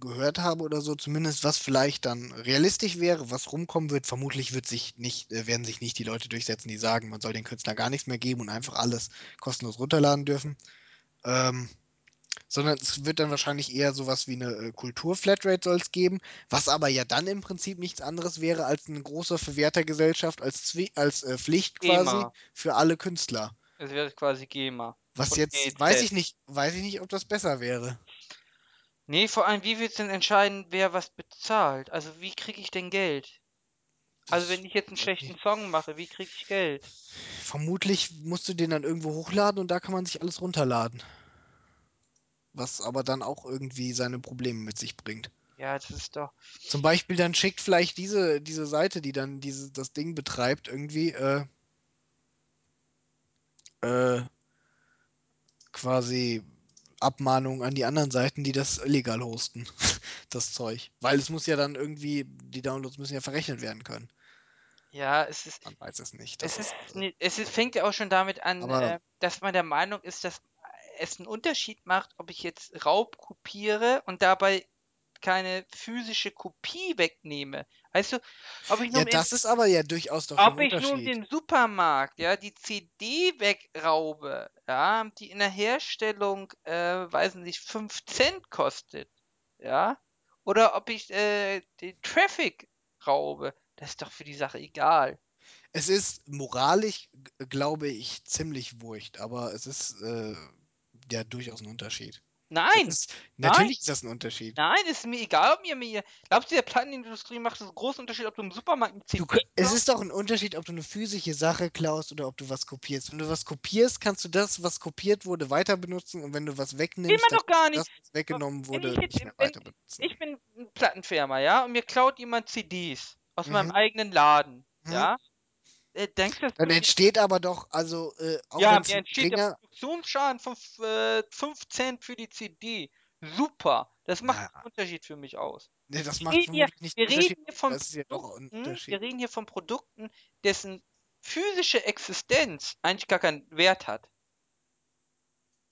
gehört habe oder so, zumindest was vielleicht dann realistisch wäre, was rumkommen wird, vermutlich wird sich nicht, äh, werden sich nicht die Leute durchsetzen, die sagen, man soll den Künstlern gar nichts mehr geben und einfach alles kostenlos runterladen dürfen. Ähm, sondern es wird dann wahrscheinlich eher sowas wie eine äh, Kultur-Flatrate soll es geben, was aber ja dann im Prinzip nichts anderes wäre als eine große Verwertergesellschaft als, Zwi als äh, Pflicht quasi GEMA. für alle Künstler. Es wäre quasi GEMA. Was Und jetzt, GEZ. weiß ich nicht, weiß ich nicht, ob das besser wäre. Nee, vor allem, wie wird es denn entscheiden, wer was bezahlt? Also, wie kriege ich denn Geld? Also, wenn ich jetzt einen schlechten. Song mache, wie kriege ich Geld? Vermutlich musst du den dann irgendwo hochladen und da kann man sich alles runterladen. Was aber dann auch irgendwie seine Probleme mit sich bringt. Ja, das ist doch. Zum Beispiel dann schickt vielleicht diese, diese Seite, die dann diese, das Ding betreibt, irgendwie äh, äh, quasi Abmahnungen an die anderen Seiten, die das illegal hosten, (laughs) das Zeug. Weil es muss ja dann irgendwie, die Downloads müssen ja verrechnet werden können. Ja, es ist. Man weiß es nicht. Es ist, es ist, fängt ja auch schon damit an, äh, dass man der Meinung ist, dass es einen Unterschied macht, ob ich jetzt Raub kopiere und dabei keine physische Kopie wegnehme. Weißt du, ob ich Ja, nun im, das ist aber ja durchaus doch ob ich nun den Supermarkt, ja, die CD wegraube, ja, die in der Herstellung, äh, weiß nicht, 5 Cent kostet, ja, oder ob ich äh, den Traffic raube, das ist doch für die Sache egal. Es ist moralisch, glaube ich, ziemlich wurscht, aber es ist äh, ja durchaus ein Unterschied. Nein, ist, nein, natürlich ist das ein Unterschied. nein, ist mir egal, ob mir mir. Glaubst du, der Plattenindustrie macht es einen großen Unterschied, ob du im Supermarkt eine CD Du, es ist doch ein Unterschied, ob du eine physische Sache klaust oder ob du was kopierst. Wenn du was kopierst, kannst du das, was kopiert wurde, weiter benutzen und wenn du was Will wegnimmst, man dann doch gar kannst du nicht. das, was weggenommen wurde, ich nicht mehr weiter benutzen. ich bin ein Plattenfirma, ja, und mir klaut jemand CDs aus meinem Mhm. eigenen Laden, Mhm. ja, äh, denkst du, Dann entsteht aber doch, also äh, auch Ja, mir entsteht der geringer, Produktionsschaden von äh, 5 Cent für die CD. Super. Das macht na, einen Unterschied für mich aus. nee, das Wir macht reden hier, nicht wir reden hier von ja Produkten, wir reden hier von Produkten, dessen physische Existenz eigentlich gar keinen Wert hat.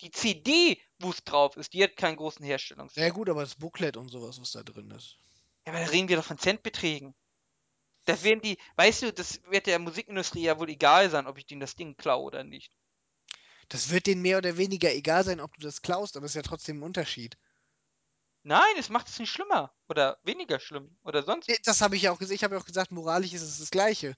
Die CD, wo es drauf ist, die hat keinen großen Ja Herstellungswert. gut, aber das Booklet und sowas, was da drin ist. Ja, aber da reden wir doch von Centbeträgen. Da werden die, weißt du, das wird der Musikindustrie ja wohl egal sein, ob ich denen das Ding klaue oder nicht. Das wird denen mehr oder weniger egal sein, ob du das klaust, aber es ist ja trotzdem ein Unterschied. Nein, es macht es nicht schlimmer oder weniger schlimm oder sonst. Das habe ich ja auch gesagt. Ich habe ja auch gesagt, moralisch ist es das Gleiche.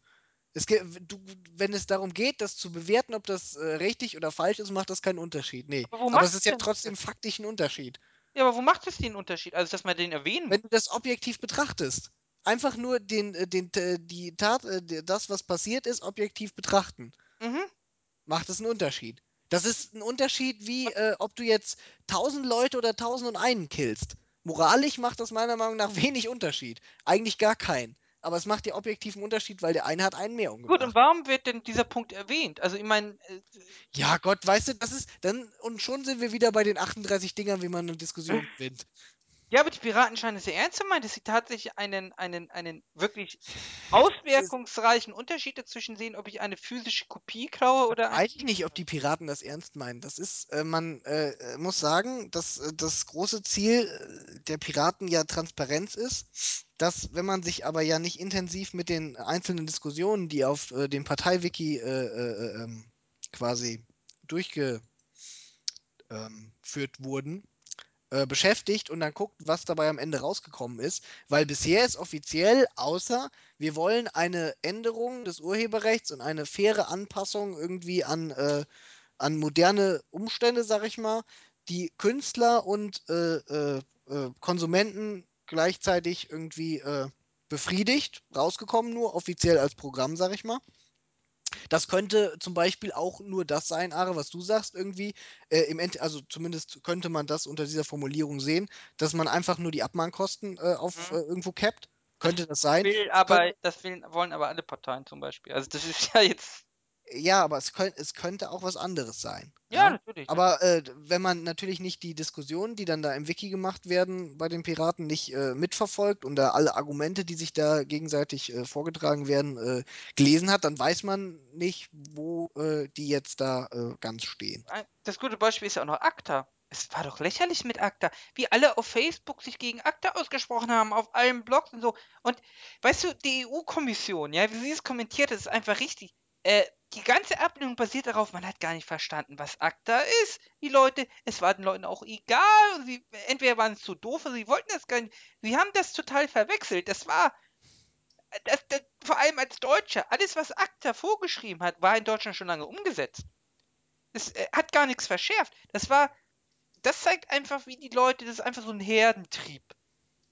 Es, du, wenn es darum geht, das zu bewerten, ob das äh, richtig oder falsch ist, macht das keinen Unterschied. Nee. Aber wo Aber macht es ist ja trotzdem faktisch ein Unterschied. Ja, aber wo macht es den Unterschied? Also, dass man den erwähnen Wenn du das objektiv betrachtest. Einfach nur den, äh, den, äh, die Tat, äh, das, was passiert ist, objektiv betrachten. Mhm. macht es einen Unterschied. Das ist ein Unterschied, wie äh, ob du jetzt tausend Leute oder tausend und einen killst. Moralisch macht das meiner Meinung nach (laughs) wenig Unterschied. Eigentlich gar keinen. Aber es macht dir objektiven Unterschied, weil der eine hat einen mehr Gut, und umgebracht. warum wird denn dieser Punkt erwähnt? Also, ich meine, äh, Ja, Gott, weißt du, das ist dann und schon sind wir wieder bei den 38 Dingern, wie man eine Diskussion (laughs) gewinnt. Ja, aber die Piraten scheinen es ja ernst zu meinen, dass sie tatsächlich einen, einen, einen wirklich ist, auswirkungsreichen Unterschied dazwischen sehen, ob ich eine physische Kopie klaue oder ein. weiß ich nicht, ob die Piraten das ernst meinen. Das ist, äh, man äh, muss sagen, dass äh, das große Ziel äh, der Piraten ja Transparenz ist. Dass, wenn man sich aber ja nicht intensiv mit den einzelnen Diskussionen, die auf äh, dem Parteiwiki äh, äh, ähm, quasi durchgeführt wurden, äh, beschäftigt und dann guckt, was dabei am Ende rausgekommen ist. Weil bisher ist offiziell, außer wir wollen eine Änderung des Urheberrechts und eine faire Anpassung irgendwie an, äh, an moderne Umstände, sag ich mal, die Künstler und äh, äh, äh, Konsumenten gleichzeitig irgendwie befriedigt, rausgekommen nur, offiziell als Programm, sag ich mal. Das könnte zum Beispiel auch nur das sein, Are, was du sagst, irgendwie. Äh, im End also zumindest könnte man das unter dieser Formulierung sehen, dass man einfach nur die Abmahnkosten äh, auf Mhm. äh, irgendwo capped. Könnte das sein. Will aber, das will, wollen aber alle Parteien zum Beispiel. Also, das ist (laughs) ja jetzt. Ja, aber es, könnt, es könnte auch was anderes sein. Ja, Ja. natürlich. Aber äh, wenn man natürlich nicht die Diskussionen, die dann da im Wiki gemacht werden bei den Piraten, nicht äh, mitverfolgt und da alle Argumente, die sich da gegenseitig äh, vorgetragen werden, äh, gelesen hat, dann weiß man nicht, wo äh, die jetzt da äh, ganz stehen. das gute Beispiel ist ja auch noch ACTA. Es war doch lächerlich mit ACTA, wie alle auf Facebook sich gegen ACTA ausgesprochen haben, auf allen Blogs und so. Und weißt du, die EU-Kommission, ja, wie sie es kommentiert, das ist einfach richtig. Äh, die ganze Ablehnung basiert darauf, man hat gar nicht verstanden, was ACTA ist. Die Leute, es war den Leuten auch egal. Sie, entweder waren es zu doof oder sie wollten das gar nicht. Sie haben das total verwechselt. Das war, das, das, vor allem als Deutscher, alles, was ACTA vorgeschrieben hat, war in Deutschland schon lange umgesetzt. Es äh, hat gar nichts verschärft. Das war, das zeigt einfach, wie die Leute, das ist einfach so ein Herdentrieb.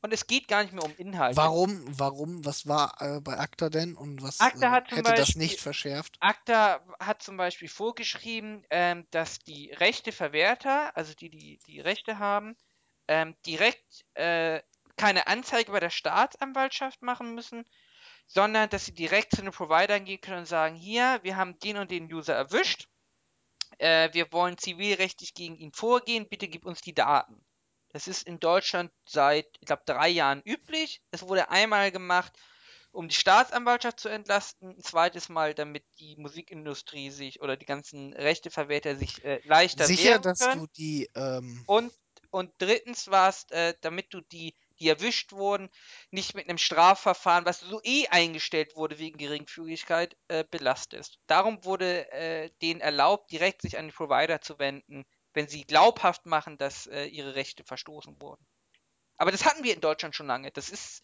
Und es geht gar nicht mehr um Inhalte. Warum, warum, was war äh, bei ACTA denn und was ACTA äh, hat hätte das Beispiel- nicht verschärft? ACTA hat zum Beispiel vorgeschrieben, ähm, dass die Rechteverwerter, also die, die die Rechte haben, ähm, direkt äh, keine Anzeige bei der Staatsanwaltschaft machen müssen, sondern dass sie direkt zu den Providern gehen können und sagen, hier, wir haben den und den User erwischt, äh, wir wollen zivilrechtlich gegen ihn vorgehen, bitte gib uns die Daten. Das ist in Deutschland seit, ich glaube, drei Jahren üblich. Es wurde einmal gemacht, um die Staatsanwaltschaft zu entlasten, ein zweites Mal, damit die Musikindustrie sich oder die ganzen Rechteverwerter sich äh, leichter Sicher, dass können. du die, ähm, Und, und drittens war es, äh, damit du die die erwischt wurden, nicht mit einem Strafverfahren, was so eh eingestellt wurde wegen Geringfügigkeit, äh, belastest. Darum wurde äh, denen erlaubt, direkt sich an den Provider zu wenden, wenn sie glaubhaft machen, dass äh, ihre Rechte verstoßen wurden. Aber das hatten wir in Deutschland schon lange. Das ist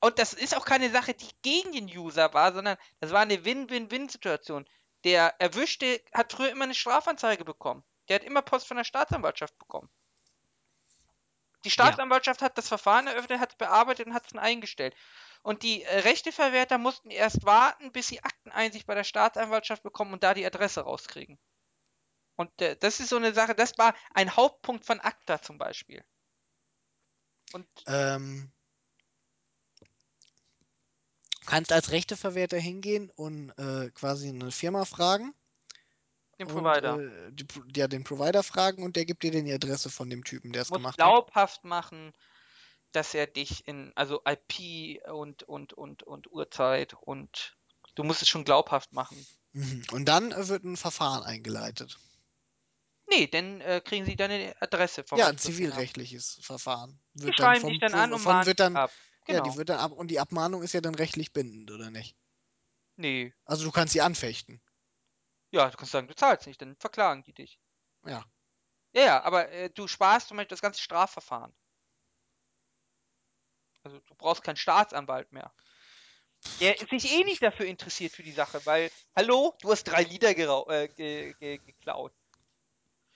und das ist auch keine Sache, die gegen den User war, sondern das war eine Win-Win-Win-Situation. Der Erwischte hat früher immer eine Strafanzeige bekommen. Der hat immer Post von der Staatsanwaltschaft bekommen. Die Staatsanwaltschaft ja. hat das Verfahren eröffnet, hat es bearbeitet und hat es dann eingestellt. Und die äh, Rechteverwerter mussten erst warten, bis sie Akteneinsicht bei der Staatsanwaltschaft bekommen und da die Adresse rauskriegen. Und äh, das ist so eine Sache, das war ein Hauptpunkt von ACTA zum Beispiel. Und ähm, kannst als Rechteverwerter hingehen und äh, quasi eine Firma fragen. Den Provider. Und, äh, die, ja, den Provider fragen und der gibt dir dann die Adresse von dem Typen, der es gemacht glaubhaft hat. machen, dass er dich in, also IP und, und, und, und Uhrzeit und du musst es schon glaubhaft machen. Mhm. Und dann wird ein Verfahren eingeleitet. Nee, dann äh, kriegen sie deine Adresse vom Ja, ein zivilrechtliches Verfahren. Wird die schreiben dich dann an und mahnen wird dann, ab. Genau. Ja, die wird dann ab und die Abmahnung ist ja dann rechtlich bindend, oder nicht? Nee. Also du kannst sie anfechten. Ja, du kannst sagen, du zahlst nicht, dann verklagen die dich. Ja. Ja, ja, aber äh, du sparst zum Beispiel das ganze Strafverfahren. Also du brauchst keinen Staatsanwalt mehr. Der sich eh nicht dafür interessiert für die Sache, weil, hallo, du hast drei Lieder äh, ge ge geklaut.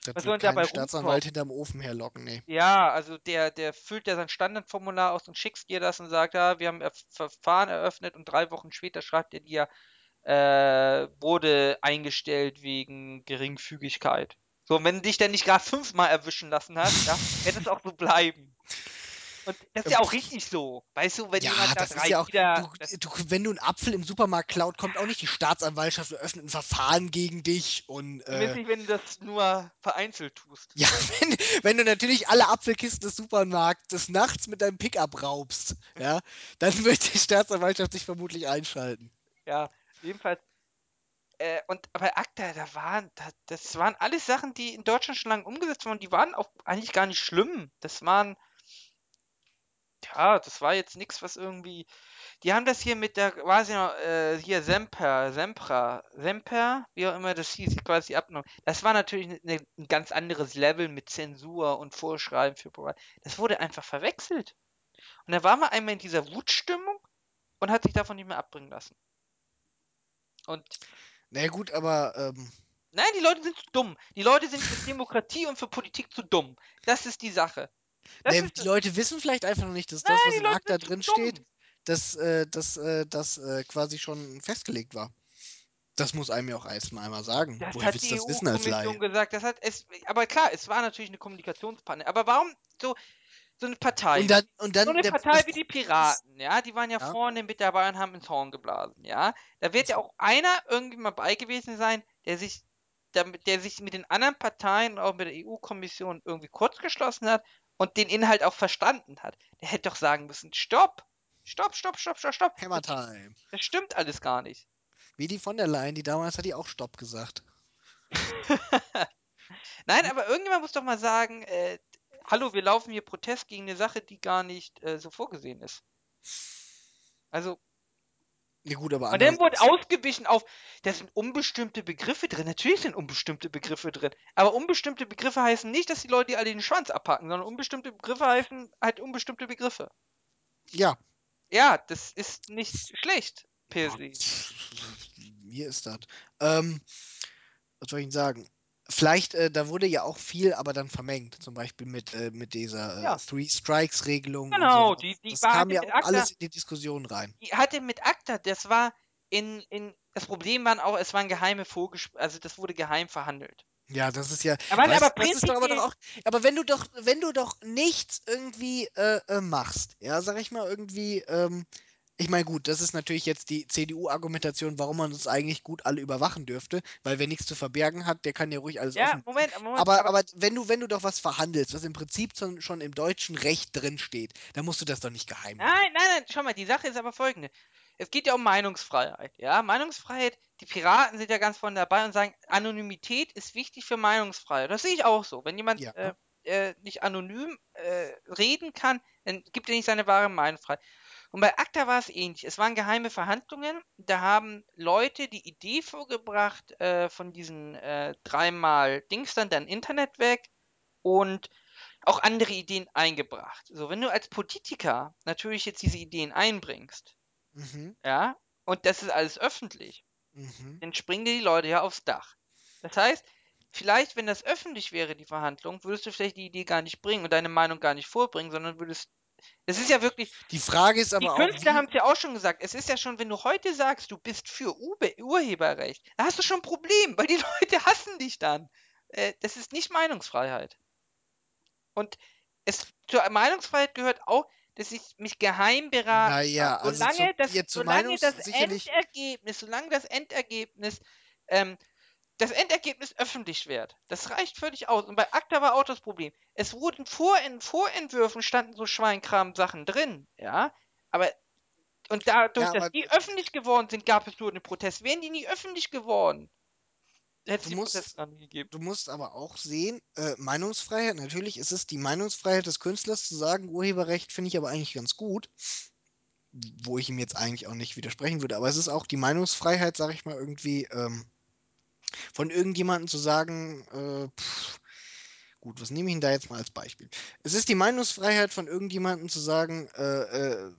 Das Was soll dabei Staatsanwalt hinterm Ofen herlocken, nee. Ja, also der, der füllt ja sein Standardformular aus und schickst dir das und sagt, ja, wir haben ein Verfahren eröffnet und drei Wochen später schreibt er dir, äh, wurde eingestellt wegen Geringfügigkeit. So, und wenn du dich dann nicht gerade fünfmal erwischen lassen hast, ja, (laughs) wird es auch so bleiben. Und das ist ja auch richtig so. Weißt du, wenn ja, jemand das ist ja auch, wieder, du, du, wenn du einen Apfel im Supermarkt klaut, kommt auch nicht die Staatsanwaltschaft und öffnet ein Verfahren gegen dich und. Äh, nicht, wenn du das nur vereinzelt tust. Ja, (laughs) wenn, wenn du natürlich alle Apfelkisten des Supermarktes nachts mit deinem Pickup raubst, ja, dann wird die Staatsanwaltschaft sich vermutlich einschalten. Ja, jedenfalls. Äh, und bei ACTA, da waren, da, das waren alles Sachen, die in Deutschland schon lange umgesetzt wurden. Die waren auch eigentlich gar nicht schlimm. Das waren ja, das war jetzt nichts, was irgendwie. Die haben das hier mit der, quasi noch, äh, hier Semper, Sempra, Semper, wie auch immer das hieß, quasi abgenommen. Das war natürlich ne, ne, ein ganz anderes Level mit Zensur und Vorschreiben für Provider. Das wurde einfach verwechselt. Und da war man einmal in dieser Wutstimmung und hat sich davon nicht mehr abbringen lassen. Und. Na naja, gut, aber. Ähm... Nein, die Leute sind zu dumm. Die Leute sind für Demokratie und für Politik zu dumm. Das ist die Sache. Nee, die Leute wissen vielleicht einfach noch nicht, dass Nein, das, was in ACTA drin steht, dass äh, das äh, äh, quasi schon festgelegt war. Das muss einem ja auch erstmal einmal sagen. Das Woher hat die das wissen als Laie? gesagt. Das hat es, aber klar, es war natürlich eine Kommunikationspanne. Aber warum so, so eine Partei? Und dann, und dann so eine der, Partei das, wie die Piraten, ja, die waren ja, ja, vorne mit dabei und haben ins Horn geblasen, ja. Da wird ja auch einer irgendwie mal bei gewesen sein, der sich damit, der sich mit den anderen Parteien und auch mit der EU-Kommission irgendwie kurzgeschlossen hat und den Inhalt auch verstanden hat, der hätte doch sagen müssen, stopp, stopp, stopp, stopp, stopp, stopp. Hammer Time. Das stimmt alles gar nicht. Wie die von der Leyen, die damals hat die auch Stopp gesagt. (laughs) Nein, aber irgendjemand muss doch mal sagen, äh, hallo, wir laufen hier Protest gegen eine Sache, die gar nicht äh, so vorgesehen ist. Also, ja, gut, aber Und dann wurde ausgewichen auf, da sind unbestimmte Begriffe drin. Natürlich sind unbestimmte Begriffe drin. Aber unbestimmte Begriffe heißen nicht, dass die Leute die alle den Schwanz abpacken, sondern unbestimmte Begriffe heißen halt unbestimmte Begriffe. Ja. Ja, das ist nicht schlecht, per se. Mir ist das. Ähm, was soll ich Ihnen sagen? Vielleicht, äh, da wurde ja auch viel, aber dann vermengt. Zum Beispiel mit, äh, mit dieser äh, ja. Three Strikes-Regelung. Genau, so. die, die das kam ja auch ACTA, alles in die Diskussion rein. Die hatte mit ACTA, das war in, in, das Problem waren auch, es waren geheime Vorgespräche, also das wurde geheim verhandelt. Ja, das ist ja. Aber, weißt, aber, ist aber doch auch. Aber wenn du doch, wenn du doch nichts irgendwie äh, äh, machst, ja, sag ich mal irgendwie, ähm, ich meine, gut, das ist natürlich jetzt die CDU-Argumentation, warum man uns eigentlich gut alle überwachen dürfte, weil wer nichts zu verbergen hat, der kann ja ruhig alles ja, offen. Moment, Moment, aber, aber, wenn du, wenn du doch was verhandelst, was im Prinzip schon im deutschen Recht drin steht, dann musst du das doch nicht geheim machen. Nein, nein, nein, schau mal, die Sache ist aber folgende. Es geht ja um Meinungsfreiheit, ja. Meinungsfreiheit, die Piraten sind ja ganz vorne dabei und sagen, Anonymität ist wichtig für Meinungsfreiheit. Das sehe ich auch so. Wenn jemand, ja. äh, äh, nicht anonym äh, reden kann, dann gibt er nicht seine wahre Meinung frei. Und bei ACTA war es ähnlich. Es waren geheime Verhandlungen. Da haben Leute die Idee vorgebracht äh, von diesen äh, dreimal Dings dann, dann Internet weg und auch andere Ideen eingebracht. So, wenn du als Politiker natürlich jetzt diese Ideen einbringst, Mhm. ja, und das ist alles öffentlich, Mhm. dann springen dir die Leute ja aufs Dach. Das heißt, vielleicht, wenn das öffentlich wäre, die Verhandlung, würdest du vielleicht die Idee gar nicht bringen und deine Meinung gar nicht vorbringen, sondern würdest. Es ist ja wirklich. Die Frage ist Die aber auch, Künstler haben es ja auch schon gesagt. Es ist ja schon, wenn du heute sagst, du bist für Ube Urheberrecht, da hast du schon ein Problem, weil die (laughs) Leute hassen dich dann. Äh, das ist nicht Meinungsfreiheit. Und es zur Meinungsfreiheit gehört auch, dass ich mich geheim beraten naja, also zu, Solange das, zu solange Meinungs das Endergebnis, solange das Endergebnis, ähm, das Endergebnis öffentlich wird. Das reicht völlig aus. Und bei ACTA war auch das Problem. Es wurden vor in Vorentwürfen standen so Schweinkram-Sachen drin, ja. Aber und dadurch, ja, dass die öffentlich geworden sind, gab es nur einen Protest. Wären die nie öffentlich geworden, hätte es die musst, dann nie gegeben. du musst aber auch sehen, äh, Meinungsfreiheit, natürlich ist es die Meinungsfreiheit des Künstlers zu sagen, Urheberrecht finde ich aber eigentlich ganz gut, wo ich ihm jetzt eigentlich auch nicht widersprechen würde, aber es ist auch die Meinungsfreiheit, sag ich mal, irgendwie ähm, von irgendjemandem zu sagen, äh, pff, gut, was nehme ich denn da jetzt mal als Beispiel? Es ist die Meinungsfreiheit von irgendjemandem zu sagen, äh, äh,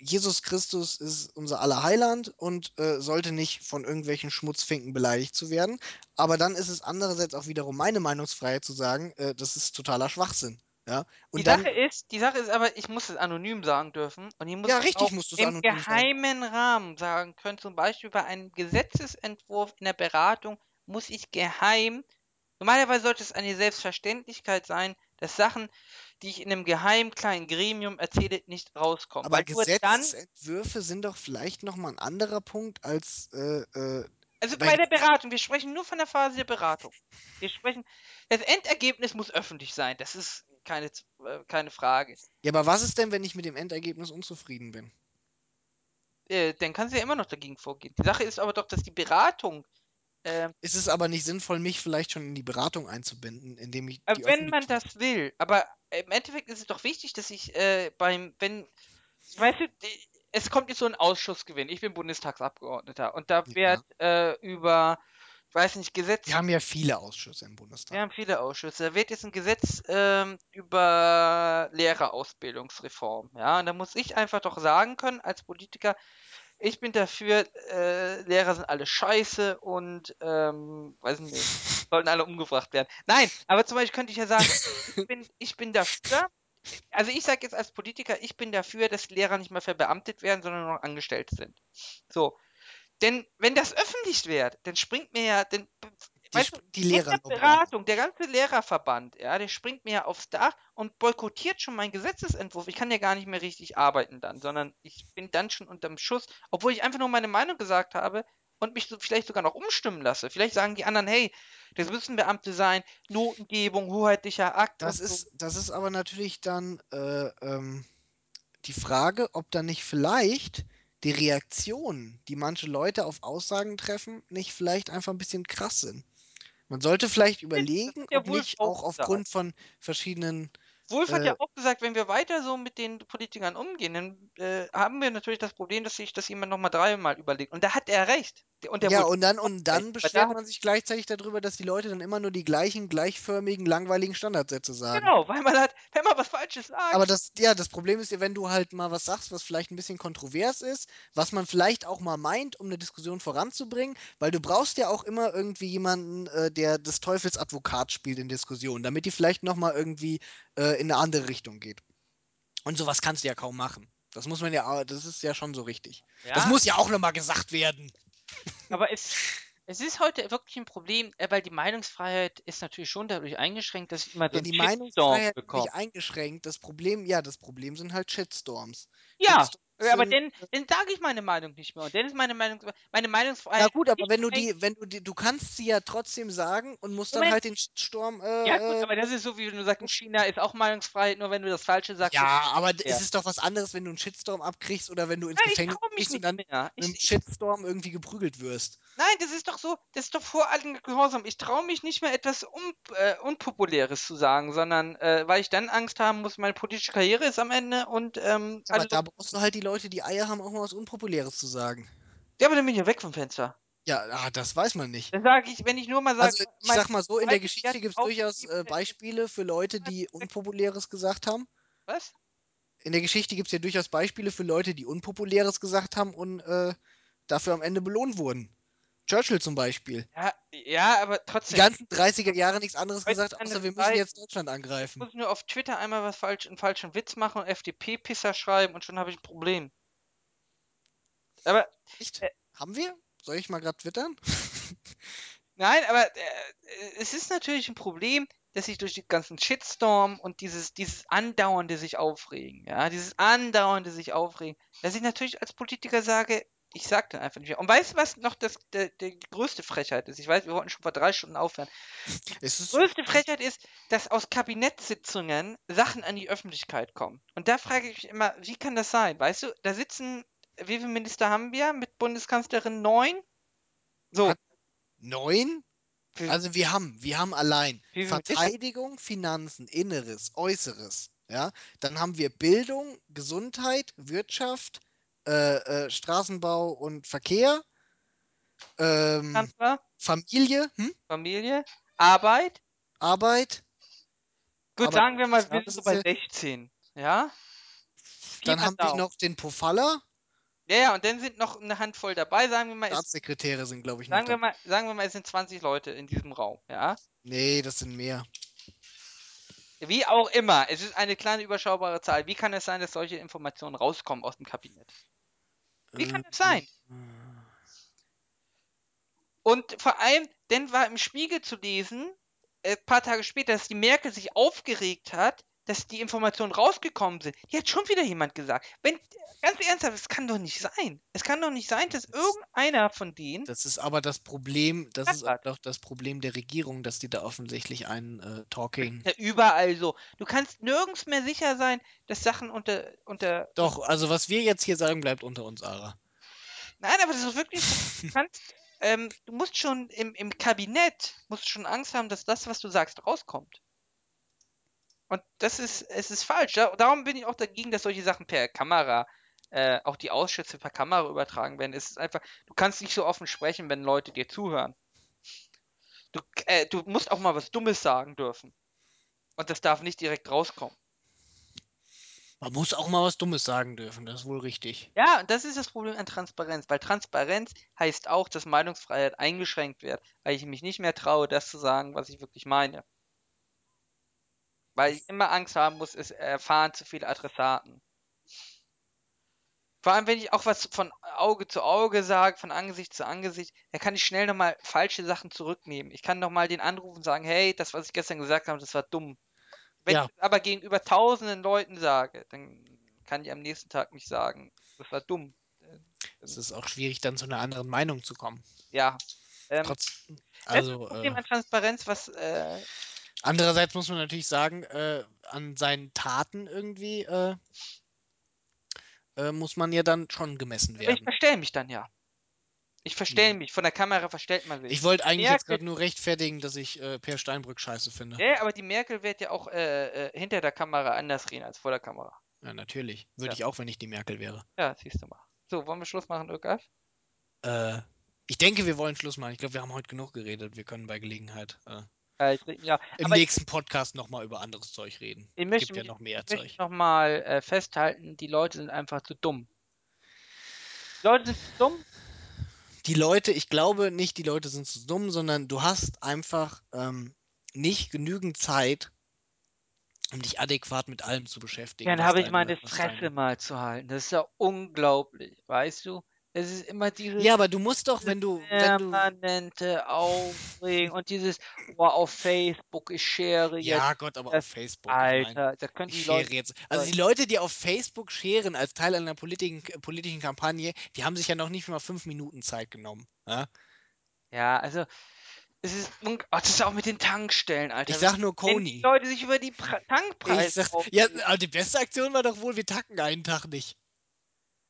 Jesus Christus ist unser aller Heiland und äh, sollte nicht von irgendwelchen Schmutzfinken beleidigt zu werden. Aber dann ist es andererseits auch wiederum meine Meinungsfreiheit zu sagen, äh, das ist totaler Schwachsinn. Ja? Die Und Sache dann, ist, die Sache ist aber, ich muss es anonym sagen dürfen und ich muss ja, es richtig, auch musst im anonym sagen. geheimen Rahmen sagen können. Zum Beispiel bei einem Gesetzesentwurf in der Beratung muss ich geheim. Normalerweise sollte es eine Selbstverständlichkeit sein, dass Sachen, die ich in einem geheimen kleinen Gremium erzähle, nicht rauskommen. Aber Weil Gesetzesentwürfe sind doch vielleicht nochmal ein anderer Punkt als äh, äh, also bei bei der Beratung, wir sprechen nur von der Phase der Beratung. Wir sprechen, das Endergebnis muss öffentlich sein, das ist keine, äh, keine Frage. Ja, aber was ist denn, wenn ich mit dem Endergebnis unzufrieden bin? Äh, dann kann sie ja immer noch dagegen vorgehen. Die Sache ist aber doch, dass die Beratung äh, Ist es aber nicht sinnvoll, mich vielleicht schon in die Beratung einzubinden, indem ich Äh, wenn man das will, aber im Endeffekt ist es doch wichtig, dass ich äh, beim, wenn, weißt du, es kommt jetzt so ein Ausschussgewinn. Ich bin Bundestagsabgeordneter und da wird Ja. äh, über, ich weiß nicht, Gesetz, Wir haben ja viele Ausschüsse im wir Bundestag. haben viele Ausschüsse, da wird jetzt ein Gesetz ähm, über Lehrerausbildungsreform, ja, und da muss ich einfach doch sagen können als Politiker, ich bin dafür, äh, Lehrer sind alle scheiße und, ähm, weiß nicht, (laughs) sollten alle umgebracht werden. Nein, aber zum Beispiel könnte ich ja sagen, ich bin, ich bin dafür, also ich sage jetzt als Politiker, ich bin dafür, dass Lehrer nicht mehr verbeamtet werden, sondern nur noch Angestellte sind. So. Denn wenn das öffentlich wird, dann springt mir ja, dann, Die, weißt du, die an. Beratung, der ganze Lehrerverband, ja, der springt mir ja aufs Dach und boykottiert schon meinen Gesetzesentwurf. Ich kann ja gar nicht mehr richtig arbeiten dann, sondern ich bin dann schon unterm Schuss, obwohl ich einfach nur meine Meinung gesagt habe und mich so vielleicht sogar noch umstimmen lasse. Vielleicht sagen die anderen, hey, das müssen Beamte sein, Notengebung, hoheitlicher Akt Das und so. ist, das ist aber natürlich dann äh, ähm, die Frage, ob dann nicht vielleicht die Reaktionen, die manche Leute auf Aussagen treffen, nicht vielleicht einfach ein bisschen krass sind. Man sollte vielleicht überlegen, ob nicht auch aufgrund von verschiedenen Wolf hat äh, ja auch gesagt, wenn wir weiter so mit den Politikern umgehen, dann äh, haben wir natürlich das Problem, dass sich das jemand nochmal dreimal überlegt. Und da hat er recht. Und der Ja, und dann, und dann beschwert man sich gleichzeitig darüber, dass die Leute dann immer nur die gleichen, gleichförmigen, langweiligen Standardsätze sagen. genau, weil man hat, wenn man was Falsches Aber sagt, das, ja, das Problem ist ja, wenn du halt mal was sagst, was vielleicht ein bisschen kontrovers ist, was man vielleicht auch mal meint, um eine Diskussion voranzubringen, weil du brauchst ja auch immer irgendwie jemanden, äh, der des Teufels Advokat spielt in Diskussionen, damit die vielleicht nochmal irgendwie äh, in eine andere Richtung geht. Und sowas kannst du ja kaum machen. Das muss man ja, das ist ja schon so richtig. Das ja, muss ja auch nochmal gesagt werden. Aber es, es ist heute wirklich ein Problem, äh, weil die Meinungsfreiheit ist natürlich schon dadurch eingeschränkt, dass ich immer so Ja, einen die Shitstorm Meinungsfreiheit ist bekomme. nicht eingeschränkt. Das Problem, ja, das Problem sind halt Shitstorms. Ja, Shitstorms Ja, aber dann, dann sage ich meine Meinung nicht mehr. Und dann ist meine Meinung, meine Ja Meinungsfreiheit gut, aber wenn du die, wenn du die, du kannst sie ja trotzdem sagen und musst dann Moment. halt den Sturm. Ja gut, Äh, aber das ist so, wie du sagst, in China ist auch Meinungsfreiheit, nur wenn du das Falsche sagst. ja, aber Ja. es ist doch was anderes, wenn du einen Shitstorm abkriegst oder wenn du ins ich Gefängnis gehst und dann mehr. mit einem Shitstorm irgendwie geprügelt wirst. nein, das ist doch so, das ist doch vor allem Gehorsam. Ich traue mich nicht mehr etwas un, äh, Unpopuläres zu sagen, sondern äh, weil ich dann Angst haben muss, meine politische Karriere ist am Ende und ähm, Aber alle da brauchst du halt die Leute, die Eier haben, auch mal was Unpopuläres zu sagen. Ja, aber dann bin ich ja weg vom Fenster. Ja, ah, das weiß man nicht. Dann sage ich, wenn ich nur mal sage, Also ich sag mal so, in der Geschichte gibt es durchaus äh, Beispiele für Leute, die (laughs) Unpopuläres gesagt haben. was? In der Geschichte gibt es ja durchaus Beispiele für Leute, die Unpopuläres gesagt haben und äh, dafür am Ende belohnt wurden. Churchill zum Beispiel. Ja, ja, aber Die trotzdem. ganzen 30er Jahre nichts anderes gesagt, außer wir müssen jetzt Deutschland Ich angreifen. muss nur auf Twitter einmal was falsch, einen falschen Witz machen und FDP-Pisser schreiben und schon habe ich ein Problem. Aber Echt? Äh, Haben wir? Soll ich mal gerade twittern? (laughs) Nein, aber äh, es ist natürlich ein Problem, dass sich durch die ganzen Shitstorm und dieses, dieses andauernde sich aufregen, ja, dieses andauernde sich aufregen, dass ich natürlich als Politiker sage, ich sag dann einfach nicht mehr. Und weißt du, was noch das, der, die größte Frechheit ist? Ich weiß, wir wollten schon vor drei Stunden aufhören. Es Die größte Frechheit ist, dass aus Kabinettssitzungen Sachen an die Öffentlichkeit kommen. Und da frage ich mich immer, wie kann das sein? Weißt du, da sitzen, wie viele Minister haben wir mit Bundeskanzlerin? Neun? So. Hat- neun? Also wir haben, wir haben allein? Verteidigung, Finanzen, Inneres, Äußeres. Ja, dann haben wir Bildung, Gesundheit, Wirtschaft, äh, äh, Straßenbau und Verkehr, ähm, Familie, hm? Familie, Arbeit. Arbeit. Gut, Aber- sagen wir mal, wir sind so bei ja- 16. Ja? Dann haben wir noch den Pofalla. Ja, ja, und dann sind noch eine Handvoll dabei. Sagen wir mal, Staatssekretäre sind, glaube ich, noch sagen wir mal, sagen wir mal, es sind 20 Leute in diesem Raum. Ja? Nee, das sind mehr. Wie auch immer, es ist eine kleine überschaubare Zahl. Wie kann es sein, dass solche Informationen rauskommen aus dem Kabinett? Wie kann Äh, das sein? Und vor allem, dann war im Spiegel zu lesen, äh, paar Tage später, dass die Merkel sich aufgeregt hat, dass die Informationen rausgekommen sind. Die hat schon wieder jemand gesagt. Wenn, ganz ernsthaft, es kann doch nicht sein. Es kann doch nicht sein, dass irgendeiner von denen. Das ist aber das Problem, das Das ist hat- auch doch das Problem der Regierung, dass die da offensichtlich einen äh, Talking. Ja, überall so. Du kannst nirgends mehr sicher sein, dass Sachen unter. unter Doch, also was wir jetzt hier sagen, bleibt unter uns, Ara. Nein, aber das ist wirklich. Du kannst. Ähm, du musst schon im, im Kabinett musst schon Angst haben, dass das, was du sagst, rauskommt. Und das ist, es ist falsch. Da, darum bin ich auch dagegen, dass solche Sachen per Kamera, äh, auch die Ausschüsse per Kamera übertragen werden. Es ist einfach, du kannst nicht so offen sprechen, wenn Leute dir zuhören. Du, äh, du musst auch mal was Dummes sagen dürfen. Und das darf nicht direkt rauskommen. Man muss auch mal was Dummes sagen dürfen, das ist wohl richtig. Ja, und das ist das Problem an Transparenz, weil Transparenz heißt auch, dass Meinungsfreiheit eingeschränkt wird, weil ich mich nicht mehr traue, das zu sagen, was ich wirklich meine. Weil ich immer Angst haben muss, es erfahren zu viele Adressaten. Vor allem, wenn ich auch was von Auge zu Auge sage, von Angesicht zu Angesicht, dann kann ich schnell nochmal falsche Sachen zurücknehmen. Ich kann nochmal den anrufen und sagen, hey, das, was ich gestern gesagt habe, das war dumm. Wenn Ja. ich es aber gegenüber tausenden Leuten sage, dann kann ich am nächsten Tag nicht sagen, das war dumm. Es ist auch schwierig, dann zu einer anderen Meinung zu kommen. Ja. Ähm, Trotz, das also, Problem äh, an Transparenz, was äh, andererseits muss man natürlich sagen, äh, an seinen Taten irgendwie äh, äh, muss man ja dann schon gemessen aber ich werden. verstell mich dann ja. Ich verstell Mhm. mich. Von der Kamera verstellt man sich. Ich wollte eigentlich jetzt Merkel- gerade nur rechtfertigen, dass ich äh, Per Steinbrück scheiße finde. Ja, aber die Merkel wird ja auch äh, äh, hinter der Kamera anders reden als vor der Kamera. Ja, natürlich. Würde Ja. ich auch, wenn ich die Merkel wäre. Ja, siehst du mal. So, wollen wir Schluss machen, Irgaf? Äh, ich denke, wir wollen Schluss machen. Ich glaube, wir haben heute genug geredet. Wir können bei Gelegenheit äh, Äh, ich, ja, im aber ich, nächsten Podcast nochmal über anderes Zeug reden. ich möchte gibt ja noch mehr ich möchte Zeug. nochmal äh, festhalten, die Leute sind einfach zu dumm. Die Leute sind zu dumm. Die Leute, ich glaube nicht, die Leute sind zu dumm, sondern du hast einfach ähm, nicht genügend Zeit, um dich adäquat mit allem zu beschäftigen. Dann habe ich meine Fresse mal zu halten. Das ist ja unglaublich, weißt du? Es ist immer dieses Ja, aber du musst doch, wenn du, wenn du, permanente Aufregen und dieses: „Oh, auf Facebook, ich share jetzt ja Gott, aber auf das.“ Facebook, ich meine, Alter, da können ich die Leute jetzt, also die Leute, die auf Facebook scheren als Teil einer politischen, politischen Kampagne, die haben sich ja noch nicht mal fünf Minuten Zeit genommen. Ja? ja, also, es ist oh, das ist auch mit den Tankstellen, Ich Alter. sag nur Wenn die. Leute sich über die Pra Ich Tankpreise sag's, ja, aber die beste Aktion war doch wohl, wir tanken einen Tag nicht.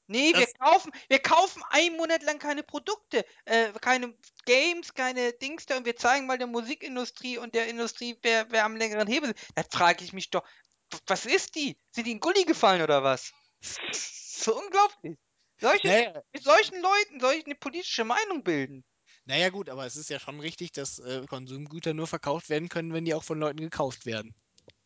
Ne, wir Das, kaufen wir kaufen einen Monat lang keine Produkte, äh, keine Games, keine Dings da und wir zeigen mal der Musikindustrie und der Industrie, wer wer am längeren Hebel sitzt. Da frage ich mich doch: „W was ist die? Sind die in Gully gefallen oder was?“ (laughs) So unglaublich. Solche naja, mit solchen Leuten soll ich 'ne politische Meinung bilden? naja gut, aber es ist ja schon richtig, dass äh, Konsumgüter nur verkauft werden können, wenn die auch von Leuten gekauft werden.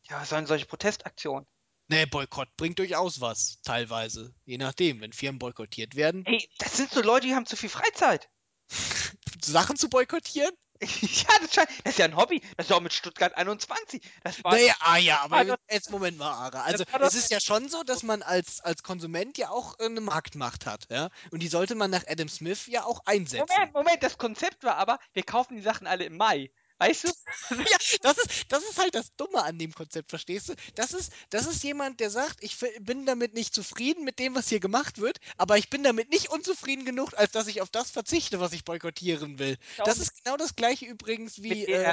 Ja, was sollen solche Protestaktionen? Ne, Boykott bringt durchaus was, teilweise. Je nachdem, wenn Firmen boykottiert werden. Ey, das sind so Leute, die haben zu viel Freizeit. (laughs) Sachen zu boykottieren? (laughs) Ja, das scheint das ist ja 'n Hobby. Das ist auch mit Stuttgart 21. Das war Naja, ah ja, aber jetzt Moment mal, Ara. Also es ist ja schon so, dass man als, als Konsument ja auch eine Marktmacht hat, ja. Und die sollte man nach Adam Smith ja auch einsetzen. Moment, Moment, das Konzept war aber, wir kaufen die Sachen alle im Mai. Weißt du? (laughs) Ja, das ist, das ist halt das Dumme an dem Konzept, verstehst du? Das ist, das ist jemand, der sagt, ich bin damit nicht zufrieden mit dem, was hier gemacht wird, aber ich bin damit nicht unzufrieden genug, als dass ich auf das verzichte, was ich boykottieren will. Das ist genau das gleiche übrigens wie, äh,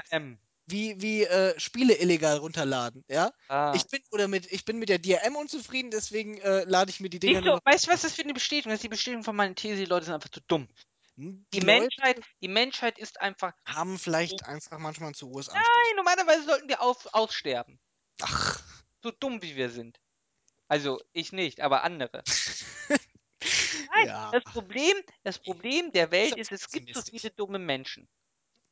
wie, wie äh, Spiele illegal runterladen, ja? Ah. Ich bin, oder mit, ich bin mit der DRM unzufrieden, deswegen äh, lade ich mir die Dinger weißt du, was das für eine Bestätigung ist? Die Bestätigung von meiner These, die Leute sind einfach zu dumm. Hm, Die Leute Menschheit, die Menschheit ist einfach haben vielleicht einfach manchmal zu hohes Anspruch. nein, normalerweise sollten wir auf, aussterben. Ach. So dumm wie wir sind. Also ich nicht, aber andere. (laughs) Nein, Ja, das Problem, das Problem der Welt ist, es gibt so viele dumme Menschen.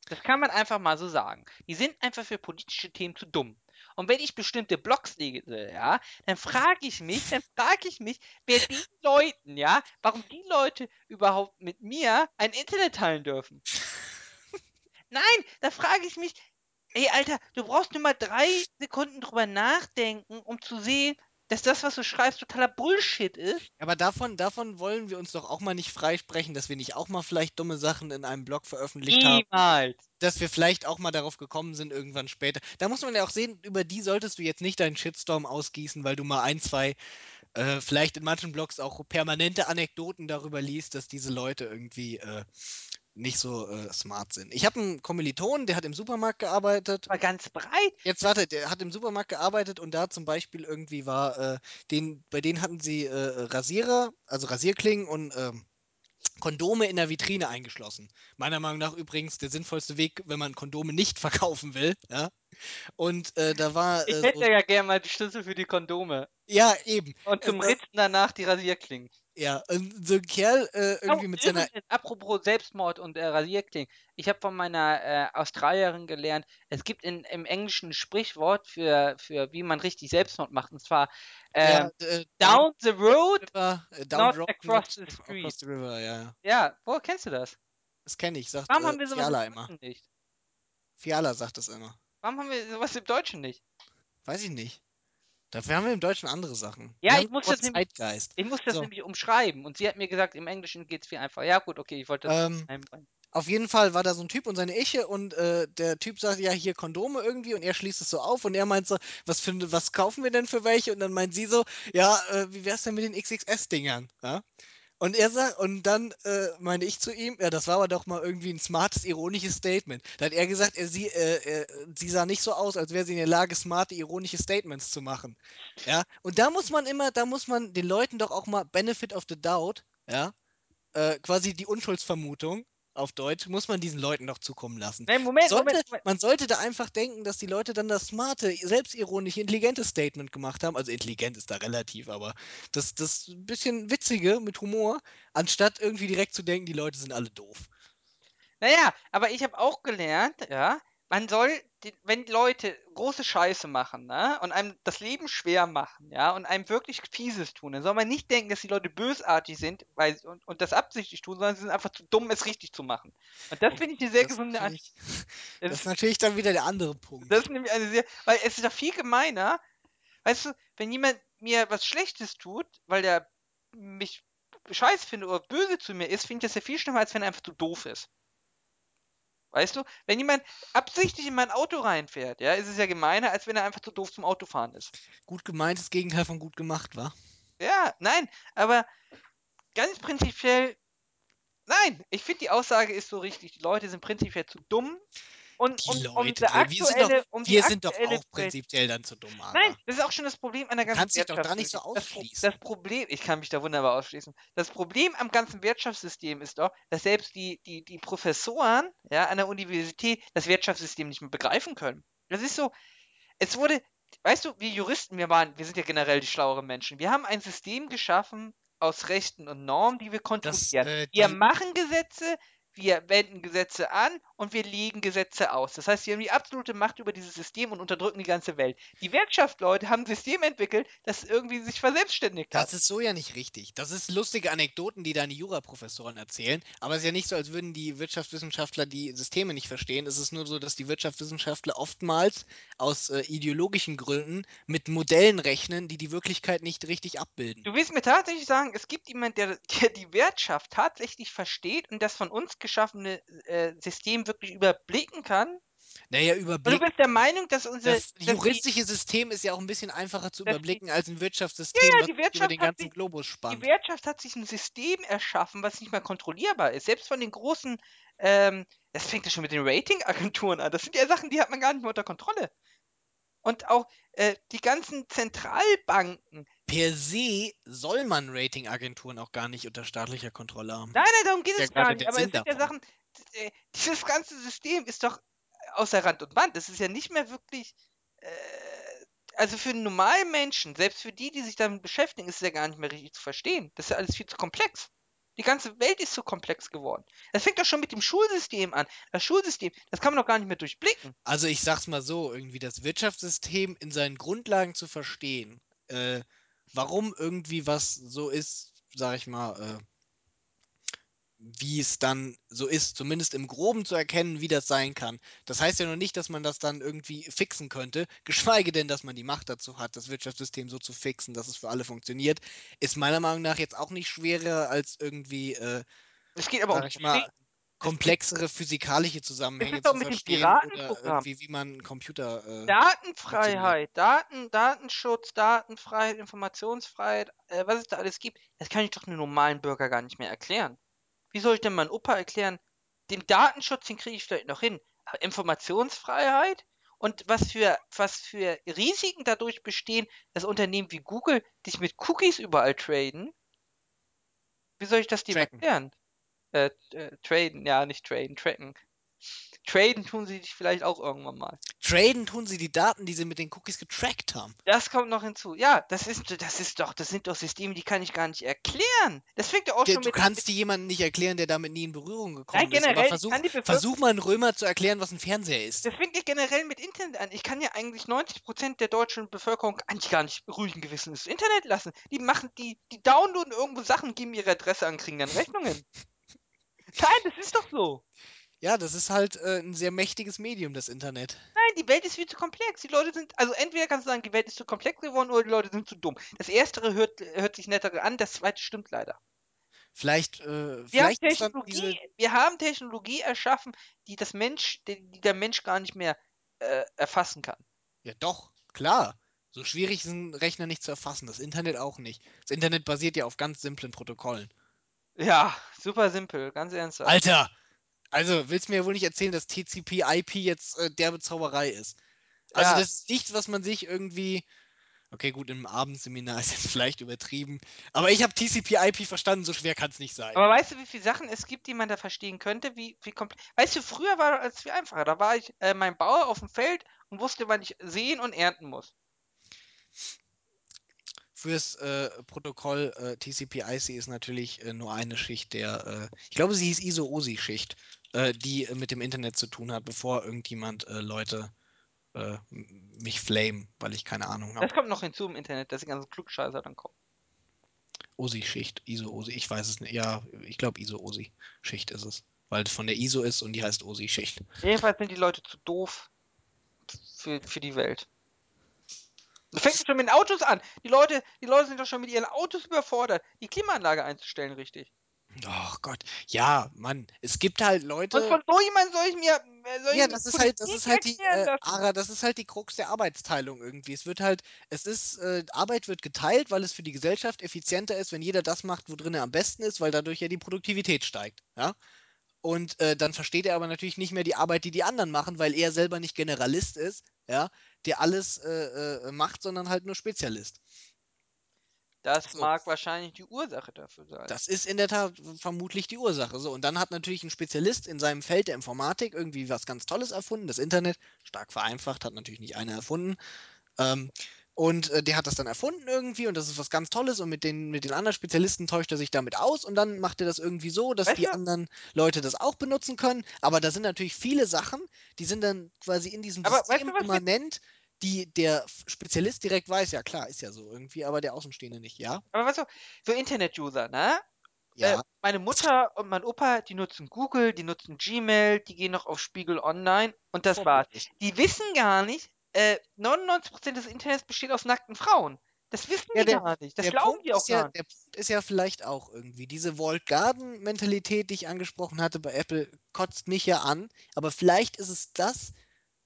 Das kann man einfach mal so sagen. Die sind einfach für politische Themen zu dumm. Und wenn ich bestimmte Blogs lese, ja, dann frage ich mich, dann frage ich mich, wer den Leuten, ja, warum die Leute überhaupt mit mir ein Internet teilen dürfen. (laughs) Nein, da frage ich mich, ey, Alter, du brauchst nur mal drei Sekunden drüber nachdenken, um zu sehen, dass das, was du schreibst, totaler Bullshit ist. Aber davon, davon wollen wir uns doch auch mal nicht freisprechen, dass wir nicht auch mal vielleicht dumme Sachen in einem Blog veröffentlicht haben, Niemals. dass wir vielleicht auch mal darauf gekommen sind, irgendwann später. Da muss man ja auch sehen, über die solltest du jetzt nicht deinen Shitstorm ausgießen, weil du mal ein, zwei, äh, vielleicht in manchen Blogs auch permanente Anekdoten darüber liest, dass diese Leute irgendwie äh, nicht so äh, smart sind. Ich habe einen Kommiliton, der hat im Supermarkt gearbeitet Aber ganz breit. Jetzt warte, der hat im Supermarkt gearbeitet und da zum Beispiel irgendwie war, äh, den, bei denen hatten sie äh, Rasierer, also Rasierklingen und ähm, Kondome in der Vitrine eingeschlossen. Meiner Meinung nach übrigens der sinnvollste Weg, wenn man Kondome nicht (laughs) verkaufen will. Ja? Und äh, da war Ich äh, so, hätte ja gerne mal die Schlüssel für die Kondome. ja, eben. Und zum war, Ritzen danach die Rasierklingen. Ja, und so ein Kerl äh, Oh, irgendwie mit seiner. apropos Selbstmord und äh, Rasierklingen. Ich habe von meiner äh, Australierin gelernt, es gibt in, im Englischen ein Sprichwort für, für wie man richtig Selbstmord macht. Und zwar Ja, ähm, äh, down the road, river, äh, down not the road, across the street. across the river, ja, ja. Woher kennst du das? Das kenne ich, sagt Warum äh, haben wir sowas im Fiala immer. Deutschen nicht? Fiala sagt das immer. Warum haben wir sowas im Deutschen nicht? Weiß ich nicht. Dafür haben wir im Deutschen andere Sachen. Ja, ich muss nämlich, ich muss das So, nämlich umschreiben. Und sie hat mir gesagt, im Englischen geht es viel einfacher. Ja, gut, okay, ich wollte das ähm, einbringen. auf jeden Fall war da so ein Typ und seine Iche und äh, der Typ sagt, ja, hier Kondome irgendwie und er schließt es so auf und er meint so, was, für, was kaufen wir denn für welche? Und dann meint sie so, ja, äh, wie wär's denn mit den XXS-Dingern? Ja? Und er sagt, und dann äh, meine ich zu ihm, ja, das war aber doch mal irgendwie ein smartes, ironisches Statement. Da hat er gesagt, er, sie, äh, äh, sie sah nicht so aus, als wäre sie in der Lage, smarte, ironische Statements zu machen. Ja, und da muss man immer, da muss man den Leuten doch auch mal Benefit of the Doubt, ja, äh, quasi die Unschuldsvermutung auf Deutsch, muss man diesen Leuten doch zukommen lassen. Nein, Moment, Moment, Sollte, Moment. man sollte da einfach denken, dass die Leute dann das smarte, selbstironische, intelligente Statement gemacht haben. Also intelligent ist da relativ, aber das, das bisschen witzige mit Humor, anstatt irgendwie direkt zu denken, die Leute sind alle doof. Naja, aber ich habe auch gelernt, ja, man soll, die, wenn Leute große Scheiße machen, ne, und einem das Leben schwer machen, ja, und einem wirklich Fieses tun, dann soll man nicht denken, dass die Leute bösartig sind weil, und, und das absichtlich tun, sondern sie sind einfach zu dumm, es richtig zu machen. Und das finde ich eine sehr Das gesunde An natürlich, (laughs) das das ist natürlich dann wieder der andere das Punkt. ist nämlich eine sehr, weil es ist doch viel gemeiner, weißt du, wenn jemand mir was Schlechtes tut, weil der mich scheiße finde oder böse zu mir ist, finde ich das ja viel schlimmer, als wenn er einfach zu doof ist. Weißt du? Wenn jemand absichtlich in mein Auto reinfährt, ja, ist es ja gemeiner, als wenn er einfach zu doof zum Autofahren ist. Gut gemeintes Gegenteil von gut gemacht, war. Ja, nein, aber ganz prinzipiell, nein, ich finde die Aussage ist so richtig. Die Leute sind prinzipiell zu dumm. Und Die um, um Leute, die wir sind doch, um wir sind doch auch prinzipiell dann zu dumm, Nein, das ist auch schon das Problem an der ganzen kannst dich doch da nicht so. Das, ausschließen. das Problem, ich kann mich da wunderbar ausschließen. Das Problem am ganzen Wirtschaftssystem ist doch, dass selbst die, die, die Professoren ja, an der Universität das Wirtschaftssystem nicht mehr begreifen können. Das ist so, es wurde, weißt du, wir Juristen, wir waren, wir sind ja generell die schlaueren Menschen. Wir haben ein System geschaffen aus Rechten und Normen, die wir kontrollieren. äh, wir die- machen Gesetze, wir wenden Gesetze an und wir legen Gesetze aus. Das heißt, wir haben die absolute Macht über dieses System und unterdrücken die ganze Welt. Die Wirtschaftsleute haben ein System entwickelt, das irgendwie sich verselbstständigt hat. Das ist so ja nicht richtig. Das ist lustige Anekdoten, die deine Juraprofessoren erzählen. Aber es ist ja nicht so, als würden die Wirtschaftswissenschaftler die Systeme nicht verstehen. Es ist nur so, dass die Wirtschaftswissenschaftler oftmals aus äh, ideologischen Gründen mit Modellen rechnen, die die Wirklichkeit nicht richtig abbilden. Du willst mir tatsächlich sagen, es gibt jemanden, der, der die Wirtschaft tatsächlich versteht und das von uns geschaffene äh, System wirklich überblicken kann? Naja, Und du bist der Meinung, dass unser Das dass die- juristische System ist ja auch ein bisschen einfacher zu dass die- überblicken als ein Wirtschaftssystem, Ja, ja, die sich über Wirtschaft den hat ganzen sich- Globus Die spannt. Wirtschaft hat sich ein System erschaffen, was nicht mehr kontrollierbar ist. Selbst von den großen, ähm, das fängt ja schon mit den Ratingagenturen an. Das sind ja Sachen, die hat man gar nicht mehr unter Kontrolle. Und auch äh, die ganzen Zentralbanken. Per se soll man Ratingagenturen auch gar nicht unter staatlicher Kontrolle haben. Nein, nein, darum geht ja es gar nicht. Aber es sind ja davon. Sachen, äh, dieses ganze System ist doch außer Rand und Band. Das ist ja nicht mehr wirklich. Äh, also für einen normalen Menschen, selbst für die, die sich damit beschäftigen, ist es ja gar nicht mehr richtig zu verstehen. Das ist ja alles viel zu komplex. Die ganze Welt ist so komplex geworden. Das fängt doch schon mit dem Schulsystem an. Das Schulsystem, das kann man doch gar nicht mehr durchblicken. Also ich sag's mal so, irgendwie das Wirtschaftssystem in seinen Grundlagen zu verstehen, äh, warum irgendwie was so ist, sag ich mal, äh, wie es dann so ist, zumindest im Groben zu erkennen, wie das sein kann. Das heißt ja noch nicht, dass man das dann irgendwie fixen könnte, (laughs) geschweige denn, dass man die Macht dazu hat, das Wirtschaftssystem so zu fixen, dass es für alle funktioniert, ist meiner Meinung nach jetzt auch nicht schwerer als irgendwie, äh, Es geht aber um mal, komplexere physikalische Zusammenhänge zu verstehen oder Piratenprogramm. irgendwie, wie man einen Computer äh, Datenfreiheit, Daten, Datenschutz, Datenfreiheit, Informationsfreiheit, äh, was es da alles gibt, das kann ich doch einem normalen Bürger gar nicht mehr erklären. Wie soll ich denn meinem Opa erklären? Den Datenschutz, den kriege ich vielleicht noch hin. Aber Informationsfreiheit und was für, was für Risiken dadurch bestehen, dass Unternehmen wie Google dich mit Cookies überall traden. Wie soll ich das dem Tracken. erklären? Äh, äh, traden, ja, nicht traden, tracken. Traden tun sie dich vielleicht auch irgendwann mal. Traden tun sie die Daten, die sie mit den Cookies getrackt haben. Das kommt noch hinzu. Ja, das ist, das ist doch, das sind doch Systeme, die kann ich gar nicht erklären. Das fängt ja auch Der, schon du mit. kannst dir jemanden nicht erklären, der damit nie in Berührung gekommen ist. generell, Aber ich versuch, kann die versuch mal einen Römer zu erklären, was ein Fernseher ist. Das fängt ja generell mit Internet an. Ich kann ja eigentlich 90% der deutschen Bevölkerung eigentlich gar nicht ruhigen Gewissens das Internet lassen. Die machen, die, die downloaden irgendwo Sachen, geben ihre Adresse an, kriegen dann Rechnungen. Nein, das ist doch so. Ja, das ist halt äh, ein sehr mächtiges Medium, das Internet. Nein, die Welt ist viel zu komplex. Die Leute sind, also entweder kannst du sagen, die Welt ist zu komplex geworden oder die Leute sind zu dumm. Das erstere hört, hört sich netter an, das zweite stimmt leider. Vielleicht, äh, Wir haben, vielleicht Technologie, diese. wir haben Technologie erschaffen, die das Mensch, die, die der Mensch gar nicht mehr äh, erfassen kann. Ja, doch, klar. So schwierig ist ein Rechner nicht zu erfassen. Das Internet auch nicht. Das Internet basiert ja auf ganz simplen Protokollen. Ja, super simpel, ganz ernsthaft. Alter! Also, willst du mir ja wohl nicht erzählen, dass TCP/IP jetzt äh, derbe Zauberei ist? Also, Ja. das ist nichts, was man sich irgendwie. Okay, gut, im Abendseminar (laughs) ist jetzt vielleicht übertrieben. Aber ich habe TCP/IP verstanden, so schwer kann es nicht sein. Aber weißt du, wie viele Sachen es gibt, die man da verstehen könnte? Wie, wie kompl- Weißt du, früher war es viel einfacher. Da war ich äh, mein Bauer auf dem Feld und wusste, wann ich säen und ernten muss. Fürs äh, Protokoll äh, TCP/IP ist natürlich äh, nur eine Schicht der, äh, ich glaube, sie hieß ISO-OSI-Schicht, äh, die mit dem Internet zu tun hat, bevor irgendjemand äh, Leute äh, mich flame, weil ich keine Ahnung habe. Das kommt noch hinzu im Internet, dass die ganzen Klugscheißer dann kommen. OSI-Schicht, ISO-OSI, ich weiß es nicht. Ja, ich glaube ISO-OSI-Schicht ist es. Weil es von der ISO ist und die heißt OSI-Schicht. Jedenfalls sind die Leute zu doof für, für die Welt. Das fängt schon mit den Autos an. Die Leute, die Leute sind doch schon mit ihren Autos überfordert, die Klimaanlage einzustellen, richtig. Oh Gott. Ja, Mann. Es gibt halt Und Leute. von so jemandem soll ich mir. äh, Soll ich Ja, mir das ist halt, das ist halt die, äh? Ara, das ist halt die Krux der Arbeitsteilung irgendwie. Es wird halt, es ist, äh, Arbeit wird geteilt, weil es für die Gesellschaft effizienter ist, wenn jeder das macht, wo drin er am besten ist, weil dadurch ja die Produktivität steigt, ja. Und äh, dann versteht er aber natürlich nicht mehr die Arbeit, die die anderen machen, weil er selber nicht Generalist ist, ja, der alles äh, äh, macht, sondern halt nur Spezialist. Das So. mag wahrscheinlich die Ursache dafür sein. Das ist in der Tat vermutlich die Ursache. So, und dann hat natürlich ein Spezialist in seinem Feld der Informatik irgendwie was ganz Tolles erfunden. Das Internet, stark vereinfacht, hat natürlich nicht einer erfunden. Ähm, und äh, der hat das dann erfunden irgendwie und das ist was ganz Tolles und mit den, mit den anderen Spezialisten täuscht er sich damit aus und dann macht er das irgendwie so, dass Weißt die du- anderen Leute das auch benutzen können. Aber da sind natürlich viele Sachen, die sind dann quasi in diesem Aber weißt System du, was wir- immanent, die der Spezialist direkt weiß, ja klar, ist ja so irgendwie, aber der Außenstehende nicht, ja? Aber weißt du, für Internet-User, ne? Ja. Äh, meine Mutter und mein Opa, die nutzen Google, die nutzen Gmail, die gehen noch auf Spiegel Online und das war's. Die wissen gar nicht, äh, 99% des Internets besteht aus nackten Frauen. Das wissen Ja, die der- gar nicht. Das glauben Punkt die auch ja, gar nicht. Der Punkt ist ja vielleicht auch irgendwie, diese Walled Garden-Mentalität, die ich angesprochen hatte bei Apple, kotzt mich ja an. Aber vielleicht ist es das,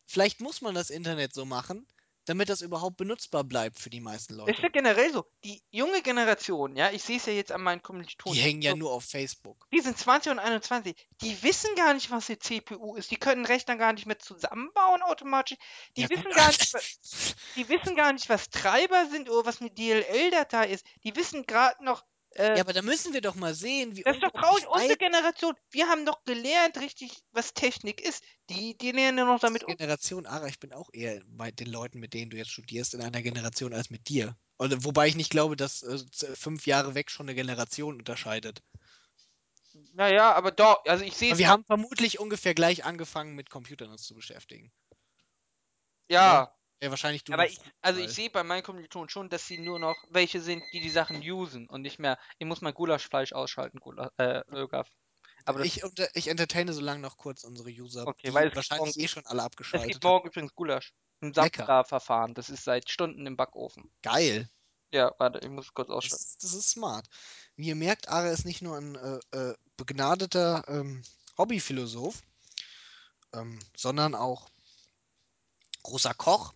vielleicht muss man das Internet so machen, damit das überhaupt benutzbar bleibt für die meisten Es ist Leute. ja generell so. Die junge Generation, ja, ich sehe es ja jetzt an meinen Die Kommilitonen. hängen ja so, nur auf Facebook. Die sind 20 und 21. Die wissen gar nicht, was die CPU ist. Die können Rechner gar nicht mehr zusammenbauen automatisch. Die Ja, gut, wissen gar nicht, (laughs) die wissen gar nicht, was Treiber sind oder was eine DLL-Datei ist. Die wissen gerade noch. Äh, Ja, aber da müssen wir doch mal sehen, wie das ist doch unglaublich traurig. Unsere weit Generation, wir haben doch gelernt, richtig, was Technik ist. Die, die lernen ja noch damit um. Generation Ara, ich bin auch eher bei den Leuten, mit denen du jetzt studierst, in einer Generation als mit dir. Und, wobei ich nicht glaube, dass äh, z- fünf Jahre weg schon eine Generation unterscheidet. Naja, aber doch, also ich sehe Aber es. wir haben vermutlich ungefähr gleich angefangen, mit Computern uns zu beschäftigen. Ja, Ja, wahrscheinlich du aber ich, also ich sehe bei meinen Kommilitonen schon, dass sie nur noch welche sind, die die Sachen usen und nicht mehr. Ich muss mein Gulaschfleisch ausschalten, Gula, äh, Ögaf. Aber ich, unter, ich entertaine so lange noch kurz unsere User, Okay, weil es gibt wahrscheinlich morgen- eh schon alle (laughs) es abgeschaltet gibt haben. morgen übrigens Gulasch. Im Lecker. Saftgar-Verfahren. Das ist seit Stunden im Backofen. Geil. Ja, warte, ich muss kurz ausschalten. Das, das ist smart. Wie ihr merkt, Ara ist nicht nur ein äh, äh, begnadeter ähm, Hobbyphilosoph, ähm, sondern auch großer Koch.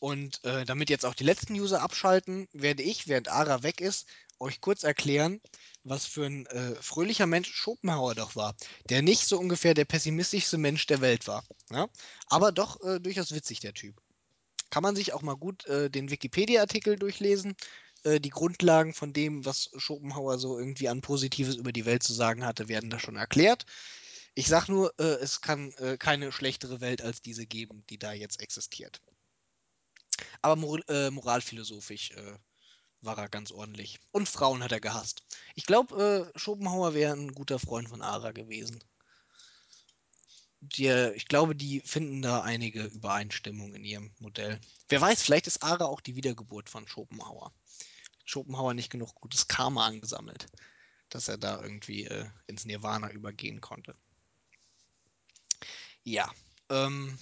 Und äh, damit jetzt auch die letzten User abschalten, werde ich, während Ara weg ist, euch kurz erklären, was für ein äh, fröhlicher Mensch Schopenhauer doch war. Der nicht so ungefähr der pessimistischste Mensch der Welt war. Ja? Aber doch äh, durchaus witzig, der Typ. Kann man sich auch mal gut äh, den Wikipedia-Artikel durchlesen. Äh, die Grundlagen von dem, was Schopenhauer so irgendwie an Positives über die Welt zu sagen hatte, werden da schon erklärt. Ich sag nur, äh, es kann äh, keine schlechtere Welt als diese geben, die da jetzt existiert. Aber mor äh, moralphilosophisch äh, war er ganz ordentlich. Und Frauen hat er gehasst. Ich glaube, äh, Schopenhauer wäre ein guter Freund von Ara gewesen. Die, ich glaube, die finden da einige Übereinstimmungen in ihrem Modell. Wer weiß, vielleicht ist Ara auch die Wiedergeburt von Schopenhauer. Schopenhauer nicht genug gutes Karma angesammelt, dass er da irgendwie äh, ins Nirvana übergehen konnte. Ja, ähm,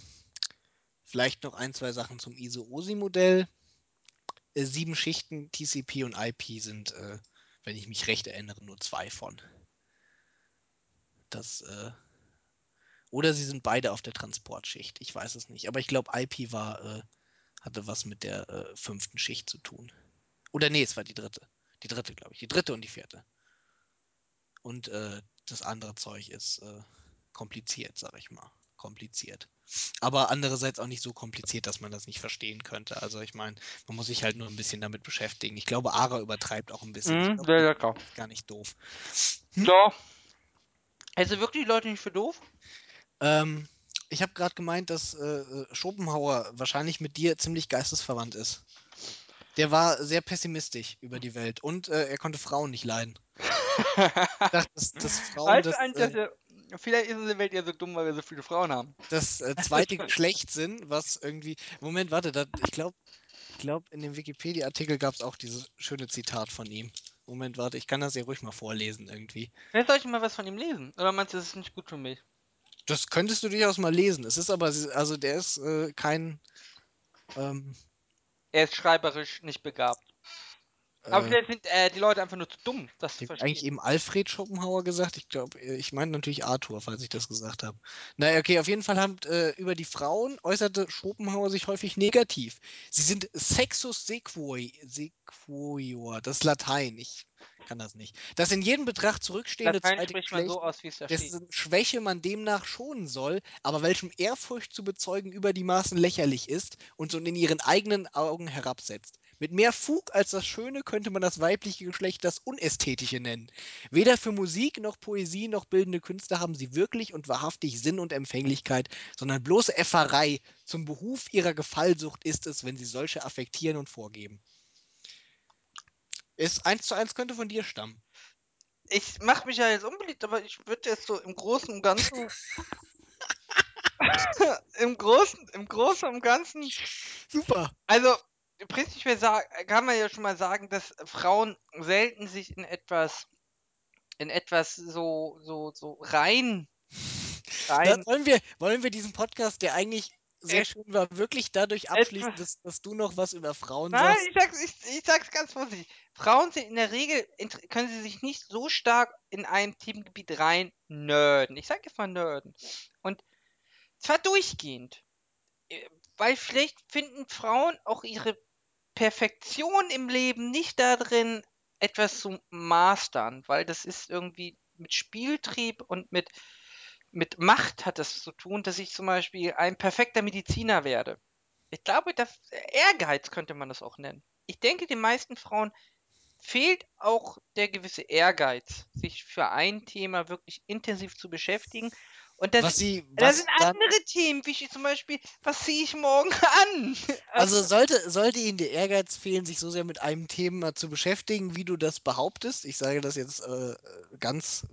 vielleicht noch ein, zwei Sachen zum ISO-OSI-Modell. Äh, sieben Schichten TCP und IP sind, äh, wenn ich mich recht erinnere, nur zwei von. Das, äh, oder sie sind beide auf der Transportschicht. Ich weiß es nicht. Aber ich glaube, IP war, äh, hatte was mit der äh, fünften Schicht zu tun. Oder nee, es war die dritte. Die dritte, glaube ich. Die dritte und die vierte. Und äh, das andere Zeug ist kompliziert, sag ich mal. Kompliziert. Aber andererseits auch nicht so kompliziert, dass man das nicht verstehen könnte. Also ich meine, man muss sich halt nur ein bisschen damit beschäftigen. Ich glaube, Ara übertreibt auch ein bisschen. Mhm, glaub, lecker. ist gar nicht doof. Hm? Ja. Hältst du wirklich die Leute nicht für doof? Ähm, ich habe gerade gemeint, dass äh, Schopenhauer wahrscheinlich mit dir ziemlich geistesverwandt ist. Der war sehr pessimistisch über die Welt und äh, er konnte Frauen nicht leiden. (laughs) Ich dachte, dass, dass Frauen weißt das, dass äh, vielleicht ist unsere Welt ja so dumm, weil wir so viele Frauen haben. das äh, (laughs) zweite Geschlecht sind, was irgendwie. Moment, warte, da, ich glaube, ich glaub, in dem Wikipedia-Artikel gab es auch dieses schöne Zitat von ihm. Moment, warte, ich kann das ja ruhig mal vorlesen irgendwie. Vielleicht soll ich mal was von ihm lesen. Oder meinst du, das ist nicht gut für mich? Das könntest du durchaus mal lesen. Es ist aber, also der ist äh, kein. Ähm, er ist schreiberisch nicht begabt. Aber Äh, vielleicht sind äh, die Leute einfach nur zu dumm, das zu verstehen. eigentlich eben Alfred Schopenhauer gesagt. Ich glaube, ich meine natürlich Arthur, falls ich das gesagt habe. Naja, okay, auf jeden Fall haben äh, über die Frauen äußerte Schopenhauer sich häufig negativ. Sie sind sexus sequoi, sequior, das ist Latein, ich kann das nicht. Das in jedem Betracht zurückstehende Latein zweite Geschlecht so aus, dessen Schwäche man demnach schonen soll, aber welchem Ehrfurcht zu bezeugen über die Maßen lächerlich ist und so in ihren eigenen Augen herabsetzt. Mit mehr Fug als das Schöne könnte man das weibliche Geschlecht das Unästhetische nennen. Weder für Musik noch Poesie noch bildende Künste haben sie wirklich und wahrhaftig Sinn und Empfänglichkeit, sondern bloße Äfferei. Zum Behuf ihrer Gefallsucht ist es, wenn sie solche affektieren und vorgeben. Ist eins zu eins könnte von dir stammen. Ich mache mich ja jetzt unbeliebt, aber ich würde jetzt so im Großen und Ganzen. (laughs) (laughs) Im Großen, im Großen und Ganzen. Super. Also, prinzipiell kann man ja schon mal sagen, dass Frauen selten sich in etwas, in etwas so, so, so rein, (laughs) rein, wollen, wir, wollen wir diesen Podcast, der eigentlich sehr Et- schön war, wirklich dadurch abschließen, dass, dass du noch was über Frauen Nein, sagst? ich sag's, ich, ich sag's ganz vorsichtig. Frauen sind in der Regel, können sie sich nicht so stark in ein Themengebiet rein nerden. Ich sag jetzt mal nerden. Und zwar durchgehend. Äh, Weil vielleicht finden Frauen auch ihre Perfektion im Leben nicht darin, etwas zu mastern, weil das ist irgendwie mit Spieltrieb und mit, mit Macht hat das zu tun, dass ich zum Beispiel ein perfekter Mediziner werde. Ich glaube, das Ehrgeiz könnte man das auch nennen. Ich denke, den meisten Frauen fehlt auch der gewisse Ehrgeiz, sich für ein Thema wirklich intensiv zu beschäftigen. Und das, Was sie, was sind dann, andere Themen, wie zum Beispiel, was ziehe ich morgen an? (laughs) also sollte, sollte ihnen der Ehrgeiz fehlen, sich so sehr mit einem Thema zu beschäftigen, wie du das behauptest, ich sage das jetzt äh, ganz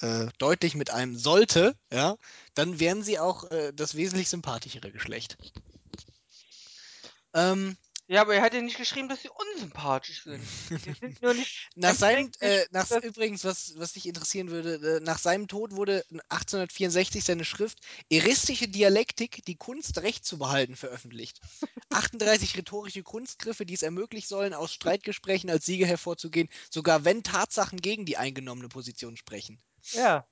äh, deutlich mit einem sollte, ja, dann wären sie auch äh, das wesentlich sympathischere Geschlecht. Ähm, Ja, aber er hat ja nicht geschrieben, dass sie unsympathisch sind. (laughs) Die sind nur nicht (laughs) Nach seinem, äh, nach, übrigens, was, was dich interessieren würde, äh, nach seinem Tod wurde 1864 seine Schrift Eristische Dialektik, die Kunst Recht zu behalten, veröffentlicht. (laughs) 38 rhetorische Kunstgriffe, die es ermöglichen sollen, aus Streitgesprächen als Sieger hervorzugehen, sogar wenn Tatsachen gegen die eingenommene Position sprechen. Ja.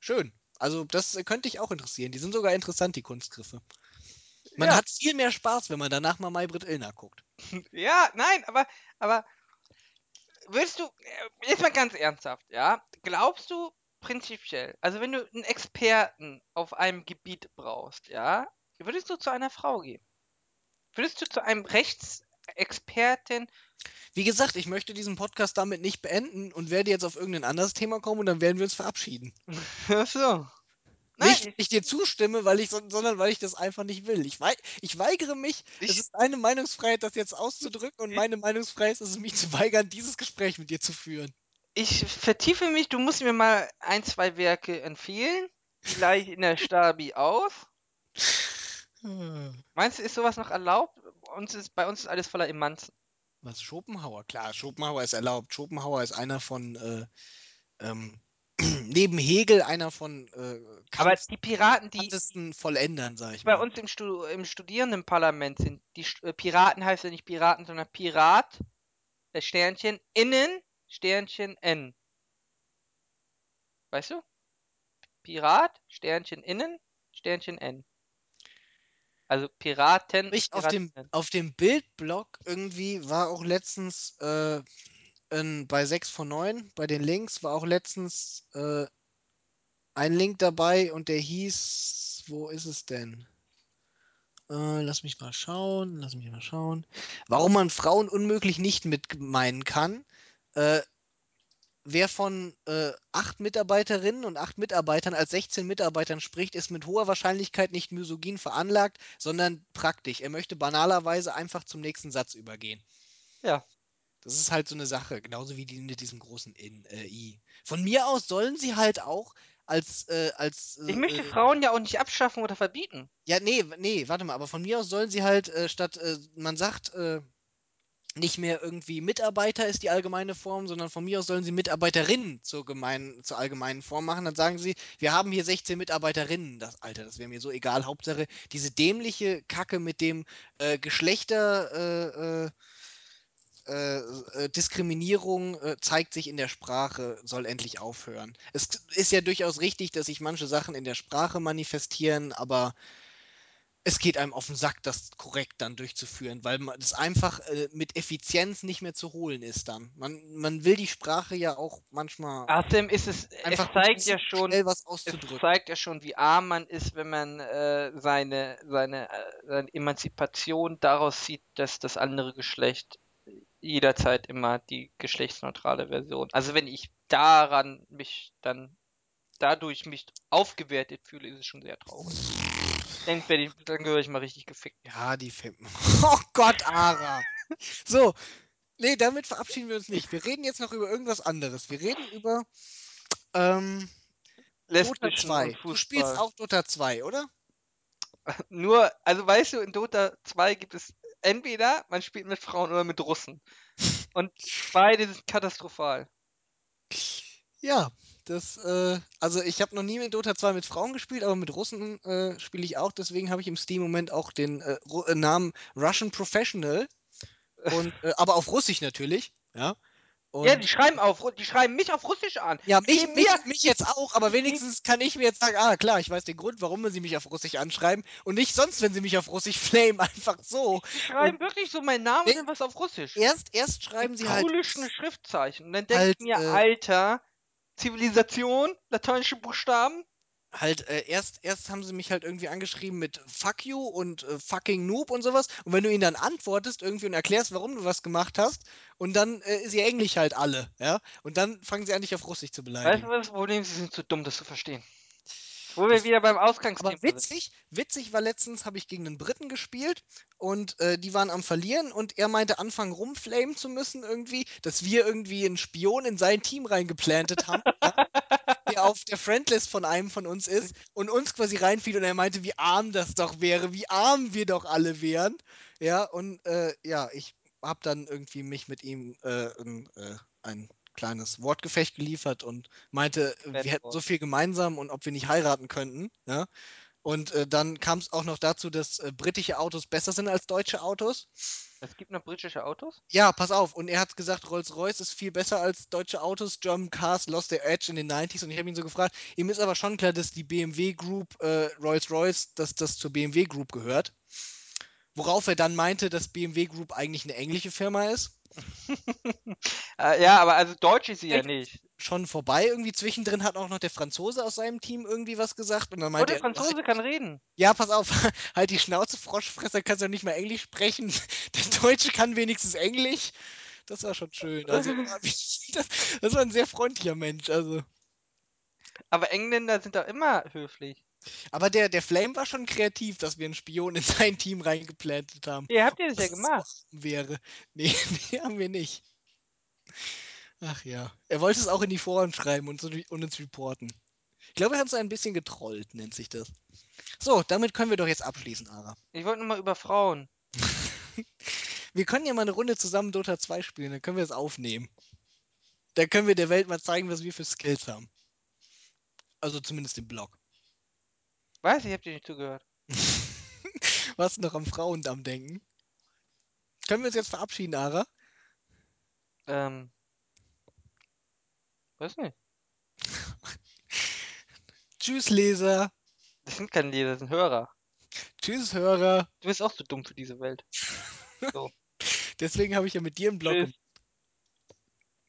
Schön. Also, das äh, könnte dich auch interessieren. Die sind sogar interessant, die Kunstgriffe. Man ja. hat viel mehr Spaß, wenn man danach mal Maybrit Illner guckt. (laughs) Ja, nein, aber, aber willst du, äh, jetzt mal ganz ernsthaft, ja? Glaubst du prinzipiell, also wenn du einen Experten auf einem Gebiet brauchst, ja, würdest du zu einer Frau gehen? Würdest du zu einem Rechtsexperten? Wie gesagt, ich möchte diesen Podcast damit nicht beenden und werde jetzt auf irgendein anderes Thema kommen und dann werden wir uns verabschieden. (laughs) Ach so. Nein, nicht, weil ich dir zustimme, weil ich, so- sondern weil ich das einfach nicht will. Ich, wei ich weigere mich, Ich- es ist deine Meinungsfreiheit, das jetzt auszudrücken und meine Meinungsfreiheit ist es, mich zu weigern, dieses Gespräch mit dir zu führen. ich vertiefe mich, du musst mir mal ein, zwei Werke empfehlen. Vielleicht in der Stabi aus. Meinst du, ist sowas noch erlaubt? Uns ist, bei uns ist alles voller Emanzen. Was, Schopenhauer? Klar, Schopenhauer ist erlaubt. Schopenhauer ist einer von, äh, ähm, (clears throat) neben Hegel einer von äh, Aber die Piraten, die Vollendern, sag ich bei mal. uns im, Stu im Studierendenparlament sind, die St äh, Piraten heißt ja nicht Piraten, sondern Pirat, äh, Sternchen, innen, Sternchen, N. Weißt du? Pirat, Sternchen, innen, Sternchen, N. Also Piraten, Ich auf dem, auf dem Bildblog irgendwie war auch letztens äh, in, bei 6 von 9, bei den Links, war auch letztens äh, ein Link dabei und der hieß, wo ist es denn? Äh, lass mich mal schauen, lass mich mal schauen. Warum man Frauen unmöglich nicht mit meinen kann. Äh, wer von äh, acht Mitarbeiterinnen und acht Mitarbeitern als 16 Mitarbeitern spricht, ist mit hoher Wahrscheinlichkeit nicht misogyn veranlagt, sondern praktisch. Er möchte banalerweise einfach zum nächsten Satz übergehen. Ja. Das ist halt so eine Sache, genauso wie die mit diesem großen In, äh, I. Von mir aus sollen sie halt auch als, äh, als. Äh, Ich möchte äh, Frauen ja auch nicht abschaffen oder verbieten. ja, nee, nee, warte mal, aber von mir aus sollen sie halt, äh, statt, äh, man sagt, äh, nicht mehr irgendwie Mitarbeiter ist die allgemeine Form, sondern von mir aus sollen sie Mitarbeiterinnen zur, gemein, zur allgemeinen Form machen. Dann sagen sie, wir haben hier 16 Mitarbeiterinnen. Das, Alter, das wäre mir so egal. Hauptsache, diese dämliche Kacke mit dem äh, Geschlechter. Äh, äh, äh, äh, Diskriminierung äh, zeigt sich in der Sprache, soll endlich aufhören. Es ist ja durchaus richtig, dass sich manche Sachen in der Sprache manifestieren, aber es geht einem auf den Sack, das korrekt dann durchzuführen, weil das einfach äh, mit Effizienz nicht mehr zu holen ist dann. Man, man will die Sprache ja auch manchmal Außerdem ist es, einfach es zeigt ja schon, schnell was es zeigt ja schon, wie arm man ist, wenn man äh, seine, seine, äh, seine Emanzipation daraus zieht, dass das andere Geschlecht jederzeit immer die geschlechtsneutrale Version. Also wenn ich daran mich dann dadurch mich aufgewertet fühle, ist es schon sehr traurig. Dann, ich, dann gehöre ich mal richtig gefickt. Ja, die Film. (laughs) Oh Gott, Ara. So, nee, damit verabschieden wir uns nicht. Wir reden jetzt noch über irgendwas anderes. Wir reden über ähm, Dota Lesbischen 2. und Du spielst auch Dota 2, oder? Nur, also weißt du, in Dota 2 gibt es entweder man spielt mit Frauen oder mit Russen. Und beide sind katastrophal. Ja, das, äh, also ich habe noch nie mit Dota 2 mit Frauen gespielt, aber mit Russen äh, spiele ich auch. Deswegen habe ich im Steam-Moment auch den äh, äh, Namen Russian Professional. Und, äh, aber auf Russisch natürlich, ja. Ja, Und die schreiben auf, die schreiben mich auf Russisch an. ja, mich, mich, mich jetzt auch, aber wenigstens kann ich mir jetzt sagen, ah klar, ich weiß den Grund, warum sie mich auf Russisch anschreiben und nicht sonst, wenn sie mich auf Russisch (laughs) flamen, einfach so. die schreiben Und wirklich so meinen Namen und was auf Russisch. erst, erst schreiben sie halt, Schriftzeichen. Und dann denke halt, ich mir, äh, Alter, Zivilisation, lateinische Buchstaben. Halt, äh, erst, erst haben sie mich halt irgendwie angeschrieben mit Fuck you und äh, fucking Noob und sowas. Und wenn du ihnen dann antwortest irgendwie und erklärst, warum du was gemacht hast, und dann äh, ist ihr Englisch halt alle, ja. Und dann fangen sie an, dich auf Russisch zu Weißt du, beleidigen. was das Problem ist? Sie sind zu dumm, das zu verstehen. Wo wir Das, wieder beim Ausgangsthema sind. witzig, witzig war letztens, habe ich gegen einen Briten gespielt und äh, die waren am Verlieren und er meinte, anfangen rumflamen zu müssen irgendwie, dass wir irgendwie einen Spion in sein Team reingeplantet haben. (laughs) ja? Der auf der Friendlist von einem von uns ist und uns quasi reinfiel und er meinte, wie arm das doch wäre, wie arm wir doch alle wären. Ja, und äh, ja, ich habe dann irgendwie mich mit ihm äh, ein, äh, ein kleines Wortgefecht geliefert und meinte, wir hätten so viel gemeinsam und ob wir nicht heiraten könnten. Ja? Und äh, dann kam es auch noch dazu, dass äh, britische Autos besser sind als deutsche Autos. Es gibt noch britische Autos? Ja, pass auf. Und er hat gesagt, Rolls-Royce ist viel besser als deutsche Autos. German Cars lost their edge in den 90s. Und ich habe ihn so gefragt, ihm ist aber schon klar, dass die BMW Group äh, Rolls-Royce, dass das zur BMW Group gehört. Worauf er dann meinte, dass BMW Group eigentlich eine englische Firma ist. (laughs) äh, ja, aber also Deutsch ist sie ja nicht. Schon vorbei. Irgendwie zwischendrin hat auch noch der Franzose aus seinem Team irgendwie was gesagt. Und dann Oh, meinte der er, Franzose halt, kann reden. ja, pass auf, (laughs) halt die Schnauze, Froschfresser, kannst ja nicht mal Englisch sprechen. (laughs) Der Deutsche kann wenigstens Englisch. Das war schon schön. Also, (laughs) das, das war ein sehr freundlicher Mensch. Also. Aber Engländer sind doch immer höflich. Aber der, der Flame war schon kreativ, dass wir einen Spion in sein Team reingeplantet haben. Ja, habt ihr das ja gemacht. wäre. Nee, nee, haben wir nicht. Ach ja. Er wollte es auch in die Foren schreiben und, so, und uns reporten. Ich glaube, er hat so ein bisschen getrollt, nennt sich das. So, damit können wir doch jetzt abschließen, Ara. Ich wollte nur mal über Frauen. (laughs) wir können ja mal eine Runde zusammen Dota 2 spielen, dann können wir es aufnehmen. Dann können wir der Welt mal zeigen, was wir für Skills haben. Also zumindest im Blog. Weiß ich, hab dir nicht zugehört. (laughs) Was noch am Frauendamm denken? Können wir uns jetzt verabschieden, Ara? Ähm. Weiß nicht. (laughs) Tschüss, Leser. Das sind keine Leser, das sind Hörer. Tschüss, Hörer. Du bist auch zu dumm für diese Welt. (laughs) So. Deswegen habe ich ja mit dir einen Blog Tschüss. gemacht.